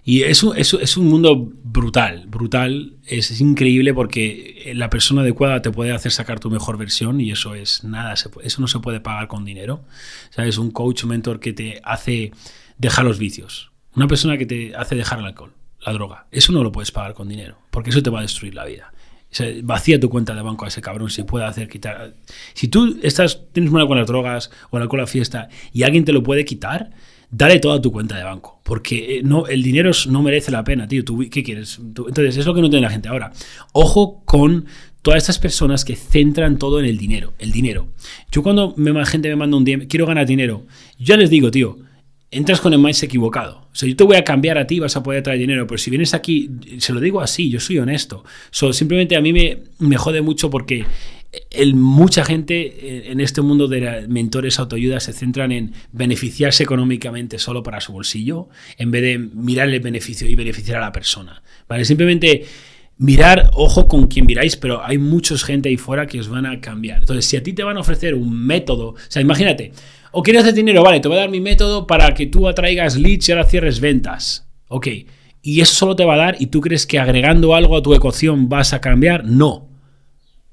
Y es un, es, un mundo brutal, brutal. Es, increíble porque la persona adecuada te puede hacer sacar tu mejor versión y eso es nada, eso no se puede pagar con dinero. ¿Sabes? Un coach, un mentor que te hace dejar los vicios. Una persona que te hace dejar el alcohol, la droga. Eso no lo puedes pagar con dinero porque eso te va a destruir la vida. Vacía tu cuenta de banco a ese cabrón si puede hacer quitar. Si tú estás, tienes una con las drogas o el alcohol a fiesta y alguien te lo puede quitar, dale toda tu cuenta de banco. Porque eh, no, el dinero no merece la pena, tío. ¿Tú, ¿Qué quieres? entonces, es lo que no tiene la gente ahora. Ojo con todas estas personas que centran todo en el dinero. El dinero. Yo cuando me, gente me manda un DM, quiero ganar dinero, yo les digo, tío, entras con el mindset equivocado. O sea, yo te voy a cambiar a ti, vas a poder traer dinero, pero si vienes aquí, se lo digo así, yo soy honesto. So, simplemente a mí me, me jode mucho porque mucha gente en este mundo de mentores autoayuda se centran en beneficiarse económicamente solo para su bolsillo, en vez de mirar el beneficio y beneficiar a la persona. ¿Vale? Simplemente mirar, ojo con quien miráis, pero hay mucha gente ahí fuera que os van a cambiar. Entonces, si a ti te van a ofrecer un método, o sea, imagínate, o quieres hacer dinero, vale, te voy a dar mi método para que tú atraigas leads y ahora cierres ventas. Ok. Y eso solo te va a dar, y tú crees que agregando algo a tu ecuación vas a cambiar. No.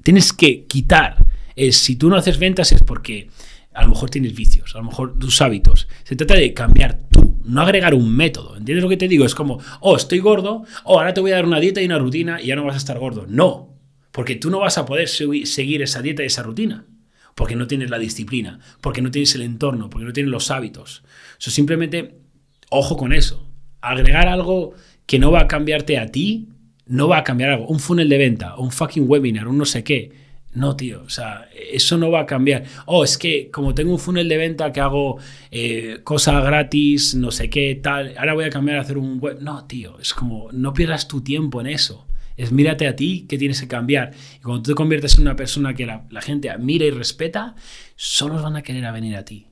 Tienes que quitar. Es, si tú no haces ventas es porque a lo mejor tienes vicios, a lo mejor tus hábitos. Se trata de cambiar tú, no agregar un método. ¿Entiendes lo que te digo? Es como, oh, estoy gordo, oh, ahora te voy a dar una dieta y una rutina y ya no vas a estar gordo. No, porque tú no vas a poder seguir esa dieta y esa rutina porque no tienes la disciplina, porque no tienes el entorno, porque no tienes los hábitos. Eso simplemente, ojo con eso. Agregar algo que no va a cambiarte a ti, no va a cambiar algo. Un funnel de venta, un fucking webinar, un no sé qué. No, tío, o sea, eso no va a cambiar. Oh, es que como tengo un funnel de venta que hago eh, cosas gratis, no sé qué, tal, ahora voy a cambiar a hacer un web. No, tío, es como, no pierdas tu tiempo en eso es mírate a ti que tienes que cambiar. Y cuando tú te conviertes en una persona que la, gente admira y respeta, solo van a querer venir a ti.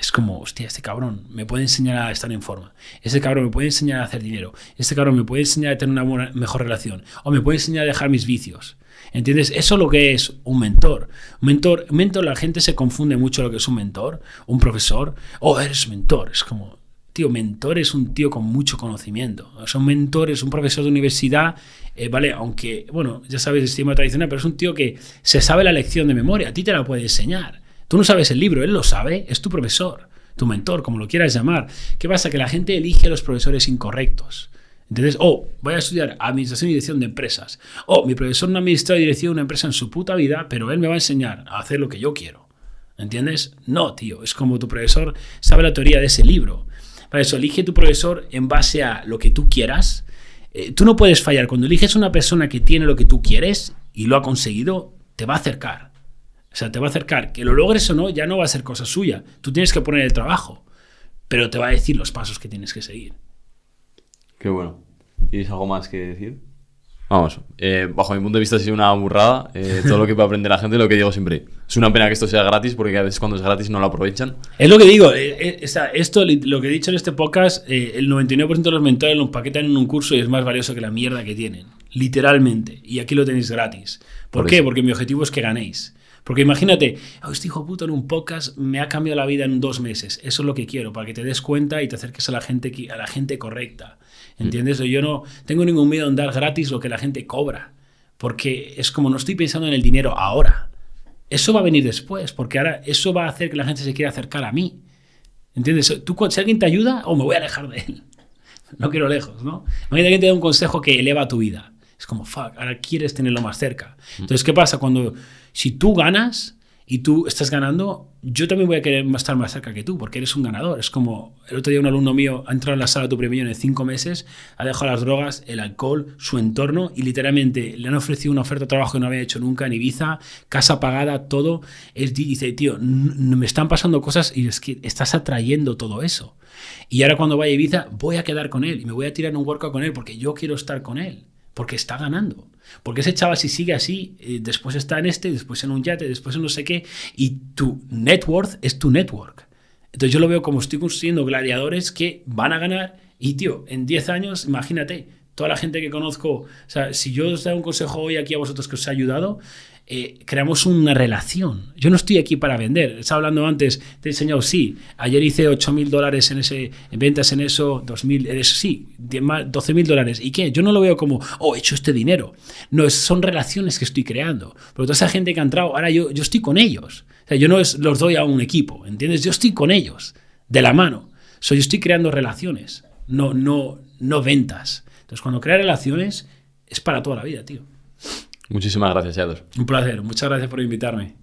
Es como, hostia, este cabrón me puede enseñar a estar en forma. Este cabrón me puede enseñar a hacer dinero. Este cabrón me puede enseñar a tener una mejor relación. O me puede enseñar a dejar mis vicios. ¿Entiendes? Eso es lo que es un mentor. Mentor, mentor, la gente se confunde mucho lo que es un mentor, un profesor. Oh, eres mentor. Es como, tío, mentor es un tío con mucho conocimiento. O un mentor es un profesor de universidad, eh, ¿vale? Aunque, bueno, ya sabes, el sistema tradicional, pero es un tío que se sabe la lección de memoria, a ti te la puede enseñar. Tú no sabes el libro, él lo sabe, es tu profesor, tu mentor, como lo quieras llamar. ¿Qué pasa? Que la gente elige a los profesores incorrectos. Entonces, oh, voy a estudiar administración y dirección de empresas. Oh, mi profesor no ha administrado y dirigido una empresa en su puta vida, pero él me va a enseñar a hacer lo que yo quiero. ¿Entiendes? No, tío, es como tu profesor sabe la teoría de ese libro. Para eso, elige tu profesor en base a lo que tú quieras. Eh, tú no puedes fallar. Cuando eliges una persona que tiene lo que tú quieres y lo ha conseguido, te va a acercar. O sea, te va a acercar. Que lo logres o no, ya no va a ser cosa suya. Tú tienes que poner el trabajo. Pero te va a decir los pasos que tienes que seguir. Qué bueno. ¿Tienes algo más que decir? Vamos, eh, bajo mi punto de vista ha sido una burrada eh, todo lo que puede aprender la gente, lo que digo siempre. Es una pena que esto sea gratis porque a veces cuando es gratis no lo aprovechan. Es lo que digo, eh, esto, lo que he dicho en este podcast, el 99% de los mentores lo empaquetan en un curso y es más valioso que la mierda que tienen, literalmente. Y aquí lo tenéis gratis. ¿Por, qué? Porque mi objetivo es que ganéis. Porque imagínate, oh, este hijo puto en un podcast me ha cambiado la vida en dos meses. Eso es lo que quiero, para que te des cuenta y te acerques a la gente, a la gente correcta. ¿Entiendes? Yo no tengo ningún miedo en dar gratis lo que la gente cobra, porque es como no estoy pensando en el dinero ahora. Eso va a venir después, porque ahora eso va a hacer que la gente se quiera acercar a mí. ¿Entiendes? Tú, si alguien te ayuda, o me voy a alejar de él. [laughs] No quiero lejos, ¿no? Imagínate que te da un consejo que eleva tu vida. Es como, fuck, ahora quieres tenerlo más cerca. Entonces, ¿qué pasa? Cuando, si tú ganas, y tú estás ganando, yo también voy a querer estar más cerca que tú, porque eres un ganador. Es como el otro día un alumno mío ha entrado en la sala de tu premio en cinco meses, ha dejado las drogas, el alcohol, su entorno y literalmente le han ofrecido una oferta de trabajo que no había hecho nunca en Ibiza, casa pagada, todo. Él dice, tío, me están pasando cosas y es que estás atrayendo todo eso. Y ahora cuando vaya a Ibiza voy a quedar con él y me voy a tirar un workout con él porque yo quiero estar con él porque está ganando. Porque ese chaval si sigue así, eh, después está en este, después en un yate, después en no sé qué, y tu net worth es tu network. Entonces yo lo veo como estoy construyendo gladiadores que van a ganar y tío, en 10 años, imagínate, toda la gente que conozco, o sea, si yo os doy un consejo hoy aquí a vosotros que os ha ayudado, eh, creamos una relación. Yo no estoy aquí para vender. Estaba hablando antes, te he enseñado, sí, ayer hice 8 mil dólares en, ese, en ventas en eso, 2 mil, sí, 12 mil dólares. ¿Y qué? Yo no lo veo como, oh, he hecho este dinero. No, son relaciones que estoy creando. Pero toda esa gente que ha entrado, ahora yo, yo estoy con ellos. O sea, yo no los doy a un equipo, ¿entiendes? Yo estoy con ellos, de la mano. So, yo estoy creando relaciones, no, no, no ventas. Entonces, cuando crea relaciones, es para toda la vida, tío. Muchísimas gracias, Yador. Un placer. Muchas gracias por invitarme.